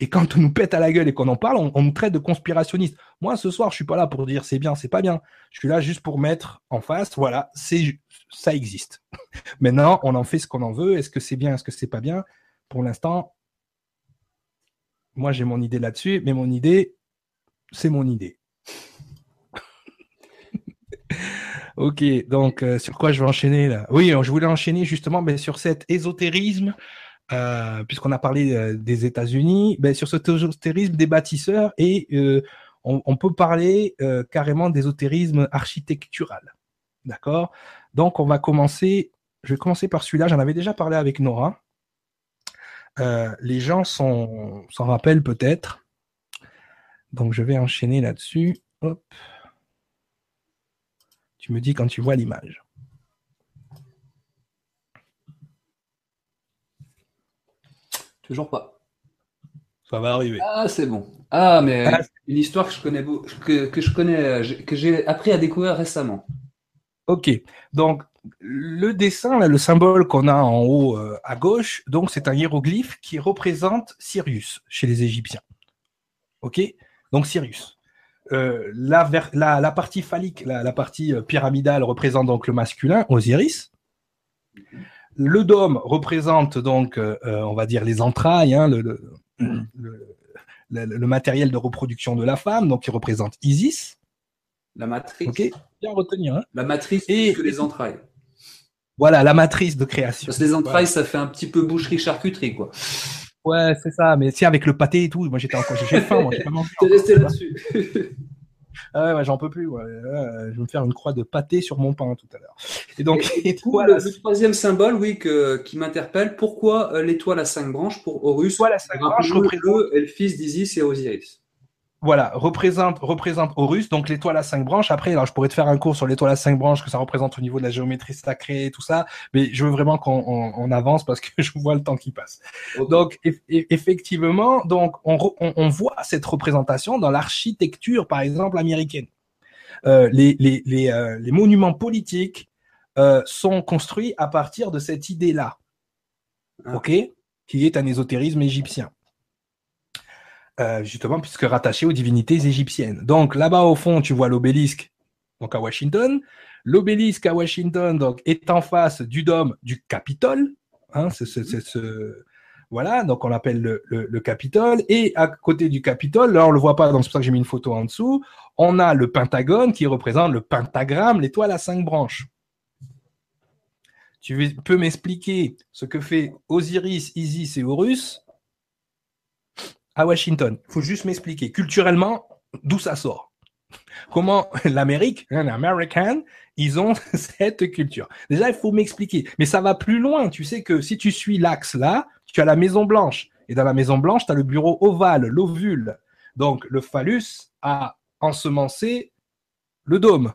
Et quand on nous pète à la gueule et qu'on en parle, on, nous traite de conspirationniste. Moi, ce soir, je suis pas là pour dire c'est bien, c'est pas bien. Je suis là juste pour mettre en face, voilà, c'est ça existe. Maintenant, on en fait ce qu'on en veut. Est-ce que c'est bien, est-ce que c'est pas bien? Pour l'instant, moi j'ai mon idée là-dessus, mais mon idée, c'est mon idée. ok, donc euh, sur quoi je vais enchaîner là? Oui, je voulais enchaîner justement mais sur cet ésotérisme, euh, puisqu'on a parlé euh, des États-Unis, ben, sur cet ésotérisme des bâtisseurs et on, on, peut parler carrément d'ésotérisme architectural. D'accord? Donc on va commencer, je vais commencer par celui-là, j'en avais déjà parlé avec Nora. Euh, les gens s'en rappellent peut-être. Donc je vais enchaîner là-dessus. Hop. Tu me dis quand tu vois l'image. Toujours pas. Ça va arriver. Ah, c'est bon. Ah, mais ah, une histoire que je connais, que, que je connais, que j'ai appris à découvrir récemment. Ok. Donc, le dessin, là, le symbole qu'on a en haut euh, à gauche, donc c'est un hiéroglyphe qui représente Sirius chez les Égyptiens. Ok? Donc Sirius. Euh, la, la, partie phallique, la, partie euh, pyramidale représente donc le masculin, Osiris. Le dôme représente donc, on va dire, les entrailles, hein, le, le, matériel de reproduction de la femme, donc qui représente Isis. La matrice. Ok, bien retenir. Hein. La matrice et que les entrailles. Voilà, la matrice de création. Parce que les entrailles, ça fait un petit peu boucherie-charcuterie, quoi. Ouais, c'est ça. Mais si avec le pâté et tout, moi j'étais encore, j'ai faim, moi j'ai pas mangé. T'es resté là-dessus. ah ouais, j'en peux plus. Ouais. je vais me faire une croix de pâté sur mon pain tout à l'heure. Et donc, et, le, troisième symbole, oui, que, qui m'interpelle, pourquoi euh, l'étoile à cinq branches pour Horus L'étoile à cinq branches représente le fils d'Isis et Osiris? Voilà, représente, représente Horus, donc l'étoile à cinq branches. Après, alors je pourrais te faire un cours sur l'étoile à cinq branches, que ça représente au niveau de la géométrie sacrée et tout ça, mais je veux vraiment qu'on avance parce que je vois le temps qui passe. Donc, effectivement, donc on, on, voit cette représentation dans l'architecture, par exemple, américaine. Euh, les, les, les, euh, les, monuments politiques euh, sont construits à partir de cette idée-là, ah. ok, qui est un ésotérisme égyptien. Euh, justement, puisque rattaché aux divinités égyptiennes. Donc là-bas au fond, tu vois l'obélisque, donc à Washington. L'obélisque à Washington, est en face du dôme du Capitole. Hein, voilà, donc on l'appelle le, le, Capitole. Et à côté du Capitole, là on le voit pas, donc c'est pour ça que j'ai mis une photo en dessous. On a le Pentagone qui représente le pentagramme, l'étoile à cinq branches. Tu peux m'expliquer ce que fait Osiris, Isis et Horus? À Washington. Il faut juste m'expliquer culturellement d'où ça sort? Comment l'Amérique, un American, ils ont cette culture? Déjà, il faut m'expliquer. Mais ça va plus loin. Tu sais que si tu suis l'axe là, tu as la Maison Blanche. Et dans la Maison Blanche, tu as le bureau ovale, l'ovule. Donc, le phallus a ensemencé le dôme,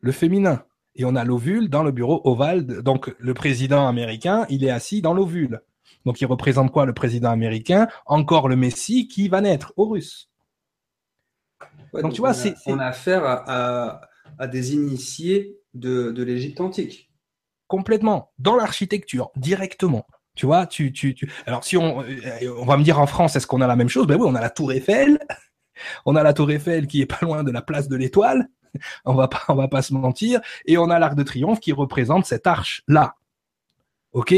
le féminin. Et on a l'ovule dans le bureau ovale. Donc, le président américain, il est assis dans l'ovule. Donc il représente quoi le président américain? Encore le Messie qui va naître, Horus. donc, tu vois, c'est on a affaire à, des initiés de, l'Égypte antique. Complètement, dans l'architecture, directement. Tu vois, tu, tu, tu... Alors si on, euh, on va me dire en France, est-ce qu'on a la même chose? Ben oui, on a la Tour Eiffel. On a la Tour Eiffel qui est pas loin de la place de l'Étoile. On va pas, on va pas se mentir. Et on a l'Arc de Triomphe qui représente cette arche là. Ok?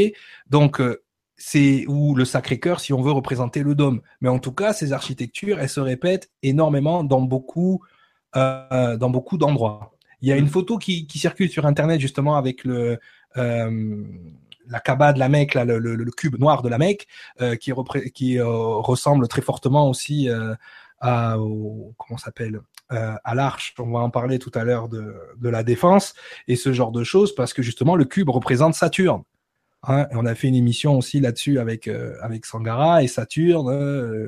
Donc euh, c'est ou le Sacré-Cœur si on veut représenter le dôme. Mais en tout cas, ces architectures, elles se répètent énormément dans beaucoup, euh, dans beaucoup d'endroits. Il y a une photo qui, circule sur Internet justement avec le euh, la Kaaba de la Mecque, le, cube noir de la Mecque, euh, qui, qui ressemble très fortement aussi à comment s'appelle à l'arche. On va en parler tout à l'heure de, de la défense et ce genre de choses parce que justement le cube représente Saturne. Hein, on a fait une émission aussi là-dessus avec, euh, avec Sangara et Saturne. Euh,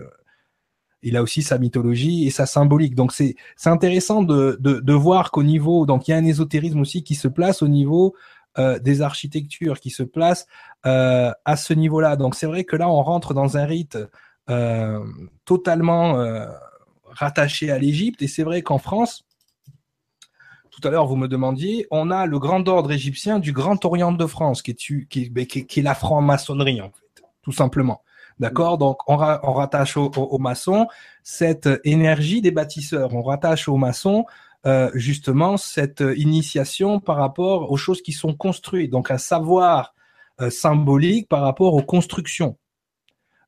il a aussi sa mythologie et sa symbolique. Donc c'est intéressant de, de, voir qu'au niveau, donc il y a un ésotérisme aussi qui se place au niveau euh, des architectures, qui se place à ce niveau-là. Donc c'est vrai que là on rentre dans un rite totalement rattaché à l'Égypte et c'est vrai qu'en France, tout à l'heure, vous me demandiez, on a le grand ordre égyptien du Grand Orient de France, qui est, qui, ben, qui, est la franc-maçonnerie, en fait, tout simplement. D'accord Donc, on, rattache aux maçons cette énergie des bâtisseurs. On rattache aux maçons euh, justement cette initiation par rapport aux choses qui sont construites. Donc, un savoir euh, symbolique par rapport aux constructions.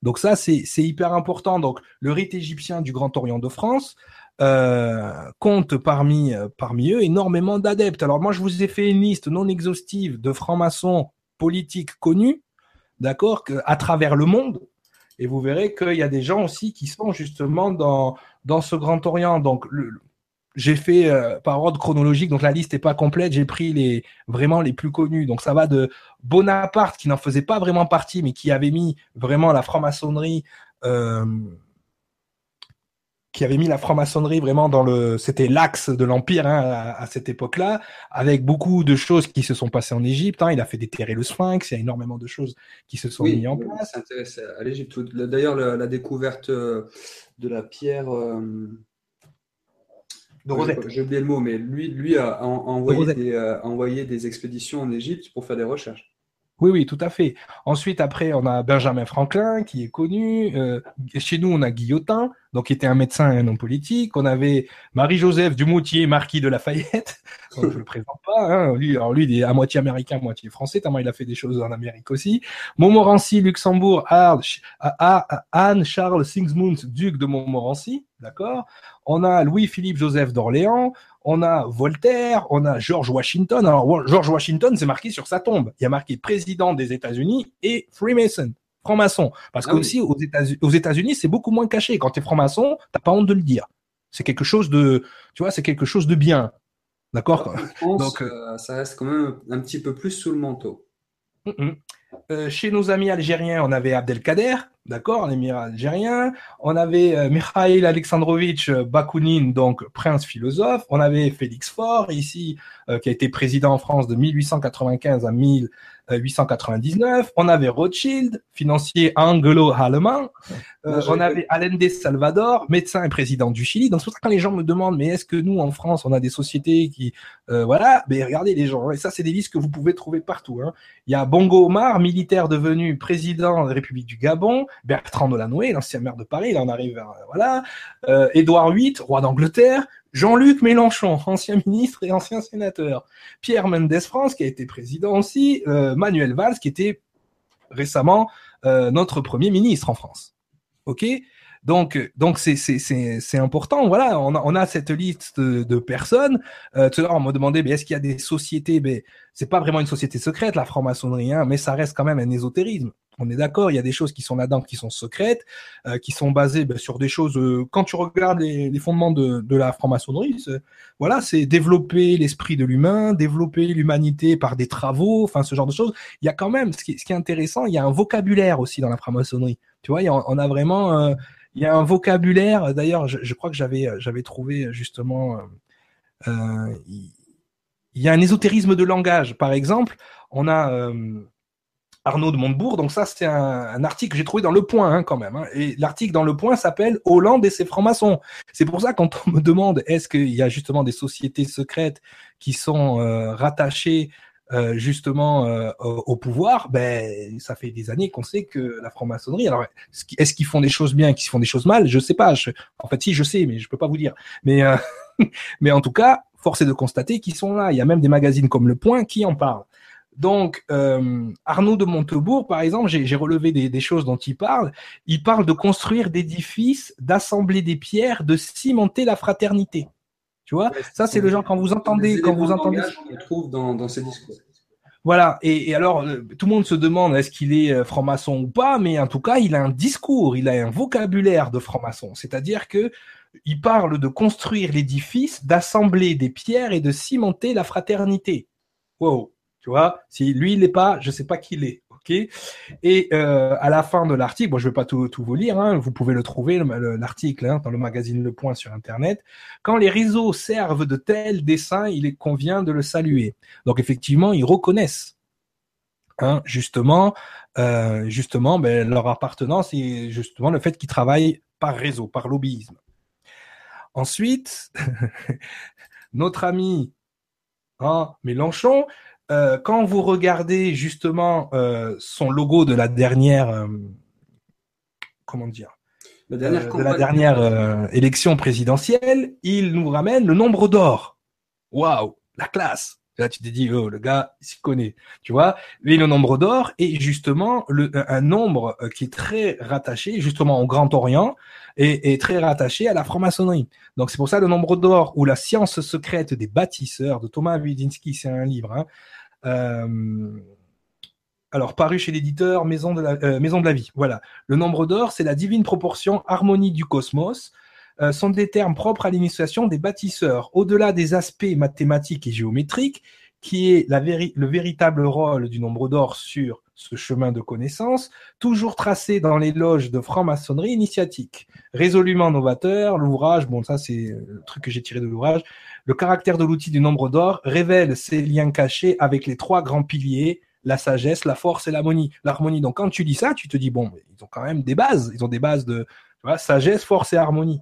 Donc ça, c'est hyper important. Donc, le rite égyptien du Grand Orient de France, euh, compte parmi, euh, parmi eux énormément d'adeptes. Alors moi, je vous ai fait une liste non exhaustive de francs-maçons politiques connus, d'accord, à travers le monde. Et vous verrez qu'il y a des gens aussi qui sont justement dans, dans ce Grand Orient. Donc, j'ai fait euh, par ordre chronologique, donc la liste n'est pas complète. J'ai pris les vraiment les plus connus. Donc ça va de Bonaparte qui n'en faisait pas vraiment partie, mais qui avait mis vraiment la franc-maçonnerie euh, qui avait mis la franc-maçonnerie vraiment dans le, c'était l'axe de l'empire hein, à, cette époque-là, avec beaucoup de choses qui se sont passées en Égypte. Hein. Il a fait déterrer le Sphinx, il y a énormément de choses qui se sont mises en place. s'intéresse à l'Égypte. D'ailleurs, la, découverte euh, de la pierre, euh, Rosette. J'ai oublié le mot, mais lui, lui a, envoyé, des, a envoyé des expéditions en Égypte pour faire des recherches. Oui, oui, tout à fait. Ensuite, après, on a Benjamin Franklin, qui est connu. Euh, chez nous, on a Guillotin, donc qui était un médecin et un homme politique. On avait Marie-Joseph Dumoutier, marquis de Lafayette. je ne le présente pas. Hein. Lui, alors lui, il est à moitié américain, à moitié français, tellement il a fait des choses en Amérique aussi. Montmorency, Luxembourg, Anne Charles Sigismund, duc de Montmorency. D'accord? On a Louis-Philippe Joseph d'Orléans on a Voltaire, on a George Washington. Alors, George Washington, c'est marqué sur sa tombe. Il y a marqué président des États-Unis et Freemason, franc-maçon. Parce ah qu'aussi, aux États-Unis, c'est beaucoup moins caché. Quand tu es franc-maçon, t'as pas honte de le dire. C'est quelque chose de, tu vois, c'est quelque chose de bien. D'accord Donc, euh, ça reste quand même un petit peu plus sous le manteau. Mm, mm. Euh, chez nos amis algériens, on avait Abdelkader, d'accord, l'émir algérien. On avait euh, Mikhail Alexandrovitch Bakounine, donc prince philosophe. On avait Félix Faure, ici, euh, qui a été président en France de 1895 à 1000. 899. On avait Rothschild, financier anglo-allemand. Euh, on avait Allende Salvador, médecin et président du Chili. Donc c'est pour ça que quand les gens me demandent, mais est-ce que nous en France on a des sociétés qui, euh, voilà, mais regardez les gens. Et ça c'est des listes que vous pouvez trouver partout. Hein. Il y a Bongo Omar, militaire devenu président de la République du Gabon. Bertrand Delanoë, l'ancien maire de Paris. Là on arrive, à, voilà. Euh, Édouard VIII, roi d'Angleterre. Jean-Luc Mélenchon, ancien ministre et ancien sénateur. Pierre Mendès France, qui a été président aussi. Euh, Manuel Valls, qui était récemment euh, notre premier ministre en France. OK? Donc, donc c'est c'est important. Voilà, on a, cette liste de, personnes. Euh, tout à l'heure, on m'a demandé, est-ce qu'il y a des sociétés? Mais c'est pas vraiment une société secrète, la franc-maçonnerie, hein, mais ça reste quand même un ésotérisme. On est d'accord, il y a des choses qui sont là-dedans qui sont secrètes, euh, qui sont basées ben, sur des choses. Euh, quand tu regardes les, les fondements de, de la franc-maçonnerie, voilà, c'est développer l'esprit de l'humain, développer l'humanité par des travaux, enfin ce genre de choses. Il y a quand même, ce qui, ce qui est intéressant, il y a un vocabulaire aussi dans la franc-maçonnerie. Tu vois, on a vraiment, euh, il y a un vocabulaire. D'ailleurs, je, je, crois que j'avais, j'avais trouvé justement, euh, il y a un ésotérisme de langage. Par exemple, on a Arnaud de Montebourg. Donc ça, c'est un, article que j'ai trouvé dans Le Point hein, quand même. Hein. Et l'article dans Le Point s'appelle Hollande et ses francs-maçons. C'est pour ça quand on me demande est-ce qu'il y a justement des sociétés secrètes qui sont euh, rattachées euh, justement euh, au pouvoir, ben ça fait des années qu'on sait que la franc-maçonnerie. Alors est-ce qu'ils font des choses bien, qu'ils font des choses mal? Je sais pas. en fait, si je sais, mais je peux pas vous dire. Mais mais en tout cas, force est de constater qu'ils sont là. Il y a même des magazines comme Le Point qui en parlent. Donc, euh, Arnaud de Montebourg, par exemple, j'ai relevé des, choses dont il parle. Il parle de construire d'édifices, d'assembler des pierres, de cimenter la fraternité. Tu vois, ça c'est le genre quand vous entendez, quand vous entendez. On trouve dans, dans ces discours. Voilà. Et, alors, euh, tout le monde se demande est-ce qu'il est euh, franc-maçon ou pas, mais en tout cas, il a un discours, il a un vocabulaire de franc-maçon. C'est-à-dire que il parle de construire l'édifice, d'assembler des pierres et de cimenter la fraternité. Wow. Tu vois, si lui il n'est pas, je sais pas qui l'est. Ok? Et euh, à la fin de l'article, bon, je vais pas tout, vous lire. Hein, vous pouvez le trouver l'article hein, dans le magazine Le Point sur Internet. Quand les réseaux servent de tels dessins, il convient de le saluer. Donc effectivement, ils reconnaissent Hein, justement, euh, justement, ben, leur appartenance et justement le fait qu'ils travaillent par réseau, par lobbyisme. Ensuite, notre ami Mélenchon, euh, quand vous regardez justement euh, son logo de la dernière, euh, comment dire, la dernière de la dernière élection présidentielle, il nous ramène le nombre d'or. Waouh, la classe. Là, tu te dis, oh, le gars, il s'y connaît, tu vois. Mais le nombre d'or est justement le, un nombre qui est très rattaché justement au Grand Orient et, et très rattaché à la franc-maçonnerie. Donc c'est pour ça le nombre d'or ou la science secrète des bâtisseurs de Thomas Widinsky, c'est un livre. Hein, euh, alors, paru chez l'éditeur Maison, de la, euh, Maison de la Vie. Voilà. Le nombre d'or, c'est la divine proportion, harmonie du cosmos. Euh, sont des termes propres à l'initiation des bâtisseurs. Au-delà des aspects mathématiques et géométriques, qui est le véritable rôle du nombre d'or sur ce chemin de connaissance, toujours tracé dans les loges de franc-maçonnerie initiatique. Résolument novateur, l'ouvrage, bon ça c'est le truc que j'ai tiré de l'ouvrage, le caractère de l'outil du nombre d'or révèle ses liens cachés avec les trois grands piliers, la sagesse, la force et l'harmonie. L'harmonie. Donc quand tu dis ça, tu te dis bon, ils ont quand même des bases. Ils ont des bases de sagesse, force et harmonie.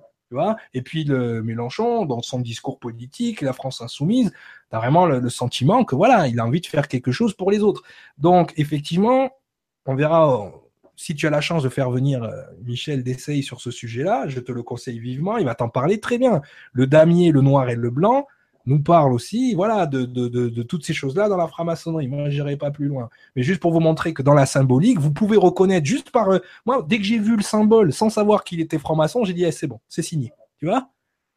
Et puis le Mélenchon, dans son discours politique, la France insoumise, t'as vraiment le, sentiment que voilà, il a envie de faire quelque chose pour les autres. Donc effectivement, on verra. Si tu as la chance de faire venir euh, Michel Dessay sur ce sujet-là, je te le conseille vivement. Il va t'en parler très bien. Le damier, le noir et le blanc, nous parle aussi, voilà, de, de, de, toutes ces choses-là dans la franc-maçonnerie. Moi, j'irai pas plus loin. Mais juste pour vous montrer que dans la symbolique, vous pouvez reconnaître juste par, euh, moi, dès que j'ai vu le symbole, sans savoir qu'il était franc-maçon, j'ai dit, eh, c'est bon, c'est signé. Tu vois?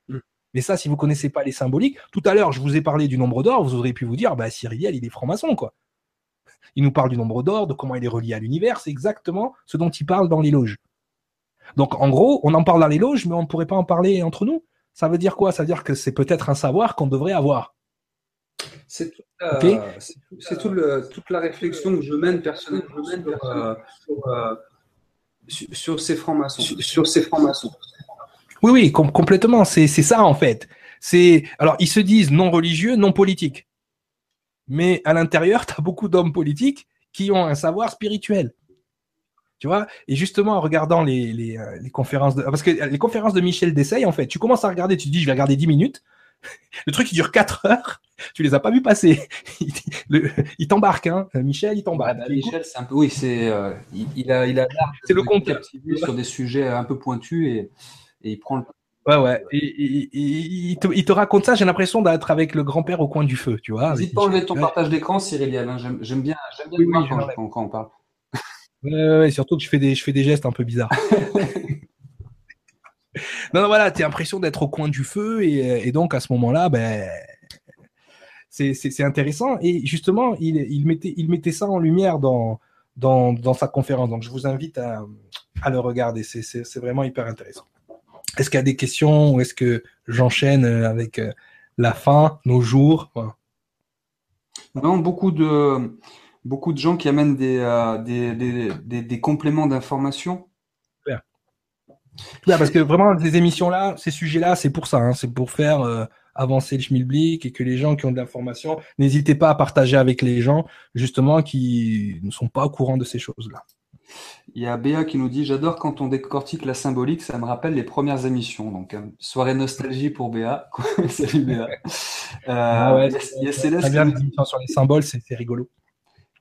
Mm. Mais ça, si vous connaissez pas les symboliques, tout à l'heure, je vous ai parlé du nombre d'or, vous auriez pu vous dire, bah, Cyriel, il est franc-maçon, quoi. Il nous parle du nombre d'or, de comment il est relié à l'univers, c'est exactement ce dont il parle dans les loges. Donc, en gros, on en parle dans les loges, mais on ne pourrait pas en parler entre nous. Ça veut dire quoi? Ça veut dire que c'est peut-être un savoir qu'on devrait avoir. C'est toute, la, toute, la réflexion que je mène personnellement euh, euh, sur, ces francs-maçons. Sur, ces francs-maçons. Oui, oui, complètement. C'est ça en fait. C'est alors ils se disent non religieux, non politiques, mais à l'intérieur, tu as beaucoup d'hommes politiques qui ont un savoir spirituel. Tu vois? Et justement, en regardant les, les, euh, les, conférences de... Parce que les conférences de Michel Dessay, en fait, tu commences à regarder, tu te dis, je vais regarder 10 minutes. Le truc, il dure 4 heures. Tu les as pas vu passer. il t'embarque, hein. Michel, il t'embarque. Bah, Michel, c'est un peu... Oui, c'est... Euh, il, a... Il a c'est le. Sur des sujets un peu pointus et, et il prend le... Ouais, ouais. Et, il, te, il, te, raconte ça, j'ai l'impression d'être avec le grand-père au coin du feu, tu vois. N'hésite pas à enlever ton partage d'écran, Cyril. Hein. J'aime bien, j'aime bien quand, quand, on parle. Ouais, surtout que je fais des, je fais des gestes un peu bizarres. non, non, voilà, tu as l'impression d'être au coin du feu et, donc à ce moment-là, ben, c'est intéressant. Et justement, il, il, mettait, il mettait ça en lumière dans, dans, dans sa conférence. Donc je vous invite à, à le regarder. C'est vraiment hyper intéressant. Est-ce qu'il y a des questions ou est-ce que j'enchaîne avec euh, la fin, nos jours? Non, beaucoup de beaucoup de gens qui amènent des, euh, des, des, des, compléments d'information. Ouais, parce que vraiment, ces émissions-là, ces sujets-là, c'est pour ça. Hein, c'est pour faire euh, avancer le schmilblick et que les gens qui ont de l'information, n'hésitez pas à partager avec les gens, justement, qui ne sont pas au courant de ces choses-là. Il y a Béa qui nous dit J'adore quand on décortique la symbolique, ça me rappelle les premières émissions. Donc, euh, soirée nostalgie pour Béa. Salut Béa. ah ouais, il y a, Céleste. sur les symboles, c'est rigolo.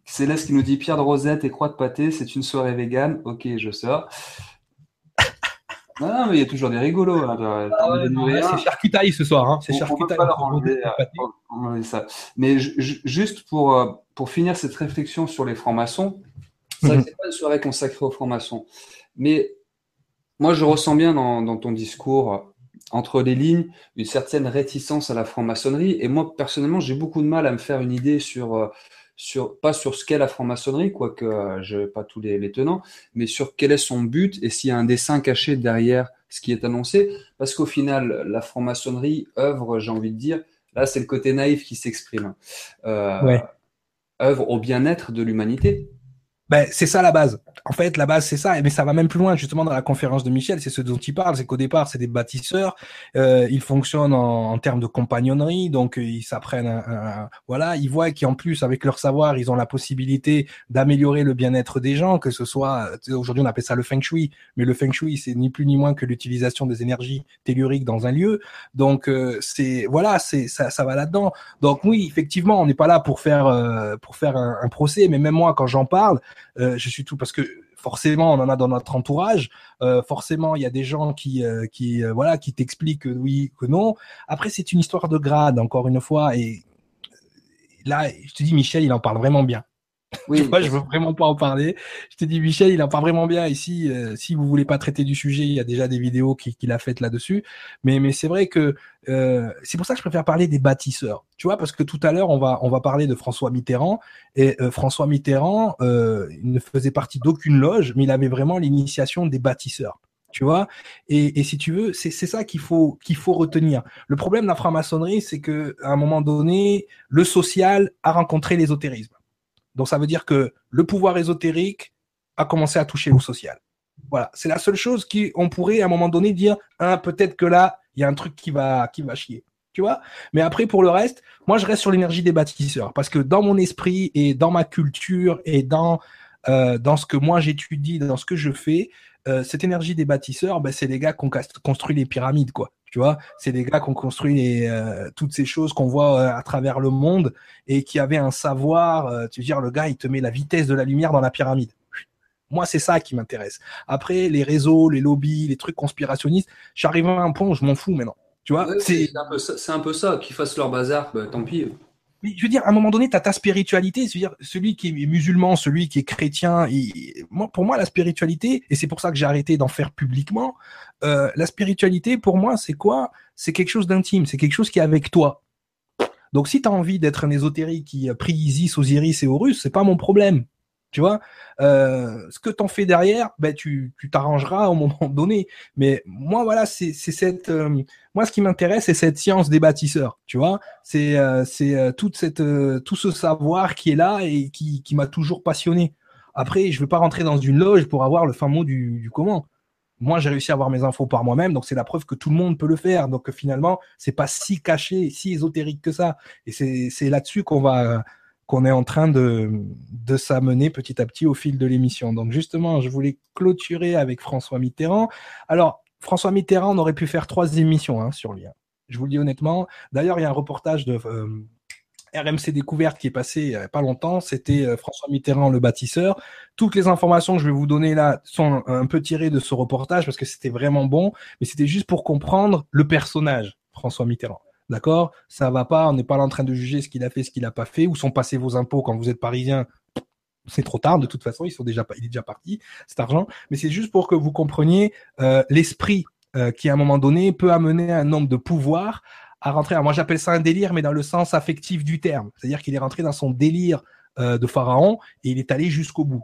Céleste qui nous dit Pierre de Rosette et croix de pâté, c'est une soirée végane. Ok, je sors. Non, mais il y a toujours des rigolos. Hein, ah c'est charcutaille ce soir. Hein. C'est charcutaille. ça. Mais juste pour, euh, pour finir cette réflexion sur les francs-maçons, ça mhm. c'est pas une soirée consacrée aux francs-maçons. Mais moi, je ressens bien dans, dans ton discours entre les lignes une certaine réticence à la franc-maçonnerie. Et moi, personnellement, j'ai beaucoup de mal à me faire une idée sur euh, sur, pas sur ce qu'est la franc-maçonnerie, quoique euh, je n'ai pas tous les, tenants, mais sur quel est son but et s'il y a un dessin caché derrière ce qui est annoncé. Parce qu'au final, la franc-maçonnerie œuvre, j'ai envie de dire, là c'est le côté naïf qui s'exprime, euh, œuvre au bien-être de l'humanité. Ben, c'est ça la base. En fait, la base, c'est ça. Mais ça va même plus loin, justement, dans la conférence de Michel. C'est ce dont il parle. C'est qu'au départ, c'est des bâtisseurs. Euh, ils fonctionnent en, en, termes de compagnonnerie. Donc, euh, ils s'apprennent voilà. Ils voient qu'en plus, avec leur savoir, ils ont la possibilité d'améliorer le bien-être des gens, que ce soit, aujourd'hui, on appelle ça le feng shui. Mais le feng shui, c'est ni plus ni moins que l'utilisation des énergies telluriques dans un lieu. Donc, euh, c'est, voilà, c'est, ça, ça va là-dedans. Donc, oui, effectivement, on n'est pas là pour faire, euh, pour faire un, un procès. Mais même moi, quand j'en parle, euh, je suis tout parce que forcément on en a dans notre entourage. Euh, forcément il y a des gens qui euh, qui voilà qui t'expliquent que oui que non. Après c'est une histoire de grade encore une fois et là je te dis Michel il en parle vraiment bien. Oui, Moi, je veux vraiment pas en parler. Je te dis, Michel, il en parle vraiment bien. Ici, euh, si vous voulez pas traiter du sujet, il y a déjà des vidéos qu'il a faites là-dessus. Mais, mais c'est vrai que euh, c'est pour ça que je préfère parler des bâtisseurs. Tu vois, parce que tout à l'heure, on va, on va parler de François Mitterrand. Et euh, François Mitterrand, il ne faisait partie d'aucune loge, mais il avait vraiment l'initiation des bâtisseurs tu vois? Et, et, si tu veux c'est ça qu'il faut qu'il faut retenir le problème de la franc-maçonnerie c'est que à un moment donné le social a rencontré l'ésotérisme donc ça veut dire que le pouvoir ésotérique a commencé à toucher le social. Voilà, c'est la seule chose qu'on pourrait à un moment donné dire, hein, peut-être que là, il y a un truc qui va, qui va chier. Tu vois? Mais après, pour le reste, moi, je reste sur l'énergie des bâtisseurs. Parce que dans mon esprit et dans ma culture et dans, euh, dans ce que moi j'étudie, dans ce que je fais, euh, cette énergie des bâtisseurs, ben, c'est les gars qui ont construit les pyramides, quoi. Tu vois, c'est des gars qui ont construit les, euh, toutes ces choses qu'on voit euh, à travers le monde et qui avaient un savoir. tu veux dire, le gars, il te met la vitesse de la lumière dans la pyramide. Moi, c'est ça qui m'intéresse. Après, les réseaux, les lobbies, les trucs conspirationnistes, j'arrive à un point où je m'en fous maintenant. Tu vois, c'est un, peu ça, qu'ils fassent leur bazar, bah, tant pis. Mais je veux dire, à un moment donné, tu as ta spiritualité. C'est-à-dire, celui qui est musulman, celui qui est chrétien. pour moi, la spiritualité, et c'est pour ça que j'ai arrêté d'en faire publiquement, euh, la spiritualité, pour moi, c'est quoi? C'est quelque chose d'intime. C'est quelque chose qui est avec toi. Donc, si tu as envie d'être un ésotérique qui prie Isis, Osiris et Horus, c'est pas mon problème. Tu vois, euh, ce que t'en fais derrière, ben tu tu t'arrangeras au moment donné. Mais moi voilà, c'est c'est cette euh, moi ce qui m'intéresse c'est cette science des bâtisseurs. Tu vois, c'est euh, c'est euh, toute cette tout ce savoir qui est là et qui qui m'a toujours passionné. Après, je veux pas rentrer dans une loge pour avoir le fin mot du, du comment. Moi, j'ai réussi à avoir mes infos par moi-même, donc c'est la preuve que tout le monde peut le faire. Donc finalement, c'est pas si caché, si ésotérique que ça. Et c'est là-dessus qu'on va qu'on est en train de, de s'amener petit à petit au fil de l'émission. Donc justement, je voulais clôturer avec François Mitterrand. Alors, François Mitterrand, on aurait pu faire trois émissions hein, sur lui. Hein. Je vous le dis honnêtement. D'ailleurs, il y a un reportage de euh, RMC Découverte qui est passé il n'y a pas longtemps. C'était euh, François Mitterrand, le bâtisseur. Toutes les informations que je vais vous donner là sont un peu tirées de ce reportage parce que c'était vraiment bon, mais c'était juste pour comprendre le personnage, François Mitterrand. D'accord? Ça va pas, on n'est pas là en train de juger ce qu'il a fait, ce qu'il n'a pas fait, où sont passés vos impôts quand vous êtes parisien. C'est trop tard, de toute façon, ils sont déjà, il est déjà parti, cet argent. Mais c'est juste pour que vous compreniez euh, l'esprit euh, qui, à un moment donné, peut amener un homme de pouvoir à rentrer. moi, j'appelle ça un délire, mais dans le sens affectif du terme. C'est-à-dire qu'il est rentré dans son délire euh, de pharaon et il est allé jusqu'au bout.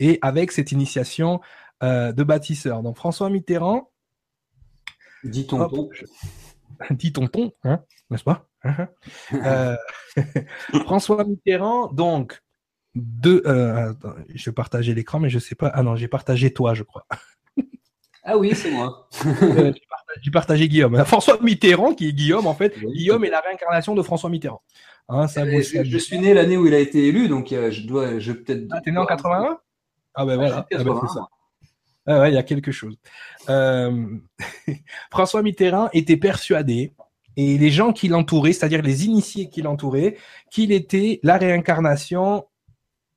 Et avec cette initiation de bâtisseur. Donc, François Mitterrand. Dit on dit tonton, hein, n'est-ce pas? Euh, François Mitterrand, donc, de, euh, je vais partager l'écran, mais je sais pas. Ah non, j'ai partagé toi, je crois. ah oui, c'est moi. Euh, j'ai partagé Guillaume. François Mitterrand, qui est Guillaume, en fait. Guillaume est la réincarnation de François Mitterrand. Hein, ça, je, suis né l'année où il a été élu, donc je dois, je peut-être. Ah, t'es né en 81 Ah ben voilà. Ah, ben, ça. Ah il y a quelque chose. Euh, François Mitterrand était persuadé, et les gens qui l'entouraient, c'est-à-dire les initiés qui l'entouraient, qu'il était la réincarnation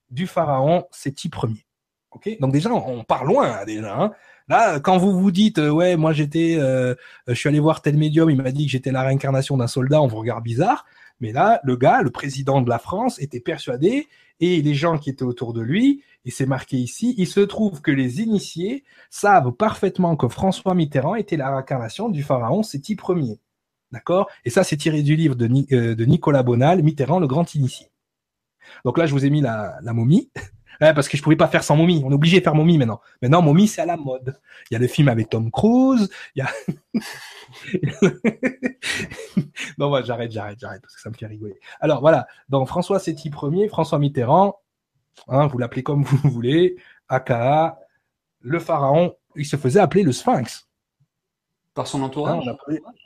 du pharaon Séti Ier. Ok? Donc déjà, on part loin déjà. Hein. Là, quand vous vous dites, euh, ouais, moi j'étais, euh, je suis allé voir tel médium, il m'a dit que j'étais la réincarnation d'un soldat, on vous regarde bizarre. Mais là, le gars, le président de la France, était persuadé, et les gens qui étaient autour de lui, et c'est marqué ici, il se trouve que les initiés savent parfaitement que François Mitterrand était la réincarnation du pharaon Séti Ier. D'accord? Et ça, c'est tiré du livre de, euh, Nicolas Bonal, Mitterrand, le grand initié. Donc là, je vous ai mis la, momie. parce que je pouvais pas faire sans momie. On est obligé de faire momie maintenant. Maintenant, momie, c'est à la mode. Il y a le film avec Tom Cruise. Il y non, moi, j'arrête, j'arrête, j'arrête, parce que ça me fait rigoler. Alors, voilà. Donc, François Séti Ier, François Mitterrand, hein, vous l'appelez comme vous voulez, aka, le pharaon, il se faisait appeler le Sphinx. Par son entourage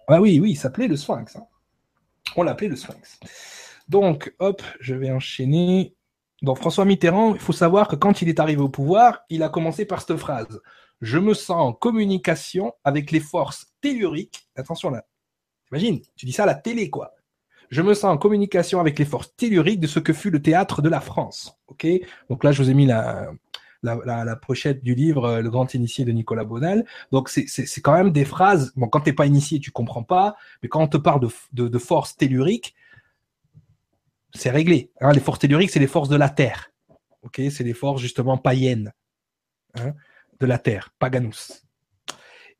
Ah oui, oui, il s'appelait le Sphinx. Hein. On l'appelait le Sphinx. Donc, hop, je vais enchaîner. Donc, François Mitterrand, il faut savoir que quand il est arrivé au pouvoir, il a commencé par cette phrase. Je me sens en communication avec les forces telluriques. Attention là. T'imagines Tu dis ça à la télé, quoi. Je me sens en communication avec les forces telluriques de ce que fut le théâtre de la France. Ok? Donc là, je vous ai mis la, pochette du livre euh, Le Grand Initié de Nicolas Bonal. Donc c'est quand même des phrases. Bon, quand t'es pas initié, tu comprends pas. Mais quand on te parle de, de, de forces telluriques, c'est réglé. Hein. les forces telluriques, c'est les forces de la terre. Ok, c'est les forces justement païennes hein, de la terre, paganus.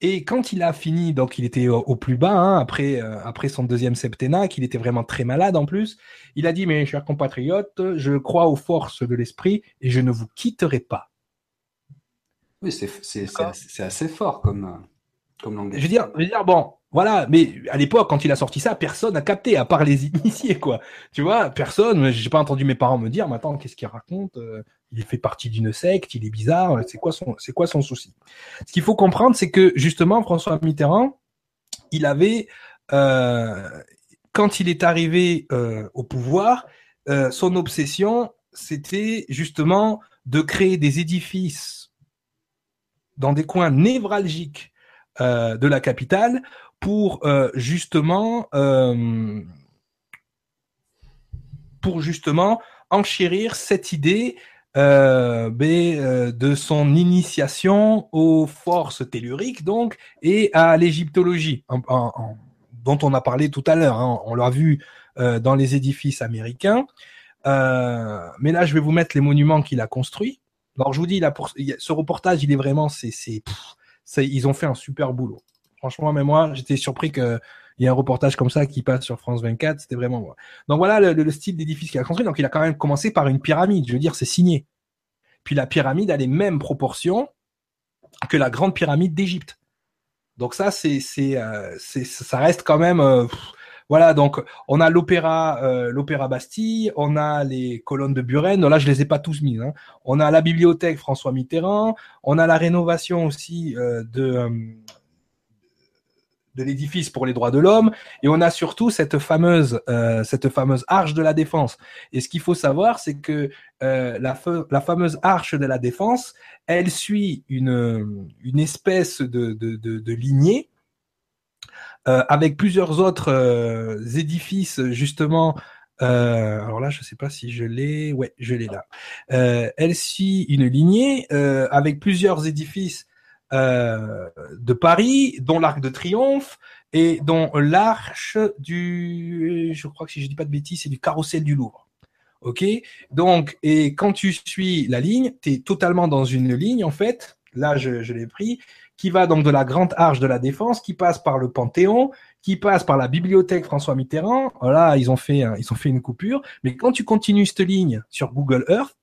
Et quand il a fini, donc il était au, plus bas, hein, après, euh, après son deuxième septennat, qu'il était vraiment très malade en plus, il a dit, mes chers compatriotes, je crois aux forces de l'esprit et je ne vous quitterai pas. Oui, c'est assez fort comme, comme langage. Je veux dire, je veux dire bon, voilà, mais à l'époque, quand il a sorti ça, personne n'a capté, à part les initiés, quoi. Tu vois, personne, j'ai pas entendu mes parents me dire, mais attends, qu'est-ce qu'il raconte euh, il fait partie d'une secte, il est bizarre, c'est quoi son, c'est quoi son souci? Ce qu'il faut comprendre, c'est que justement François Mitterrand, il avait, euh, quand il est arrivé euh, au pouvoir, son obsession, c'était justement de créer des édifices dans des coins névralgiques de la capitale pour justement pour justement enchérir cette idée euh, euh, de son initiation aux forces telluriques donc et à l'égyptologie dont on a parlé tout à l'heure. Hein. On l'a vu euh, dans les édifices américains. Euh, mais là, je vais vous mettre les monuments qu'il a construits. Alors, je vous dis, là, pour, ce reportage, il est vraiment, c'est, ils ont fait un super boulot. Franchement, même moi, j'étais surpris que il y a un reportage comme ça qui passe sur France 24, c'était vraiment. Donc voilà le, style d'édifice qu'il a construit. Donc il a quand même commencé par une pyramide, je veux dire, c'est signé. Puis la pyramide a les mêmes proportions que la grande pyramide d'Égypte. Donc ça, c'est, c'est, euh, ça reste quand même. Euh, voilà, donc on a l'opéra, euh, l'opéra Bastille, on a les colonnes de Buren. Là, je les ai pas tous mis. Hein. On a la bibliothèque François Mitterrand. On a la rénovation aussi de de l'édifice pour les droits de l'homme, et on a surtout cette fameuse euh, cette fameuse arche de la défense. Et ce qu'il faut savoir, c'est que euh, la, la fameuse arche de la défense, elle suit une une espèce de de, de, de lignée euh, avec plusieurs autres euh, édifices justement. Euh, alors là, je sais pas si je l'ai. Ouais, je l'ai là. elle suit une lignée avec plusieurs édifices euh, de Paris, dont l'Arc de Triomphe et dont l'arche du, je crois que si je dis pas de bêtises, c'est du carrousel du Louvre. Ok, donc et quand tu suis la ligne, tu es totalement dans une ligne en fait. Là, je, je l'ai pris, qui va donc de la Grande Arche de la Défense, qui passe par le Panthéon, qui passe par la bibliothèque François Mitterrand. Voilà, ils ont fait, ils ont fait une coupure. Mais quand tu continues cette ligne sur Google Earth,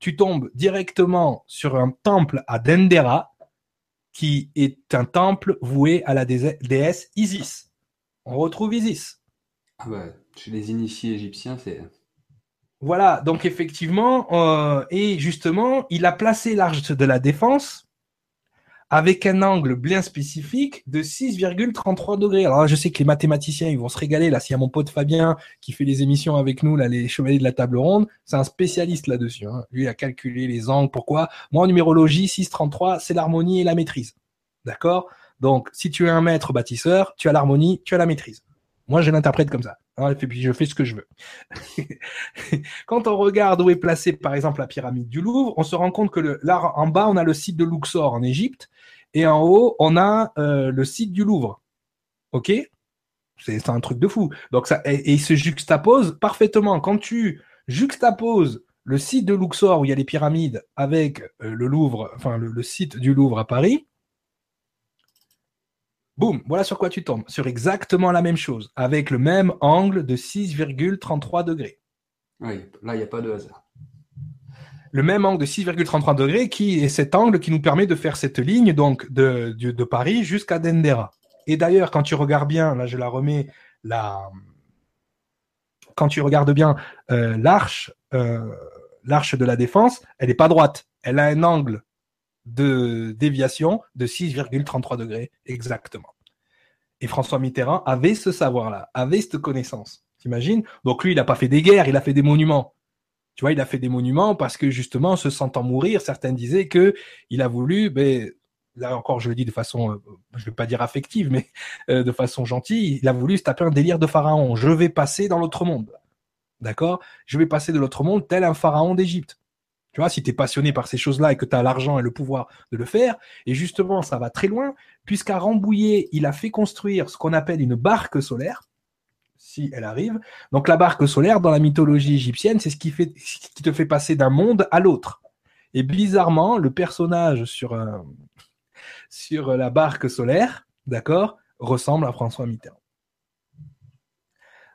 tu tombes directement sur un temple à Dendera, qui est un temple voué à la déesse Isis. On retrouve Isis. Ah bah, chez les initiés égyptiens, c'est. Voilà, donc effectivement, euh, et justement, il a placé l'arche de la défense avec un angle bien spécifique de 6,33 degrés. Alors je sais que les mathématiciens, ils vont se régaler. Là, s'il y a mon pote Fabien qui fait les émissions avec nous, là, les chevaliers de la table ronde, c'est un spécialiste là-dessus. Hein. Lui, il a calculé les angles. Pourquoi Moi, en numérologie, 6,33, c'est l'harmonie et la maîtrise. D'accord? Donc, si tu es un maître bâtisseur, tu as l'harmonie, tu as la maîtrise. Moi, je l'interprète comme ça. et puis je fais ce que je veux. Quand on regarde où est placée, par exemple, la pyramide du Louvre, on se rend compte que là, en bas, on a le site de Luxor en Égypte, et en haut, on a euh, le site du Louvre. OK? C'est un truc de fou. Donc ça, et, il se juxtapose parfaitement. Quand tu juxtaposes le site de Luxor où il y a les pyramides avec euh, le Louvre, enfin le, site du Louvre à Paris, boum, voilà sur quoi tu tombes. Sur exactement la même chose, avec le même angle de 6,33 degrés. Oui, là, il n'y a pas de hasard le même angle de 6,33 degrés qui est cet angle qui nous permet de faire cette ligne donc de, Paris jusqu'à Dendera. Et d'ailleurs, quand tu regardes bien, là je la remets, la... quand tu regardes bien euh, l'arche, euh, l'arche de la défense, elle n'est pas droite. Elle a un angle de déviation de 6,33 degrés exactement. Et François Mitterrand avait ce savoir-là, avait cette connaissance. T'imagines? Donc lui, il n'a pas fait des guerres, il a fait des monuments. Tu vois, il a fait des monuments parce que justement, se sentant mourir, certains disaient que il a voulu, ben, là encore, je le dis de façon, euh, je vais pas dire affective, mais euh, de façon gentille, il a voulu se taper un délire de pharaon. Je vais passer dans l'autre monde. D'accord? Je vais passer de l'autre monde tel un pharaon d'Égypte. Tu vois, si tu es passionné par ces choses-là et que tu as l'argent et le pouvoir de le faire, et justement, ça va très loin, puisqu'à Rambouillet, il a fait construire ce qu'on appelle une barque solaire elle arrive. Donc la barque solaire, dans la mythologie égyptienne, c'est ce qui, te fait passer d'un monde à l'autre. Et bizarrement, le personnage sur, euh, sur la barque solaire, d'accord, ressemble à François Mitterrand.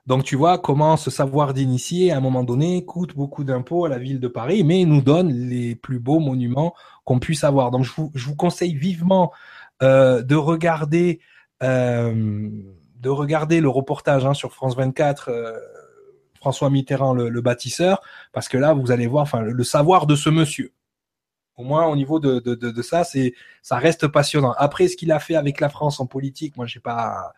Donc tu vois comment ce savoir d'initié, à un moment donné, coûte beaucoup d'impôts à la ville de Paris, mais nous donne les plus beaux monuments qu'on puisse avoir. Donc je vous, conseille vivement euh, de regarder euh, de regarder le reportage hein, sur France 24, euh, François Mitterrand, le, bâtisseur, parce que là, vous allez voir, le, savoir de ce monsieur. Au moins, au niveau de, de, de, ça, c'est, ça reste passionnant. Après, ce qu'il a fait avec la France en politique, moi, j'ai pas,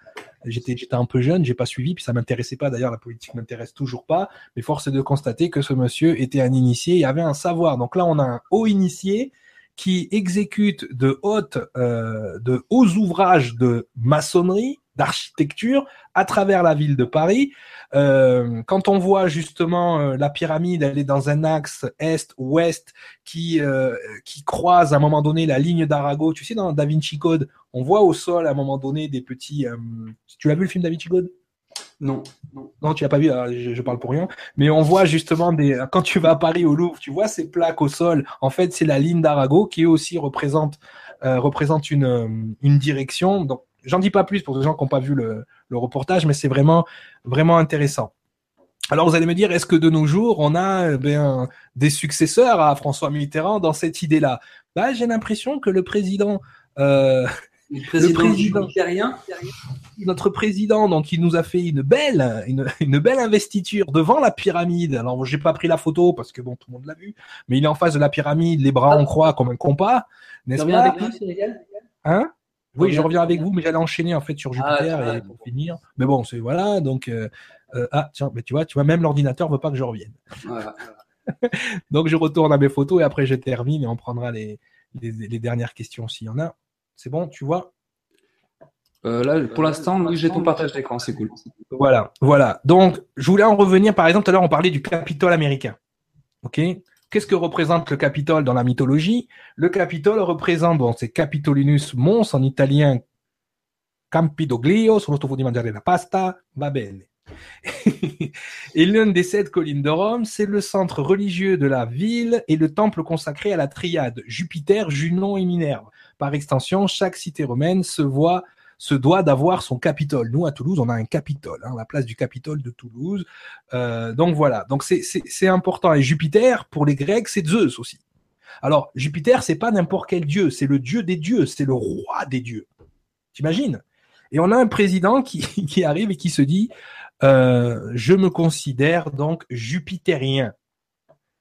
j'étais, j'étais un peu jeune, j'ai pas suivi, puis ça m'intéressait pas. D'ailleurs, la politique m'intéresse toujours pas. Mais force est de constater que ce monsieur était un initié, il avait un savoir. Donc là, on a un haut initié qui exécute de hautes, euh, de hauts ouvrages de maçonnerie, d'architecture à travers la ville de Paris. Euh, quand on voit justement euh, la pyramide, elle est dans un axe est-ouest qui euh, qui croise à un moment donné la ligne d'Arago. Tu sais, dans Da Vinci Code, on voit au sol à un moment donné des petits. Euh, tu l'as vu le film Da Vinci Code? Non. non. Tu l'as pas vu. je, je, parle pour rien. Mais on voit justement des. Quand tu vas à Paris au Louvre, tu vois ces plaques au sol. En fait, c'est la ligne d'Arago qui aussi représente représente une une direction. Donc J'en dis pas plus pour les gens qui n'ont pas vu le, le reportage, mais c'est vraiment, vraiment intéressant. Alors vous allez me dire, est-ce que de nos jours, on a eh bien, des successeurs à François Mitterrand dans cette idée-là? Bah, J'ai l'impression que le président... Euh, le président, le président notre président, donc il nous a fait une belle, une, une belle investiture devant la pyramide. Alors j'ai pas pris la photo parce que bon, tout le monde l'a vu, mais il est en face de la pyramide, les bras en croix comme un compas, n'est-ce pas avec nous, Hein? Oui, je reviens avec vous, mais j'allais enchaîner en fait sur ah, Jupiter et pour finir. Mais bon, c'est voilà, donc euh, euh, ah tiens, mais tu vois, tu vois, même l'ordinateur veut pas que je revienne. Voilà. donc je retourne à mes photos et après je termine et on prendra les, les, les dernières questions s'il y en a. C'est bon, tu vois? Euh, là, pour l'instant, oui, j'ai ton partage d'écran, c'est cool. Voilà, voilà. Donc, je voulais en revenir. Par exemple, tout à l'heure, on parlait du Capitole américain. Ok? Qu'est-ce que représente le Capitole dans la mythologie? Le Capitole représente, bon, c'est Capitolinus Mons en italien, Campidoglio, soprattutto di mangiare la pasta, va bene. et l'une des sept collines de Rome, c'est le centre religieux de la ville et le temple consacré à la triade Jupiter, Junon et Minerve. Par extension, chaque cité romaine se voit se doit d'avoir son Capitole. Nous, à Toulouse, on a un Capitole, hein, la place du Capitole de Toulouse. Euh, donc voilà, donc c'est important. Et Jupiter, pour les Grecs, c'est Zeus aussi. Alors, Jupiter, c'est pas n'importe quel dieu, c'est le dieu des dieux, c'est le roi des dieux. T'imagines? Et on a un président qui, qui arrive et qui se dit, euh, je me considère donc jupitérien.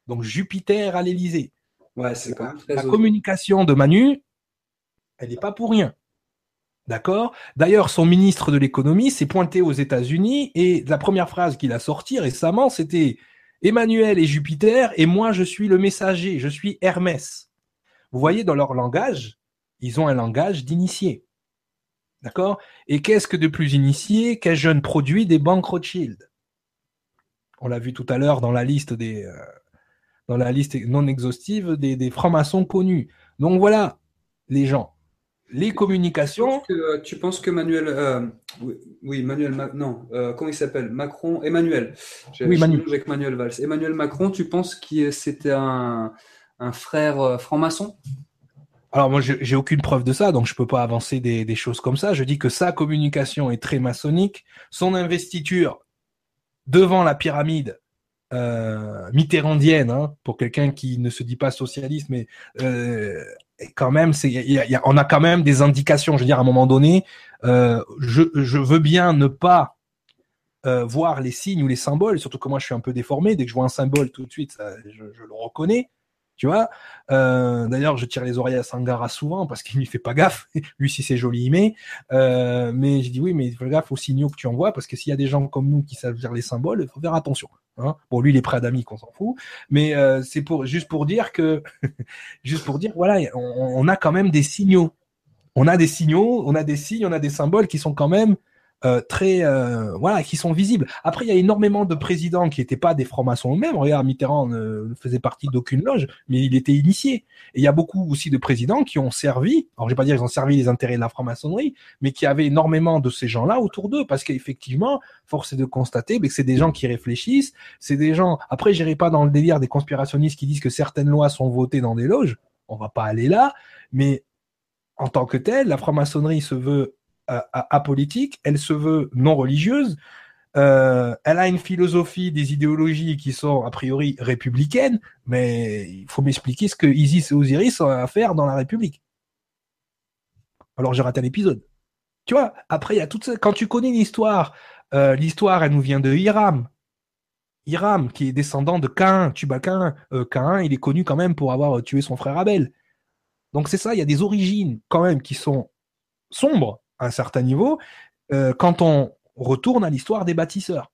Donc Jupiter à l'Élysée. Ouais, c'est La communication de Manu, elle n'est pas pour rien. D'accord? D'ailleurs, son ministre de l'économie s'est pointé aux États-Unis et la première phrase qu'il a sortie récemment, c'était Emmanuel et Jupiter et moi je suis le messager, je suis Hermès. Vous voyez, dans leur langage, ils ont un langage d'initié. D'accord? Et qu'est-ce que de plus initié qu'un jeune produit des banques Rothschild? On l'a vu tout à l'heure dans la liste euh, non exhaustive des, des francs-maçons connus. Donc voilà, les gens les communications. Tu penses que, Manuel, euh, oui, Manuel, non, euh, comment il s'appelle? Macron, Emmanuel. Oui, Manuel. Avec Manuel Valls. Emmanuel Macron, tu penses que c'était un, frère euh, franc-maçon? Alors moi, j'ai aucune preuve de ça, donc je peux pas avancer des, des, choses comme ça. Je dis que sa communication est très maçonnique. Son investiture devant la pyramide mitterrandienne, hein, pour quelqu'un qui ne se dit pas socialiste, mais quand même, c'est, on a quand même des indications. Je veux dire, à un moment donné, euh, je, veux bien ne pas euh, voir les signes ou les symboles, surtout que moi je suis un peu déformé. Dès que je vois un symbole, tout de suite, je, le reconnais. Tu vois. Euh, D'ailleurs, je tire les oreilles à Sangara souvent parce qu'il n'y fait pas gaffe. Lui, si c'est joli, il met. Mais je dis oui, mais fais gaffe aux signaux que tu envoies parce que s'il y a des gens comme nous qui savent lire les symboles, il faut faire attention. Hein bon, lui, il est prêt d'amis qu'on s'en fout, mais euh, c'est pour juste pour dire que, juste pour dire, voilà, on, on, a quand même des signaux. On a des signaux, on a des signes, on a des symboles qui sont quand même euh, très euh, voilà qui sont visibles. Après, il y a énormément de présidents qui n'étaient pas des francs-maçons eux-mêmes. Regarde, Mitterrand ne, faisait partie d'aucune loge, mais il était initié. Et il y a beaucoup aussi de présidents qui ont servi. Alors, je vais pas dire qu'ils ont servi les intérêts de la franc-maçonnerie, mais qui avaient énormément de ces gens-là autour d'eux, parce qu'effectivement, force est de constater que c'est des gens qui réfléchissent. C'est des gens. Après, j'irai pas dans le délire des conspirationnistes qui disent que certaines lois sont votées dans des loges. On va pas aller là, mais en tant que telle, la franc-maçonnerie se veut apolitique, elle se veut non religieuse, euh, elle a une philosophie, des idéologies qui sont a priori républicaines, mais il faut m'expliquer ce que Isis et Osiris ont à faire dans la République. Alors j'ai raté un épisode. Tu vois, après il y a. Quand tu connais l'histoire, euh, l'histoire elle nous vient de Hiram. Hiram qui est descendant de Cain, Tuba Cain. Euh, Cain, il est connu quand même pour avoir tué son frère Abel. Donc c'est ça, il y a des origines quand même qui sont sombres, à un certain niveau euh, quand on retourne à l'histoire des bâtisseurs.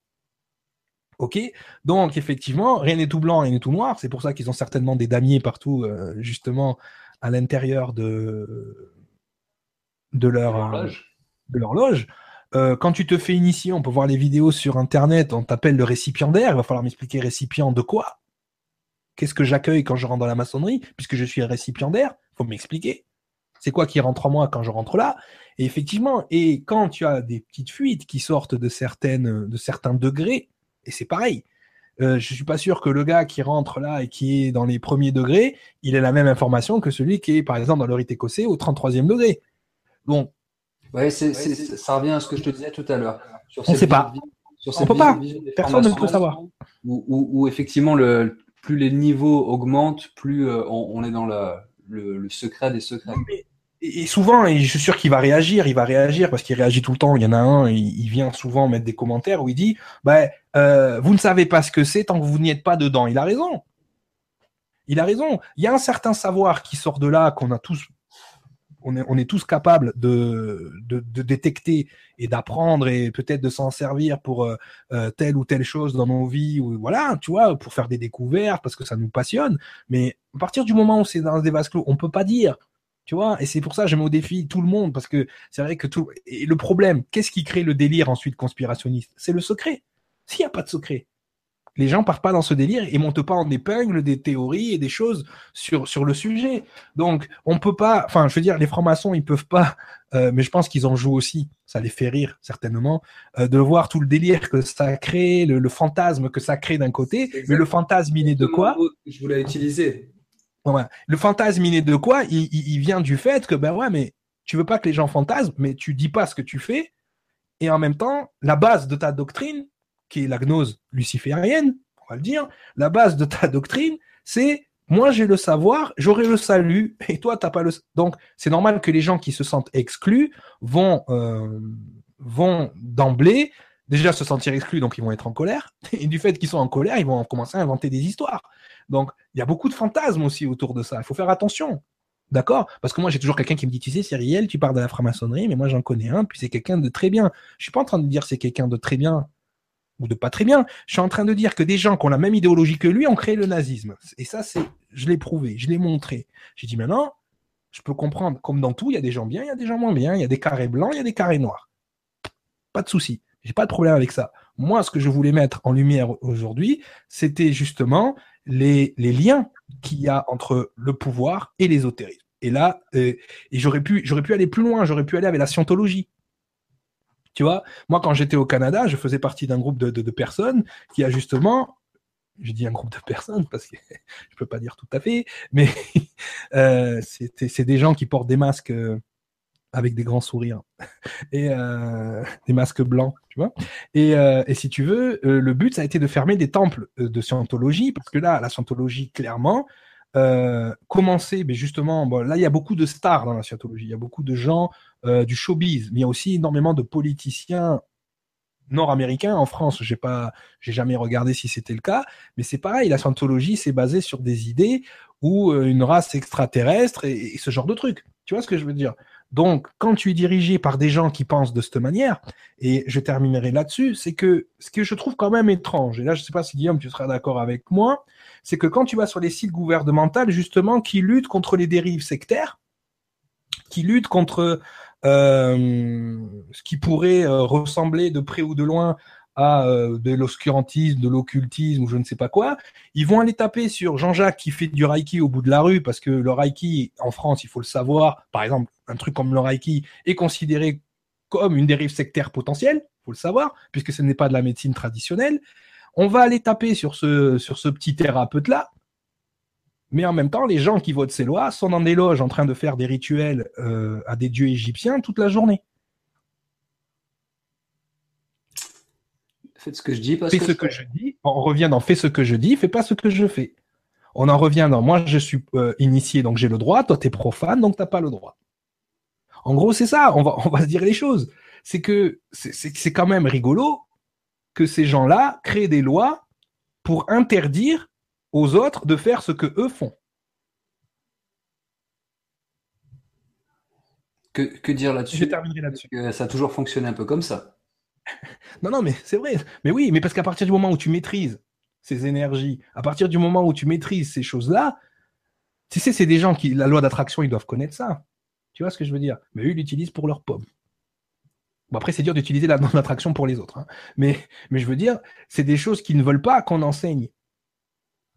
Ok, donc effectivement, rien n'est tout blanc, rien n'est tout noir. C'est pour ça qu'ils ont certainement des damiers partout, euh, justement, à l'intérieur de, de leur, de leur loge. Euh, quand tu te fais initier, on peut voir les vidéos sur Internet, on t'appelle le récipiendaire, il va falloir m'expliquer récipient de quoi? Qu'est-ce que j'accueille quand je rentre dans la maçonnerie? Puisque je suis récipiendaire, faut m'expliquer. C'est quoi qui rentre en moi quand je rentre là? Et effectivement, et quand tu as des petites fuites qui sortent de certaines, de certains degrés, et c'est pareil. Euh, je suis pas sûr que le gars qui rentre là et qui est dans les premiers degrés, il ait la même information que celui qui est, par exemple, dans le rite écossais au 33e degré. Bon, Ouais, c'est, ça revient à ce que je te disais tout à l'heure. on ne sait pas. on peut pas. Personne ne peut savoir. Où, effectivement, le, plus les niveaux augmentent, plus euh, on, est dans le, secret des secrets. Et, souvent, et je suis sûr qu'il va réagir, il va réagir parce qu'il réagit tout le temps. Il y en a un, il, vient souvent mettre des commentaires où il dit bah, euh, Vous ne savez pas ce que c'est tant que vous n'y êtes pas dedans. Il a raison. Il a raison. Il y a un certain savoir qui sort de là, qu'on a tous on est, on est tous capables de, de, de détecter et d'apprendre et peut-être de s'en servir pour euh, euh, telle ou telle chose dans nos vies ou voilà, tu vois, pour faire des découvertes parce que ça nous passionne. Mais à partir du moment où c'est dans des vases clos, on peut pas dire. Tu vois, et c'est pour ça que je mets au défi tout le monde parce que c'est vrai que tout. Et le problème, qu'est-ce qui crée le délire ensuite conspirationniste? C'est le secret. S'il n'y a pas de secret, les gens partent pas dans ce délire et montent pas en épingle des théories et des choses sur sur le sujet. Donc on peut pas, enfin je veux dire les francs-maçons ils peuvent pas, euh, mais je pense qu'ils en jouent aussi. Ça les fait rire certainement euh, de voir tout le délire que ça crée, le, fantasme que ça crée d'un côté, mais le fantasme il est de quoi? Je voulais utiliser. Le fantasme il est de quoi? Il, il, vient du fait que ben ouais mais tu veux pas que les gens fantasment, mais tu dis pas ce que tu fais. Et en même temps la base de ta doctrine qui est la gnose luciférienne, on va le dire, la base de ta doctrine, c'est moi j'ai le savoir, j'aurai le salut, et toi t'as pas le. Donc c'est normal que les gens qui se sentent exclus vont euh, vont d'emblée déjà se sentir exclus, donc ils vont être en colère, et du fait qu'ils sont en colère, ils vont commencer à inventer des histoires. Donc il y a beaucoup de fantasmes aussi autour de ça. Il faut faire attention. D'accord? Parce que moi, j'ai toujours quelqu'un qui me dit, tu sais, Cyriel, tu parles de la franc-maçonnerie, mais moi, j'en connais un, puis c'est quelqu'un de très bien. Je suis pas en train de dire c'est quelqu'un de très bien ou de pas très bien. Je suis en train de dire que des gens qui ont la même idéologie que lui ont créé le nazisme. Et ça, c'est, je l'ai prouvé, je l'ai montré. J'ai dit maintenant, je peux comprendre, comme dans tout, il y a des gens bien, il y a des gens moins bien, il y a des carrés blancs, il y a des carrés noirs. Pas de souci. J'ai pas de problème avec ça. Moi, ce que je voulais mettre en lumière aujourd'hui, c'était justement les, les liens qu'il y a entre le pouvoir et l'ésotérisme. Et là, euh, et j'aurais pu, j'aurais pu aller plus loin, j'aurais pu aller avec la scientologie. Tu vois, moi, quand j'étais au Canada, je faisais partie d'un groupe de, personnes qui a justement, je dis un groupe de personnes parce que je peux pas dire tout à fait, mais euh, c'est des gens qui portent des masques euh, avec des grands sourires et euh, des masques blancs, tu vois. Et, et si tu veux, le but ça a été de fermer des temples de scientologie parce que là, la scientologie, clairement, euh, commencer, mais justement, là il y a beaucoup de stars dans la scientologie, il y a beaucoup de gens euh, du showbiz, mais il y a aussi énormément de politiciens nord-américains. En France, j'ai pas, j'ai jamais regardé si c'était le cas, mais c'est pareil, la scientologie c'est basé sur des idées ou euh, une race extraterrestre et, ce genre de trucs. Tu vois ce que je veux dire? Donc, quand tu es dirigé par des gens qui pensent de cette manière, et je terminerai là-dessus, c'est que ce que je trouve quand même étrange, et là je sais pas si Guillaume tu seras d'accord avec moi, c'est que quand tu vas sur les sites gouvernementaux, justement, qui luttent contre les dérives sectaires, qui luttent contre euh, ce qui pourrait euh, ressembler de près ou de loin à euh, de l'obscurantisme, de l'occultisme ou je ne sais pas quoi, ils vont aller taper sur Jean-Jacques qui fait du Reiki au bout de la rue parce que le Reiki en France, il faut le savoir, par exemple, un truc comme le Reiki est considéré comme une dérive sectaire potentielle, faut le savoir, puisque ce n'est pas de la médecine traditionnelle. On va aller taper sur ce, sur ce petit thérapeute-là, mais en même temps, les gens qui votent ces lois sont dans des loges en train de faire des rituels euh, à des dieux égyptiens toute la journée. Faites ce que je dis. Fais ce que je dis. On revient dans fais ce que je dis, fais pas ce que je fais. On en revient dans moi, je suis euh, initié, donc j'ai le droit. Toi, tu es profane, donc t'as pas le droit. En gros, c'est ça. On va, on va se dire les choses. C'est que c'est quand même rigolo que ces gens-là créent des lois pour interdire aux autres de faire ce que eux font. Que, dire là-dessus? Je terminerai là-dessus. Ça a toujours fonctionné un peu comme ça. Non, non, mais c'est vrai. Mais oui, mais parce qu'à partir du moment où tu maîtrises ces énergies, à partir du moment où tu maîtrises ces choses-là, Tu sais, c'est des gens qui, la loi d'attraction, ils doivent connaître ça. Tu vois ce que je veux dire? Mais eux, ils l'utilisent pour leur pomme. Bon, après, c'est dur d'utiliser la loi d'attraction pour les autres. Hein. Mais, mais je veux dire, c'est des choses qu'ils ne veulent pas qu'on enseigne.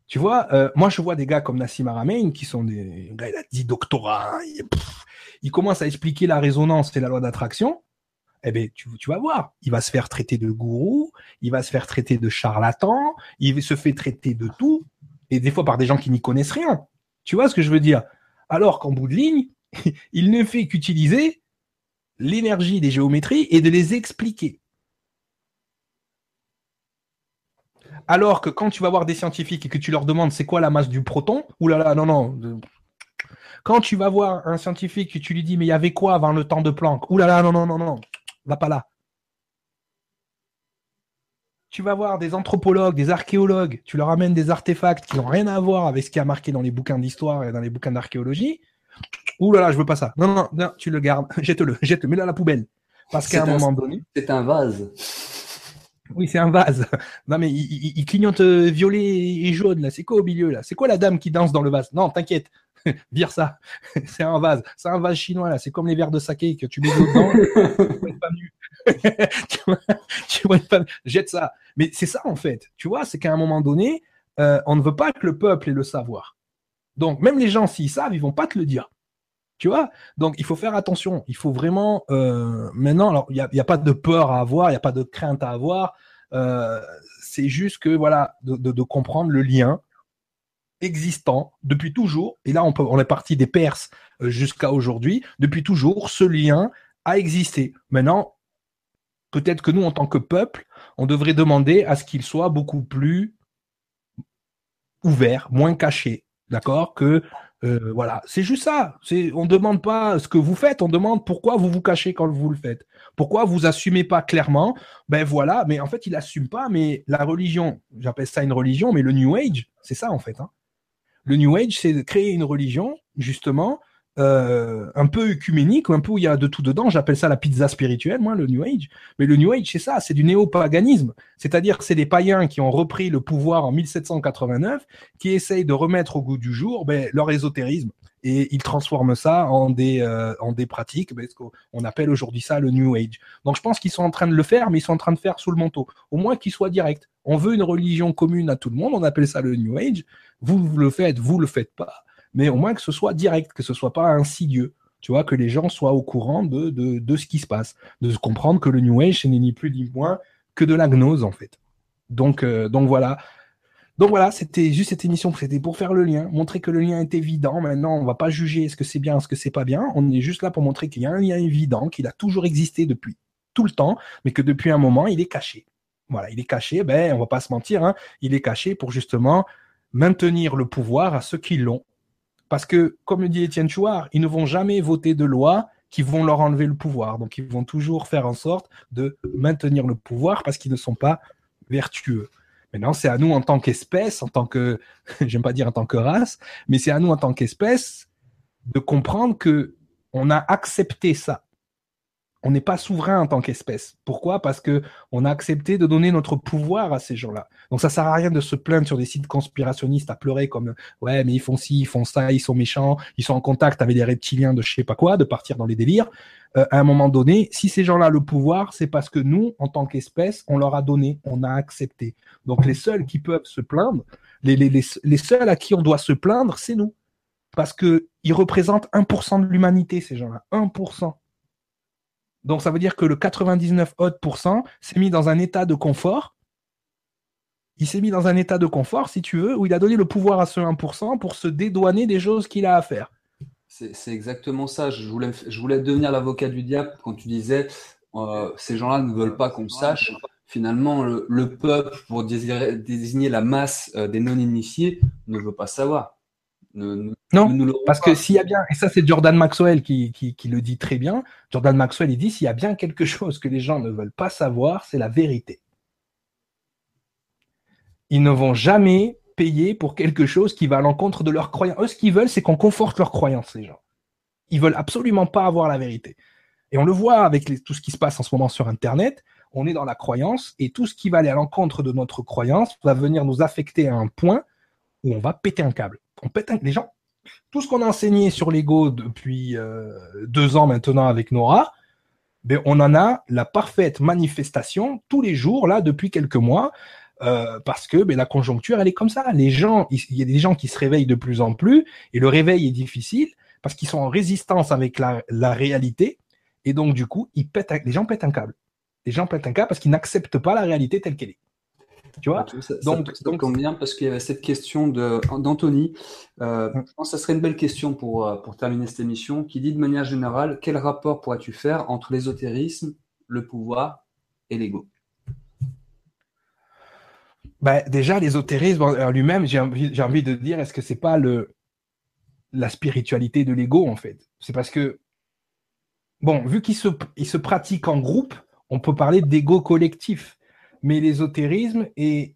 Tu vois, euh, moi, je vois des gars comme Nassim Aramein qui sont des gars, il a 10 doctorats. Il, il commence à expliquer la résonance et la loi d'attraction eh ben, tu, vas voir, il va se faire traiter de gourou, il va se faire traiter de charlatan, il se fait traiter de tout, et des fois par des gens qui n'y connaissent rien. Tu vois ce que je veux dire? Alors qu'en bout de ligne, il ne fait qu'utiliser l'énergie des géométries et de les expliquer. Alors que quand tu vas voir des scientifiques et que tu leur demandes c'est quoi la masse du proton, oulala, non, non, quand tu vas voir un scientifique et tu lui dis mais il y avait quoi avant le temps de Planck? Oulala, non, non, non, non, va pas là. Tu vas voir des anthropologues, des archéologues, tu leur amènes des artefacts qui n'ont rien à voir avec ce qui a marqué dans les bouquins d'histoire et dans les bouquins d'archéologie. Ouh là là, je veux pas ça. Non, non, non, tu le gardes, jette-le, jette-le, mets-le à la poubelle. Parce qu'à un, moment donné. C'est un vase. Oui, c'est un vase. Non, mais il, clignote euh, violet et jaune, là. C'est quoi au milieu, là? C'est quoi la dame qui danse dans le vase? Non, t'inquiète. Vire ça. c'est un vase. C'est un vase chinois, là. C'est comme les verres de saké que tu mets dedans. tu vois, tu vois pas... Jette ça. Mais c'est ça, en fait. Tu vois, c'est qu'à un moment donné, euh, on ne veut pas que le peuple ait le savoir. Donc, même les gens, s'ils savent, ils vont pas te le dire. Tu vois? Donc, il faut faire attention. Il faut vraiment. Euh, maintenant, alors, il n'y a, a, pas de peur à avoir, il n'y a pas de crainte à avoir. Euh, c'est juste que, voilà, de, de, de, comprendre le lien existant depuis toujours. Et là, on, est parti des Perses euh, jusqu'à aujourd'hui. Depuis toujours, ce lien a existé. Maintenant, peut-être que nous, en tant que peuple, on devrait demander à ce qu'il soit beaucoup plus ouvert, moins caché, d'accord, que euh, voilà, c'est juste ça. C'est, on ne demande pas ce que vous faites, on demande pourquoi vous vous cachez quand vous le faites. Pourquoi vous assumez pas clairement Ben voilà, mais en fait, il n'assume pas. Mais la religion, j'appelle ça une religion, mais le New Age, c'est ça en fait. Hein. Le New Age, c'est de créer une religion justement euh, un peu œcuménique, un peu où il y a de tout dedans. J'appelle ça la pizza spirituelle, moi, le New Age. Mais le New Age, c'est ça, c'est du néopaganisme. C'est-à-dire que c'est des païens qui ont repris le pouvoir en 1789, qui essayent de remettre au goût du jour ben, leur ésotérisme. Et ils transforment ça en des, euh, en des pratiques, ben, ce qu'on appelle aujourd'hui ça le New Age. Donc je pense qu'ils sont en train de le faire, mais ils sont en train de faire sous le manteau. Au moins qu'ils soient directs. On veut une religion commune à tout le monde, on appelle ça le New Age. Vous, le faites, vous le faites pas mais au moins que ce soit direct, que ce soit pas insidieux. Tu vois, que les gens soient au courant de, ce qui se passe, de comprendre que le New Age, ce n'est ni plus ni moins que de la gnose, en fait. Donc, euh, donc voilà. Donc voilà, c'était juste cette émission, c'était pour faire le lien, montrer que le lien est évident. Maintenant, on va pas juger est-ce que c'est bien, est-ce que c'est pas bien. On est juste là pour montrer qu'il y a un lien évident, qu'il a toujours existé depuis tout le temps, mais que depuis un moment, il est caché. Voilà, il est caché, ben, on va pas se mentir, hein, il est caché pour justement maintenir le pouvoir à ceux qui l'ont parce que, comme le dit Étienne Chouard, ils ne vont jamais voter de loi qui vont leur enlever le pouvoir. Donc, ils vont toujours faire en sorte de maintenir le pouvoir parce qu'ils ne sont pas vertueux. Maintenant, c'est à nous en tant qu'espèce, en tant que, j'aime pas dire en tant que race, mais c'est à nous en tant qu'espèce de comprendre que on a accepté ça on n'est pas souverain en tant qu'espèce. Pourquoi? Parce que on a accepté de donner notre pouvoir à ces gens-là. Donc ça sert à rien de se plaindre sur des sites conspirationnistes à pleurer comme ouais mais ils font ci, ils font ça, ils sont méchants, ils sont en contact avec des reptiliens de je sais pas quoi, de partir dans les délires. Euh, à un moment donné, si ces gens-là le pouvoir, c'est parce que nous, en tant qu'espèce, on leur a donné, on a accepté. Donc les seuls qui peuvent se plaindre, les, les, les, les seuls à qui on doit se plaindre, c'est nous. Parce que ils représentent 1% de l'humanité, ces gens-là. 1%. Donc ça veut dire que le 99 s'est mis dans un état de confort. Il s'est mis dans un état de confort, si tu veux, où il a donné le pouvoir à ce 1% pour se dédouaner des choses qu'il a à faire. C'est exactement ça. Je voulais, je voulais devenir l'avocat du diable quand tu disais euh, ces gens-là ne veulent pas qu'on sache. Finalement, le, peuple, pour désigner la masse euh, des non-initiés, ne veut pas savoir non, parce que s'il y a bien, et ça c'est Jordan Maxwell qui, qui, le dit très bien, Jordan Maxwell il dit s'il y a bien quelque chose que les gens ne veulent pas savoir, c'est la vérité. Ils ne vont jamais payer pour quelque chose qui va à l'encontre de leurs croyances. Eux, ce qu'ils veulent, c'est qu'on conforte leurs croyances, les gens. Ils veulent absolument pas avoir la vérité. Et on le voit avec tout ce qui se passe en ce moment sur Internet. On est dans la croyance et tout ce qui va aller à l'encontre de notre croyance va venir nous affecter à un point où on va péter un câble on pète les gens, tout ce qu'on a enseigné sur l'ego depuis euh, deux ans maintenant avec Nora, ben, on en a la parfaite manifestation tous les jours, là, depuis quelques mois, euh, parce que ben, la conjoncture, elle est comme ça. Les gens, il y a des gens qui se réveillent de plus en plus, et le réveil est difficile parce qu'ils sont en résistance avec la, réalité, et donc du coup, ils pètent, les gens pètent un câble. Les gens pètent un câble parce qu'ils n'acceptent pas la réalité telle qu'elle est. Tu vois ça, donc, ça, tombe bien parce qu'il y avait cette question d'Anthony. Euh, mm. je pense que ça serait une belle question pour, euh, pour terminer cette émission qui dit de manière générale quel rapport pourrais-tu faire entre l'ésotérisme, le pouvoir et l'ego? Ben, Déjà, l'ésotérisme en lui-même, j'ai envie, envie de dire est-ce que c'est pas le, la spiritualité de l'ego en fait? C'est parce que, bon, vu qu'il se, il se pratique en groupe, on peut parler d'ego collectif mais l'ésotérisme est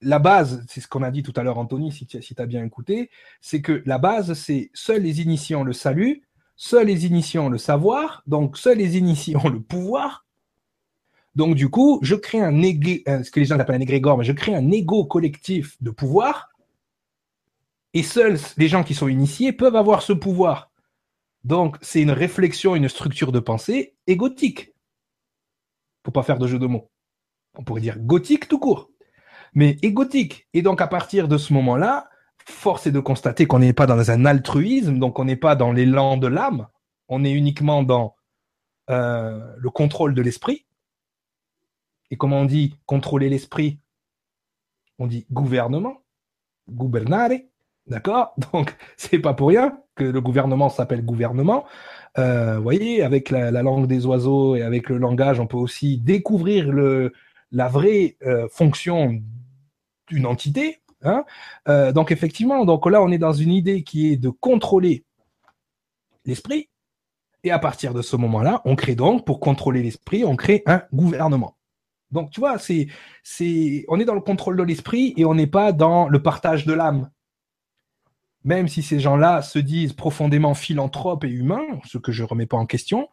la base, c'est ce qu'on a dit tout à l'heure, Anthony, si tu as bien écouté, c'est que la base, c'est seuls les initiants le salut, seuls les initiants le savoir, donc seuls les initiants le pouvoir. Donc du coup, je crée un euh, ce que les gens appellent un égrégore, mais je crée un égo collectif de pouvoir, et seuls les gens qui sont initiés peuvent avoir ce pouvoir. Donc c'est une réflexion, une structure de pensée égotique pour pas faire de jeu de mots. On pourrait dire gothique tout court. Mais égotique. Et donc à partir de ce moment-là, force est de constater qu'on n'est pas dans un altruisme, donc on n'est pas dans l'élan de l'âme, on est uniquement dans euh, le contrôle de l'esprit. Et comment on dit contrôler l'esprit? On dit gouvernement, gouvernare, d'accord? Donc c'est pas pour rien que le gouvernement s'appelle gouvernement. Euh, vous voyez, avec la, langue des oiseaux et avec le langage, on peut aussi découvrir le, la vraie euh, fonction d'une entité. Hein. Euh, donc effectivement, donc là, on est dans une idée qui est de contrôler l'esprit. Et à partir de ce moment-là, on crée donc, pour contrôler l'esprit, on crée un gouvernement. Donc tu vois, c'est, c'est, on est dans le contrôle de l'esprit et on n'est pas dans le partage de l'âme même si ces gens-là se disent profondément philanthropes et humains, ce que je ne remets pas en question,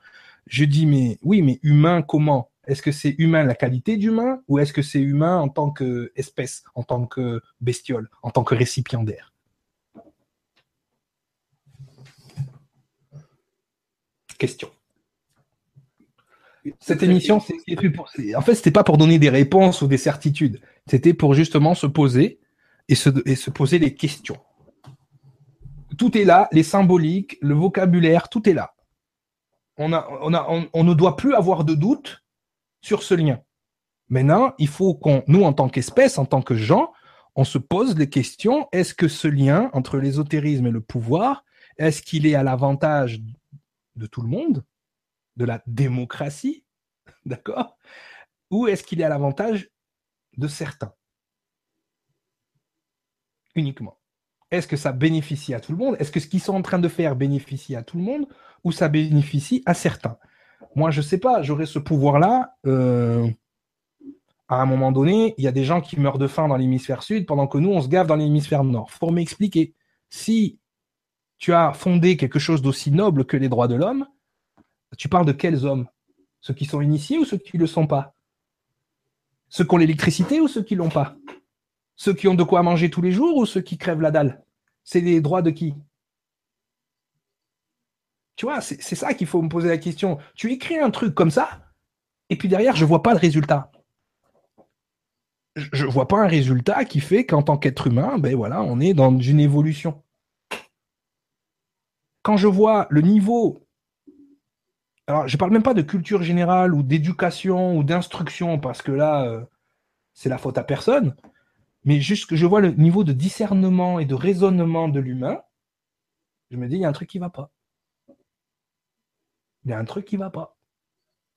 je dis mais oui, mais humain comment? Est-ce que c'est humain la qualité d'humain ou est-ce que c'est humain en tant qu'espèce, en tant que bestiole, en tant que récipiendaire? Question. Cette émission, c'est pour. En fait, c'était pas pour donner des réponses ou des certitudes. C'était pour justement se poser et se poser des questions tout est là, les symboliques, le vocabulaire, tout est là. On, ne doit plus avoir de doute sur ce lien. Maintenant, il faut qu'on, nous, en tant qu'espèce, en tant que gens, on se pose les questions, est-ce que ce lien entre l'ésotérisme et le pouvoir, est-ce qu'il est à l'avantage de tout le monde, de la démocratie, d'accord Ou est-ce qu'il est à l'avantage de certains? Uniquement. Est-ce que ça bénéficie à tout le monde? Est-ce que ce qu'ils sont en train de faire bénéficie à tout le monde ou ça bénéficie à certains? Moi, je ne sais pas, j'aurais ce pouvoir-là. Euh, à un moment donné, il y a des gens qui meurent de faim dans l'hémisphère sud pendant que nous, on se gave dans l'hémisphère nord. Pour m'expliquer, si tu as fondé quelque chose d'aussi noble que les droits de l'homme, tu parles de quels hommes? Ceux qui sont initiés ou ceux qui ne le sont pas? Ceux qui ont l'électricité ou ceux qui ne l'ont pas? Ceux qui ont de quoi manger tous les jours ou ceux qui crèvent la dalle? C'est les droits de qui? Tu vois, c'est ça qu'il faut me poser la question. Tu écris un truc comme ça, et puis derrière, je ne vois pas le résultat. Je ne vois pas un résultat qui fait qu'en tant qu'être humain, ben voilà, on est dans une évolution. Quand je vois le niveau alors, je ne parle même pas de culture générale ou d'éducation ou d'instruction, parce que là, euh, c'est la faute à personne mais juste que je vois le niveau de discernement et de raisonnement de l'humain, je me dis, il y a un truc qui ne va pas. Il y a un truc qui ne va pas.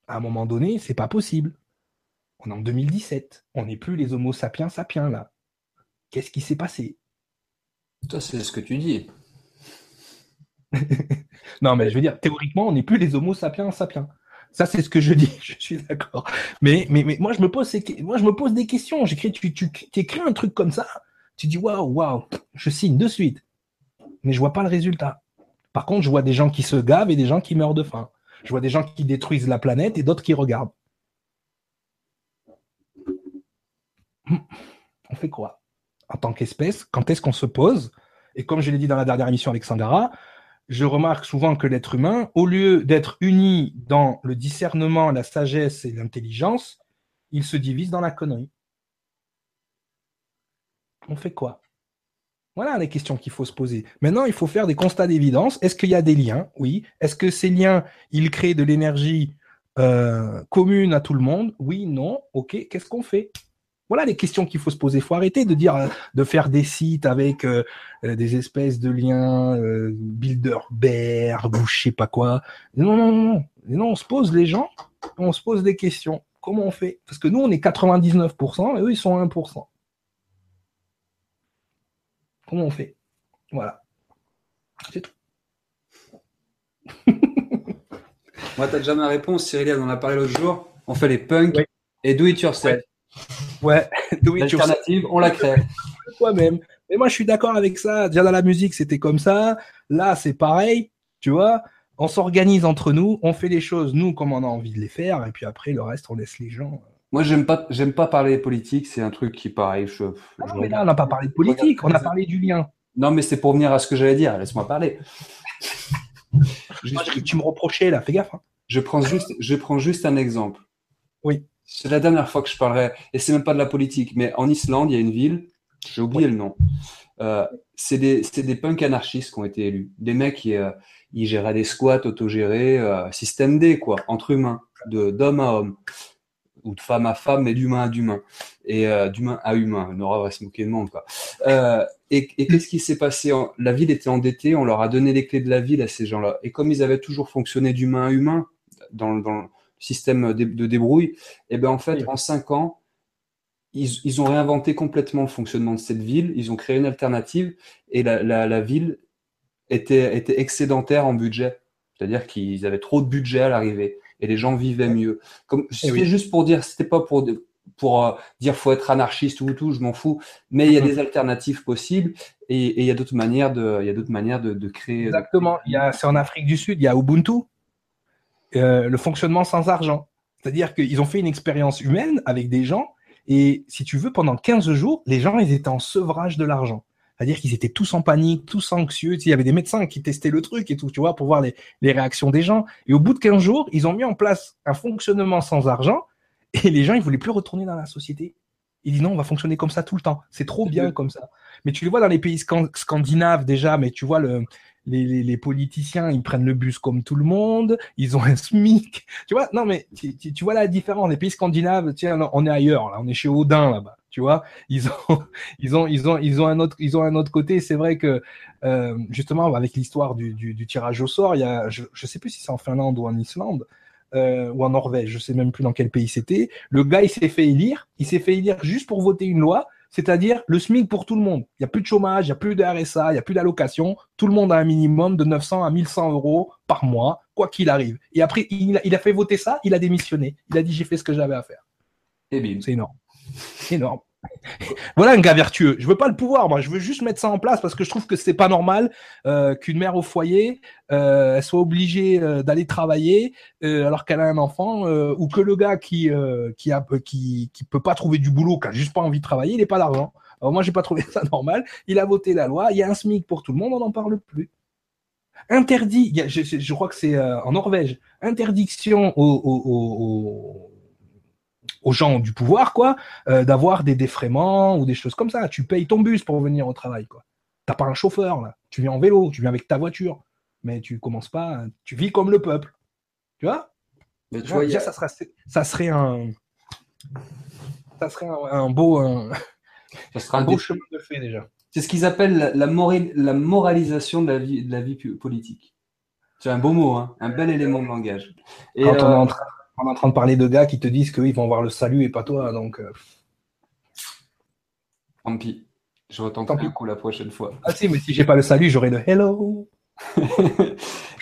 À un moment donné, c'est pas possible. On est en 2017. On n'est plus les homo sapiens sapiens là. Qu'est-ce qui s'est passé? Toi, c'est ce que tu dis. non, mais je veux dire, théoriquement, on n'est plus les homo sapiens sapiens. Ça, c'est ce que je dis, je suis d'accord. Mais, moi, je me pose, moi, je me pose des questions. Tu, tu écris un truc comme ça, tu dis waouh, waouh, je signe de suite. Mais je vois pas le résultat. Par contre, je vois des gens qui se gavent et des gens qui meurent de faim. Je vois des gens qui détruisent la planète et d'autres qui regardent. On fait quoi? En tant qu'espèce, quand est-ce qu'on se pose? Et comme je l'ai dit dans la dernière émission avec Sangara, je remarque souvent que l'être humain, au lieu d'être uni dans le discernement, la sagesse et l'intelligence, il se divise dans la connerie. On fait quoi? Voilà les questions qu'il faut se poser. Maintenant, il faut faire des constats d'évidence. Est-ce qu'il y a des liens? Oui. Est-ce que ces liens, ils créent de l'énergie euh, commune à tout le monde? Oui, non. Ok, qu'est-ce qu'on fait? Voilà les questions qu'il faut se poser. Il faut arrêter de dire, euh, de faire des sites avec euh, des espèces de liens, euh, Bilderberg ou je sais pas quoi. Non, non, non, non. on se pose les gens, on se pose des questions. Comment on fait? Parce que nous, on est 99%, et eux, ils sont 1%. Comment on fait? Voilà. C'est tout. Moi, t'as déjà ma réponse, Cyril, on en a parlé l'autre jour. On fait les punks et do it yourself. Ouais, it yourself. on la crée. Toi-même. Mais moi, je suis d'accord avec ça. Déjà dans la musique, c'était comme ça. Là, c'est pareil. Tu vois, on s'organise entre nous, on fait les choses nous comme on a envie de les faire, et puis après le reste, on laisse les gens. Euh. Moi, j'aime pas, j'aime pas parler politique. C'est un truc qui, pareil, je. Ah mais là, on n'a pas parlé de politique. On a parlé du lien. Non, mais c'est pour venir à ce que j'allais dire. Laisse-moi parler. Juste... tu me reprochais là. Fais gaffe. Hein. Je prends juste, je prends juste un exemple. Oui. C'est la dernière fois que je parlerai, et c'est même pas de la politique, mais en Islande, il y a une ville, j'ai oublié le nom. Euh, c'est des, des punks anarchistes qui ont été élus. Des mecs qui euh, ils géraient des squats autogérés, euh, système D, quoi, entre humains, de d'homme à homme, ou de femme à femme, mais d'humain à d'humain, et euh, d'humain à humain. Nora va se moquer de monde, quoi. Euh, et, et qu'est-ce qui s'est passé La ville était endettée, on leur a donné les clés de la ville à ces gens-là. Et comme ils avaient toujours fonctionné d'humain à humain, dans, dans le système de, débrouille, et eh ben en fait, en cinq ans, ils, ils, ont réinventé complètement le fonctionnement de cette ville, ils ont créé une alternative, et la, la, la ville était, était excédentaire en budget. C'est-à-dire qu'ils avaient trop de budget à l'arrivée et les gens vivaient mieux. Comme c'était eh juste pour dire, c'était pas pour pour euh, dire faut être anarchiste ou tout, je m'en fous. Mais il y a mm-hmm. des alternatives possibles et, et il y a d'autres manières de, il y a d'autres manières de, de créer. Exactement. Il y a, c'est en Afrique du Sud, il y a Ubuntu, euh, le fonctionnement sans argent. C'est-à-dire qu'ils ont fait une expérience humaine avec des gens et si tu veux, pendant 15 jours, les gens, ils étaient en sevrage de l'argent. C'est-à-dire qu'ils étaient tous en panique, tous anxieux. Il y avait des médecins qui testaient le truc et tout, tu vois, pour voir les, les réactions des gens. Et au bout de 15 jours, ils ont mis en place un fonctionnement sans argent et les gens, ils voulaient plus retourner dans la société. Ils disent non, on va fonctionner comme ça tout le temps. C'est trop bien comme ça. Mais tu le vois dans les pays scandinaves déjà, mais tu vois le, les, les, politiciens, ils prennent le bus comme tout le monde, ils ont un SMIC. Tu vois, non, mais tu, tu, vois la différence. Les pays scandinaves, tiens, on est ailleurs, là, on est chez Odin là-bas. Tu vois, ils ont, ils ont, ils ont, ils ont un autre, ils ont un autre côté. C'est vrai que euh, justement, avec l'histoire du, du, du, tirage au sort, il y a, je, je sais plus si c'est en Finlande ou en Islande. Euh, ou en Norvège, je sais même plus dans quel pays c'était. Le gars, il s'est fait élire. Il s'est fait élire juste pour voter une loi c'est-à-dire le SMIC pour tout le monde. Il n'y a plus de chômage, il n'y a plus de RSA, il n'y a plus d'allocation. Tout le monde a un minimum de 900 à 1100 euros par mois, quoi qu'il arrive. Et après, il a, fait voter ça, il a démissionné. Il a dit j'ai fait ce que j'avais à faire. Et bim. C'est énorme. énorme. Voilà un gars vertueux. Je veux pas le pouvoir, moi. Je veux juste mettre ça en place parce que je trouve que c'est pas normal euh, qu'une mère au foyer euh, soit obligée euh, d'aller travailler alors qu'elle a un enfant, ou que le gars qui qui peut pas trouver du boulot, qui a juste pas envie de travailler, il n'est pas d'argent. Alors moi, j'ai pas trouvé ça normal. Il a voté la loi. Il y a un SMIC pour tout le monde. On n'en parle plus. Interdit. je, crois que c'est en Norvège. Interdiction aux gens du pouvoir, quoi, euh, d'avoir des défraiements ou des choses comme ça. Tu payes ton bus pour venir au travail, quoi. T'as pas un chauffeur, là. Tu viens en vélo, tu viens avec ta voiture. Mais tu commences pas, tu vis comme le peuple. Tu vois? Mais tu vois, ça, serait, ça serait un, ça serait un, beau, un, ça sera un, beau chemin de fait déjà. C'est ce qu'ils appellent la, la, la, moralisation de la vie, de la vie politique. C'est un beau mot, hein, un bel élément de langage. Et Quand on est en train on est en train de parler de gars qui te disent qu'ils vont avoir le salut et pas toi, donc. Euh... Tant pis. Je retenterai un coup la prochaine fois. Ah si, mais si j'ai pas le salut, j'aurai le hello.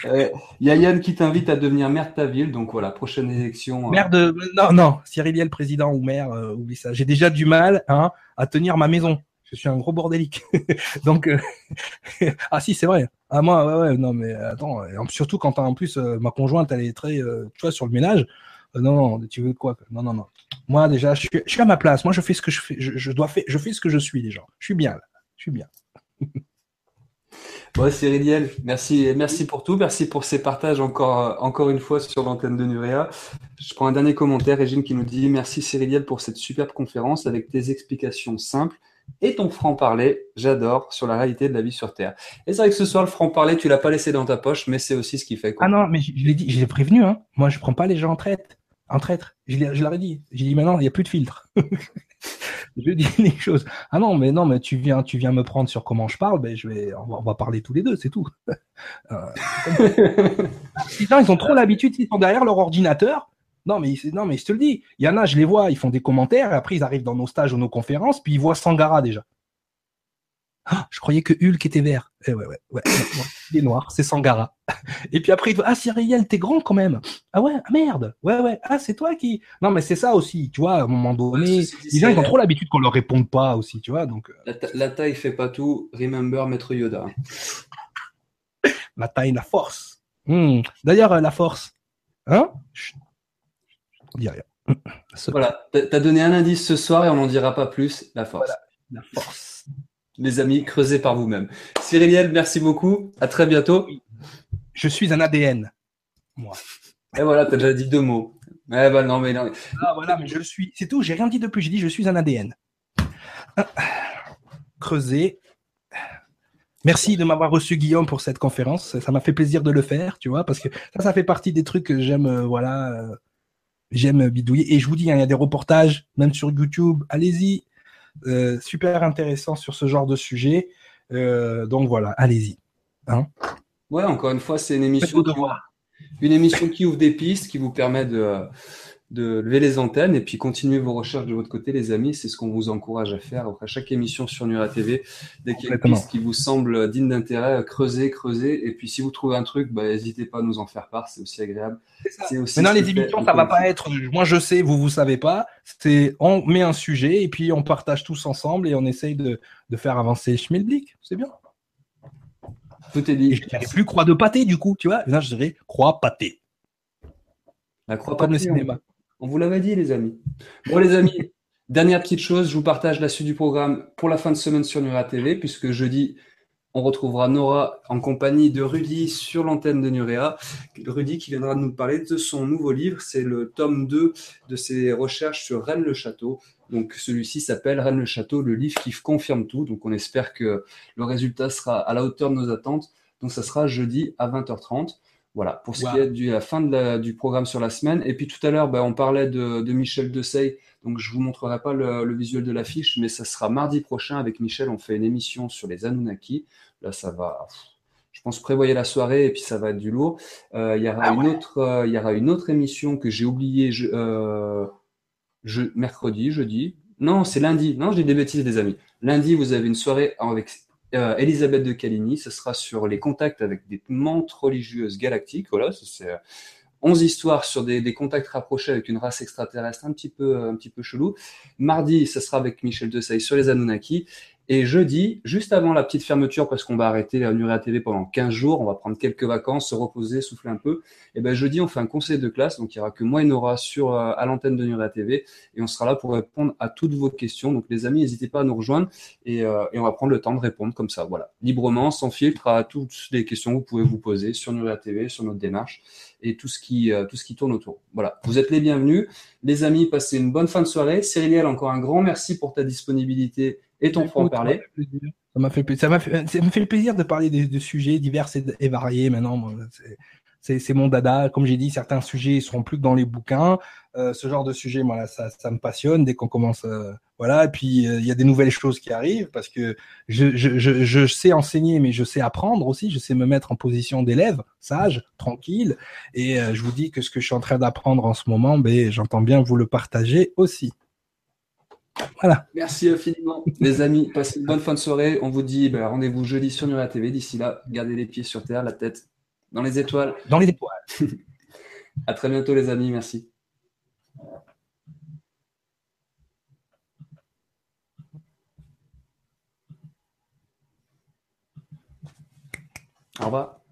Euh, y a Yann qui t'invite à devenir maire de ta ville, donc voilà, prochaine élection. Euh. Maire de. Non, non, Cyril le président ou maire, euh, oublie ça. J'ai déjà du mal hein, à tenir ma maison. Je suis un gros bordélique. donc, ah si, c'est vrai. Ah moi, ouais, ouais, non, mais attends, surtout quand en plus ma conjointe, elle est très, tu vois, sur le ménage. non, non, tu veux quoi Non, non, non. Moi déjà, je suis, à ma place. Moi, je fais ce que je fais. Je, je, dois faire. Je fais ce que je suis déjà. Je suis bien là. Je suis bien. Bon, Cyriliel, merci, merci pour tout, merci pour ces partages encore, encore une fois sur l'antenne de Nurea. Je prends un dernier commentaire, Régine qui nous dit merci Cyriliel pour cette superbe conférence avec tes explications simples et ton franc-parler, j'adore, sur la réalité de la vie sur Terre. Et c'est vrai que ce soir, le franc-parler, tu l'as pas laissé dans ta poche, mais c'est aussi ce qui fait quoi. Ah non, mais je, l'ai dit, je l'ai prévenu, hein. Moi, je prends pas les gens en traite, en traître. Je, ai dit. J'ai dit maintenant, il n'y a plus de filtre. je dis les choses. Ah non, mais non, mais tu viens, tu viens me prendre sur comment je parle, ben je vais, on va, parler tous les deux, c'est tout. euh, les gens, ils ont trop l'habitude, ils sont derrière leur ordinateur. Non, mais non, mais je te le dis. Il y en a, je les vois, ils font des commentaires, et après ils arrivent dans nos stages ou nos conférences, puis ils voient Sangara déjà. Ah, je croyais que Hulk était vert. Eh ouais, ouais, ouais. il est noir, c'est Sangara. Et puis après, il ah, Cyriel, t'es grand quand même. Ah ouais, ah merde. Ouais, ouais. Ah, c'est toi qui. Non, mais c'est ça aussi, tu vois, à un moment donné. Les gens, ils ont trop l'habitude qu'on leur réponde pas aussi, tu vois, donc. Euh. La, taille fait pas tout. Remember Maître Yoda. la taille, la force. Hmm. D'ailleurs, euh, la force. Hein? On dit rien. Voilà, t'as donné un indice ce soir et on n'en dira pas plus. La force. la force les amis, creusez par vous-même. Cyriliel, merci beaucoup. À très bientôt. Je suis un ADN, moi. Et voilà, tu as déjà dit deux mots. Eh ben non, mais non. Ah voilà, mais je le suis. C'est tout, j'ai rien dit de plus. J'ai dit je suis un ADN. Creuser. Merci de m'avoir reçu Guillaume pour cette conférence. Ça m'a fait plaisir de le faire, tu vois, parce que ça, ça fait partie des trucs que j'aime, euh, voilà, euh, j'aime bidouiller. Et je vous dis, hein, il y a des reportages, même sur YouTube. Allez-y, euh, super intéressant sur ce genre de sujet. Euh, donc voilà, allez-y. Hein ouais, encore une fois, c'est une émission, qui, une émission qui ouvre des pistes, qui vous permet de, de lever les antennes et puis continuer vos recherches de votre côté, les amis. C'est ce qu'on vous encourage à faire après chaque émission sur Nura TV. Dès qu'il y a une piste qui vous semble digne d'intérêt, creusez, creusez. Et puis si vous trouvez un truc, bah, n'hésitez pas à nous en faire part. C'est aussi agréable. C'est aussi Maintenant, les émissions, ça va pas être. Moi, je sais, vous, vous savez pas. C'est on met un sujet et puis on partage tous ensemble et on essaye de, de faire avancer Schmilblick. C'est bien. Tout est dit. je dirais plus croix de pâté, du coup, tu vois. Là, je dirais croix pâté. La croix pâté. le cinéma. On vous l'avait dit, les amis. Bon, les amis, dernière petite chose, je vous partage la suite du programme pour la fin de semaine sur Nura TV, puisque jeudi, on retrouvera Nora en compagnie de Rudy sur l'antenne de Nurea. Rudy qui viendra nous parler de son nouveau livre. C'est le tome 2 de ses recherches sur Rennes-le-Château. Donc celui-ci s'appelle Rennes-le-Château, le livre qui confirme tout. Donc on espère que le résultat sera à la hauteur de nos attentes. Donc ça sera jeudi à 20h30. Voilà, pour ce qui est de la fin du programme sur la semaine. Et puis tout à l'heure, bah, on parlait de, Michel Dessay, donc je vous montrerai pas le, visuel de l'affiche, mais ça sera mardi prochain avec Michel. On fait une émission sur les Anunnaki. Là, ça va, je pense, prévoyez la soirée et puis ça va être du lourd. Euh, il y aura ah une autre, euh, il y aura une autre émission que j'ai oubliée je, euh, je, mercredi, jeudi. Non, c'est lundi. Non, j'ai des bêtises, des amis. Lundi, vous avez une soirée avec euh, Elisabeth de Caligny, ce sera sur les contacts avec des montres religieuses galactiques. Voilà, c'est 11 euh, histoires sur des, contacts rapprochés avec une race extraterrestre un petit peu, un petit peu chelou. Mardi, ce sera avec Michel Desailly sur les Anunnaki. Et jeudi, juste avant la petite fermeture, parce qu'on va arrêter la Nuria TV pendant 15 jours, on va prendre quelques vacances, se reposer, souffler un peu. Et ben jeudi, on fait un conseil de classe, donc il y aura que moi et Nora sur euh, à l'antenne de Nuria TV, et on sera là pour répondre à toutes vos questions. Donc les amis, n'hésitez pas à nous rejoindre, et, euh, on va prendre le temps de répondre comme ça, voilà, librement, sans filtre, à toutes les questions que vous pouvez vous poser sur Nuria TV, sur notre démarche et tout ce qui euh, tout ce qui tourne autour. Voilà, vous êtes les bienvenus, les amis. Passez une bonne fin de soirée. Cyriliel, encore un grand merci pour ta disponibilité et ton franc-parler. Ça m'a fait, ça m'a fait, ça fait plaisir de parler de, sujets divers et, variés maintenant. C'est mon dada. Comme j'ai dit, certains sujets seront plus que dans les bouquins. Euh, ce genre de sujet, voilà, ça, ça me passionne dès qu'on commence. Euh, voilà. Et puis euh, il y a des nouvelles choses qui arrivent parce que je, je, je, je, sais enseigner, mais je sais apprendre aussi. Je sais me mettre en position d'élève, sage, tranquille. Et je vous dis que ce que je suis en train d'apprendre en ce moment, ben, j'entends bien vous le partager aussi. Voilà. Merci infiniment, les amis. Passez une bonne fin de soirée. On vous dit ben, rendez-vous jeudi sur Nura TV. D'ici là, gardez les pieds sur terre, la tête dans les étoiles. Dans les étoiles. à très bientôt, les amis. Merci. Au revoir.